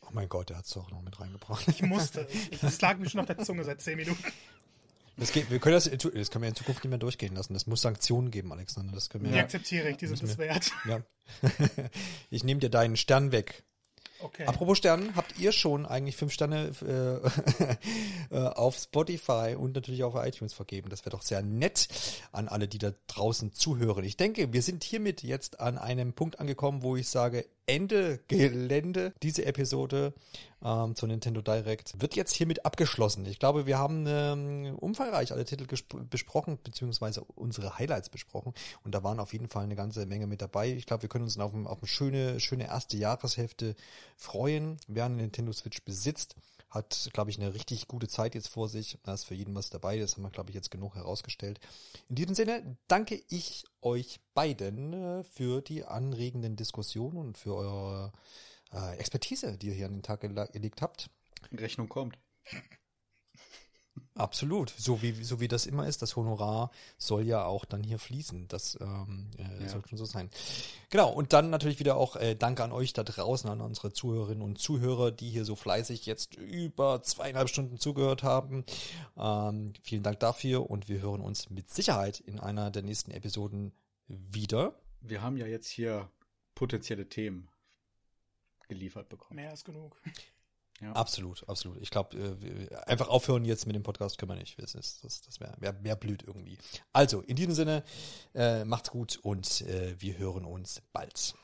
Oh mein Gott, der hat es doch noch mit reingebracht. Ich musste. Es lag mir schon auf der Zunge seit 10 Minuten. Das geht, wir können das, das können wir in Zukunft nicht mehr durchgehen lassen. Das muss Sanktionen geben, Alexander. Das können wir. Die akzeptiere ich, die sind es wert. Ja. ich nehme dir deinen Stern weg. Okay. Apropos Sternen, habt ihr schon eigentlich fünf Sterne äh, auf Spotify und natürlich auf iTunes vergeben? Das wäre doch sehr nett an alle, die da draußen zuhören. Ich denke, wir sind hiermit jetzt an einem Punkt angekommen, wo ich sage, Ende Gelände. Diese Episode ähm, zur Nintendo Direct wird jetzt hiermit abgeschlossen. Ich glaube, wir haben ähm, umfangreich alle Titel besprochen, beziehungsweise unsere Highlights besprochen. Und da waren auf jeden Fall eine ganze Menge mit dabei. Ich glaube, wir können uns auf, auf eine schöne, schöne erste Jahreshälfte freuen. Wer eine Nintendo Switch besitzt, hat, glaube ich, eine richtig gute Zeit jetzt vor sich. Da ist für jeden was dabei. Das haben wir, glaube ich, jetzt genug herausgestellt. In diesem Sinne danke ich euch beiden äh, für die anregenden Diskussionen und für eure äh, Expertise, die ihr hier an den Tag gelegt habt. Rechnung kommt. Absolut, so wie, so wie das immer ist. Das Honorar soll ja auch dann hier fließen. Das ähm, äh, ja. soll schon so sein. Genau, und dann natürlich wieder auch äh, Danke an euch da draußen, an unsere Zuhörerinnen und Zuhörer, die hier so fleißig jetzt über zweieinhalb Stunden zugehört haben. Ähm, vielen Dank dafür und wir hören uns mit Sicherheit in einer der nächsten Episoden wieder. Wir haben ja jetzt hier potenzielle Themen geliefert bekommen. Mehr als genug. Ja. Absolut, absolut. Ich glaube, äh, einfach aufhören jetzt mit dem Podcast können wir nicht. Das, ist, das, das wäre wär, wär blöd irgendwie. Also, in diesem Sinne, äh, macht's gut und äh, wir hören uns bald.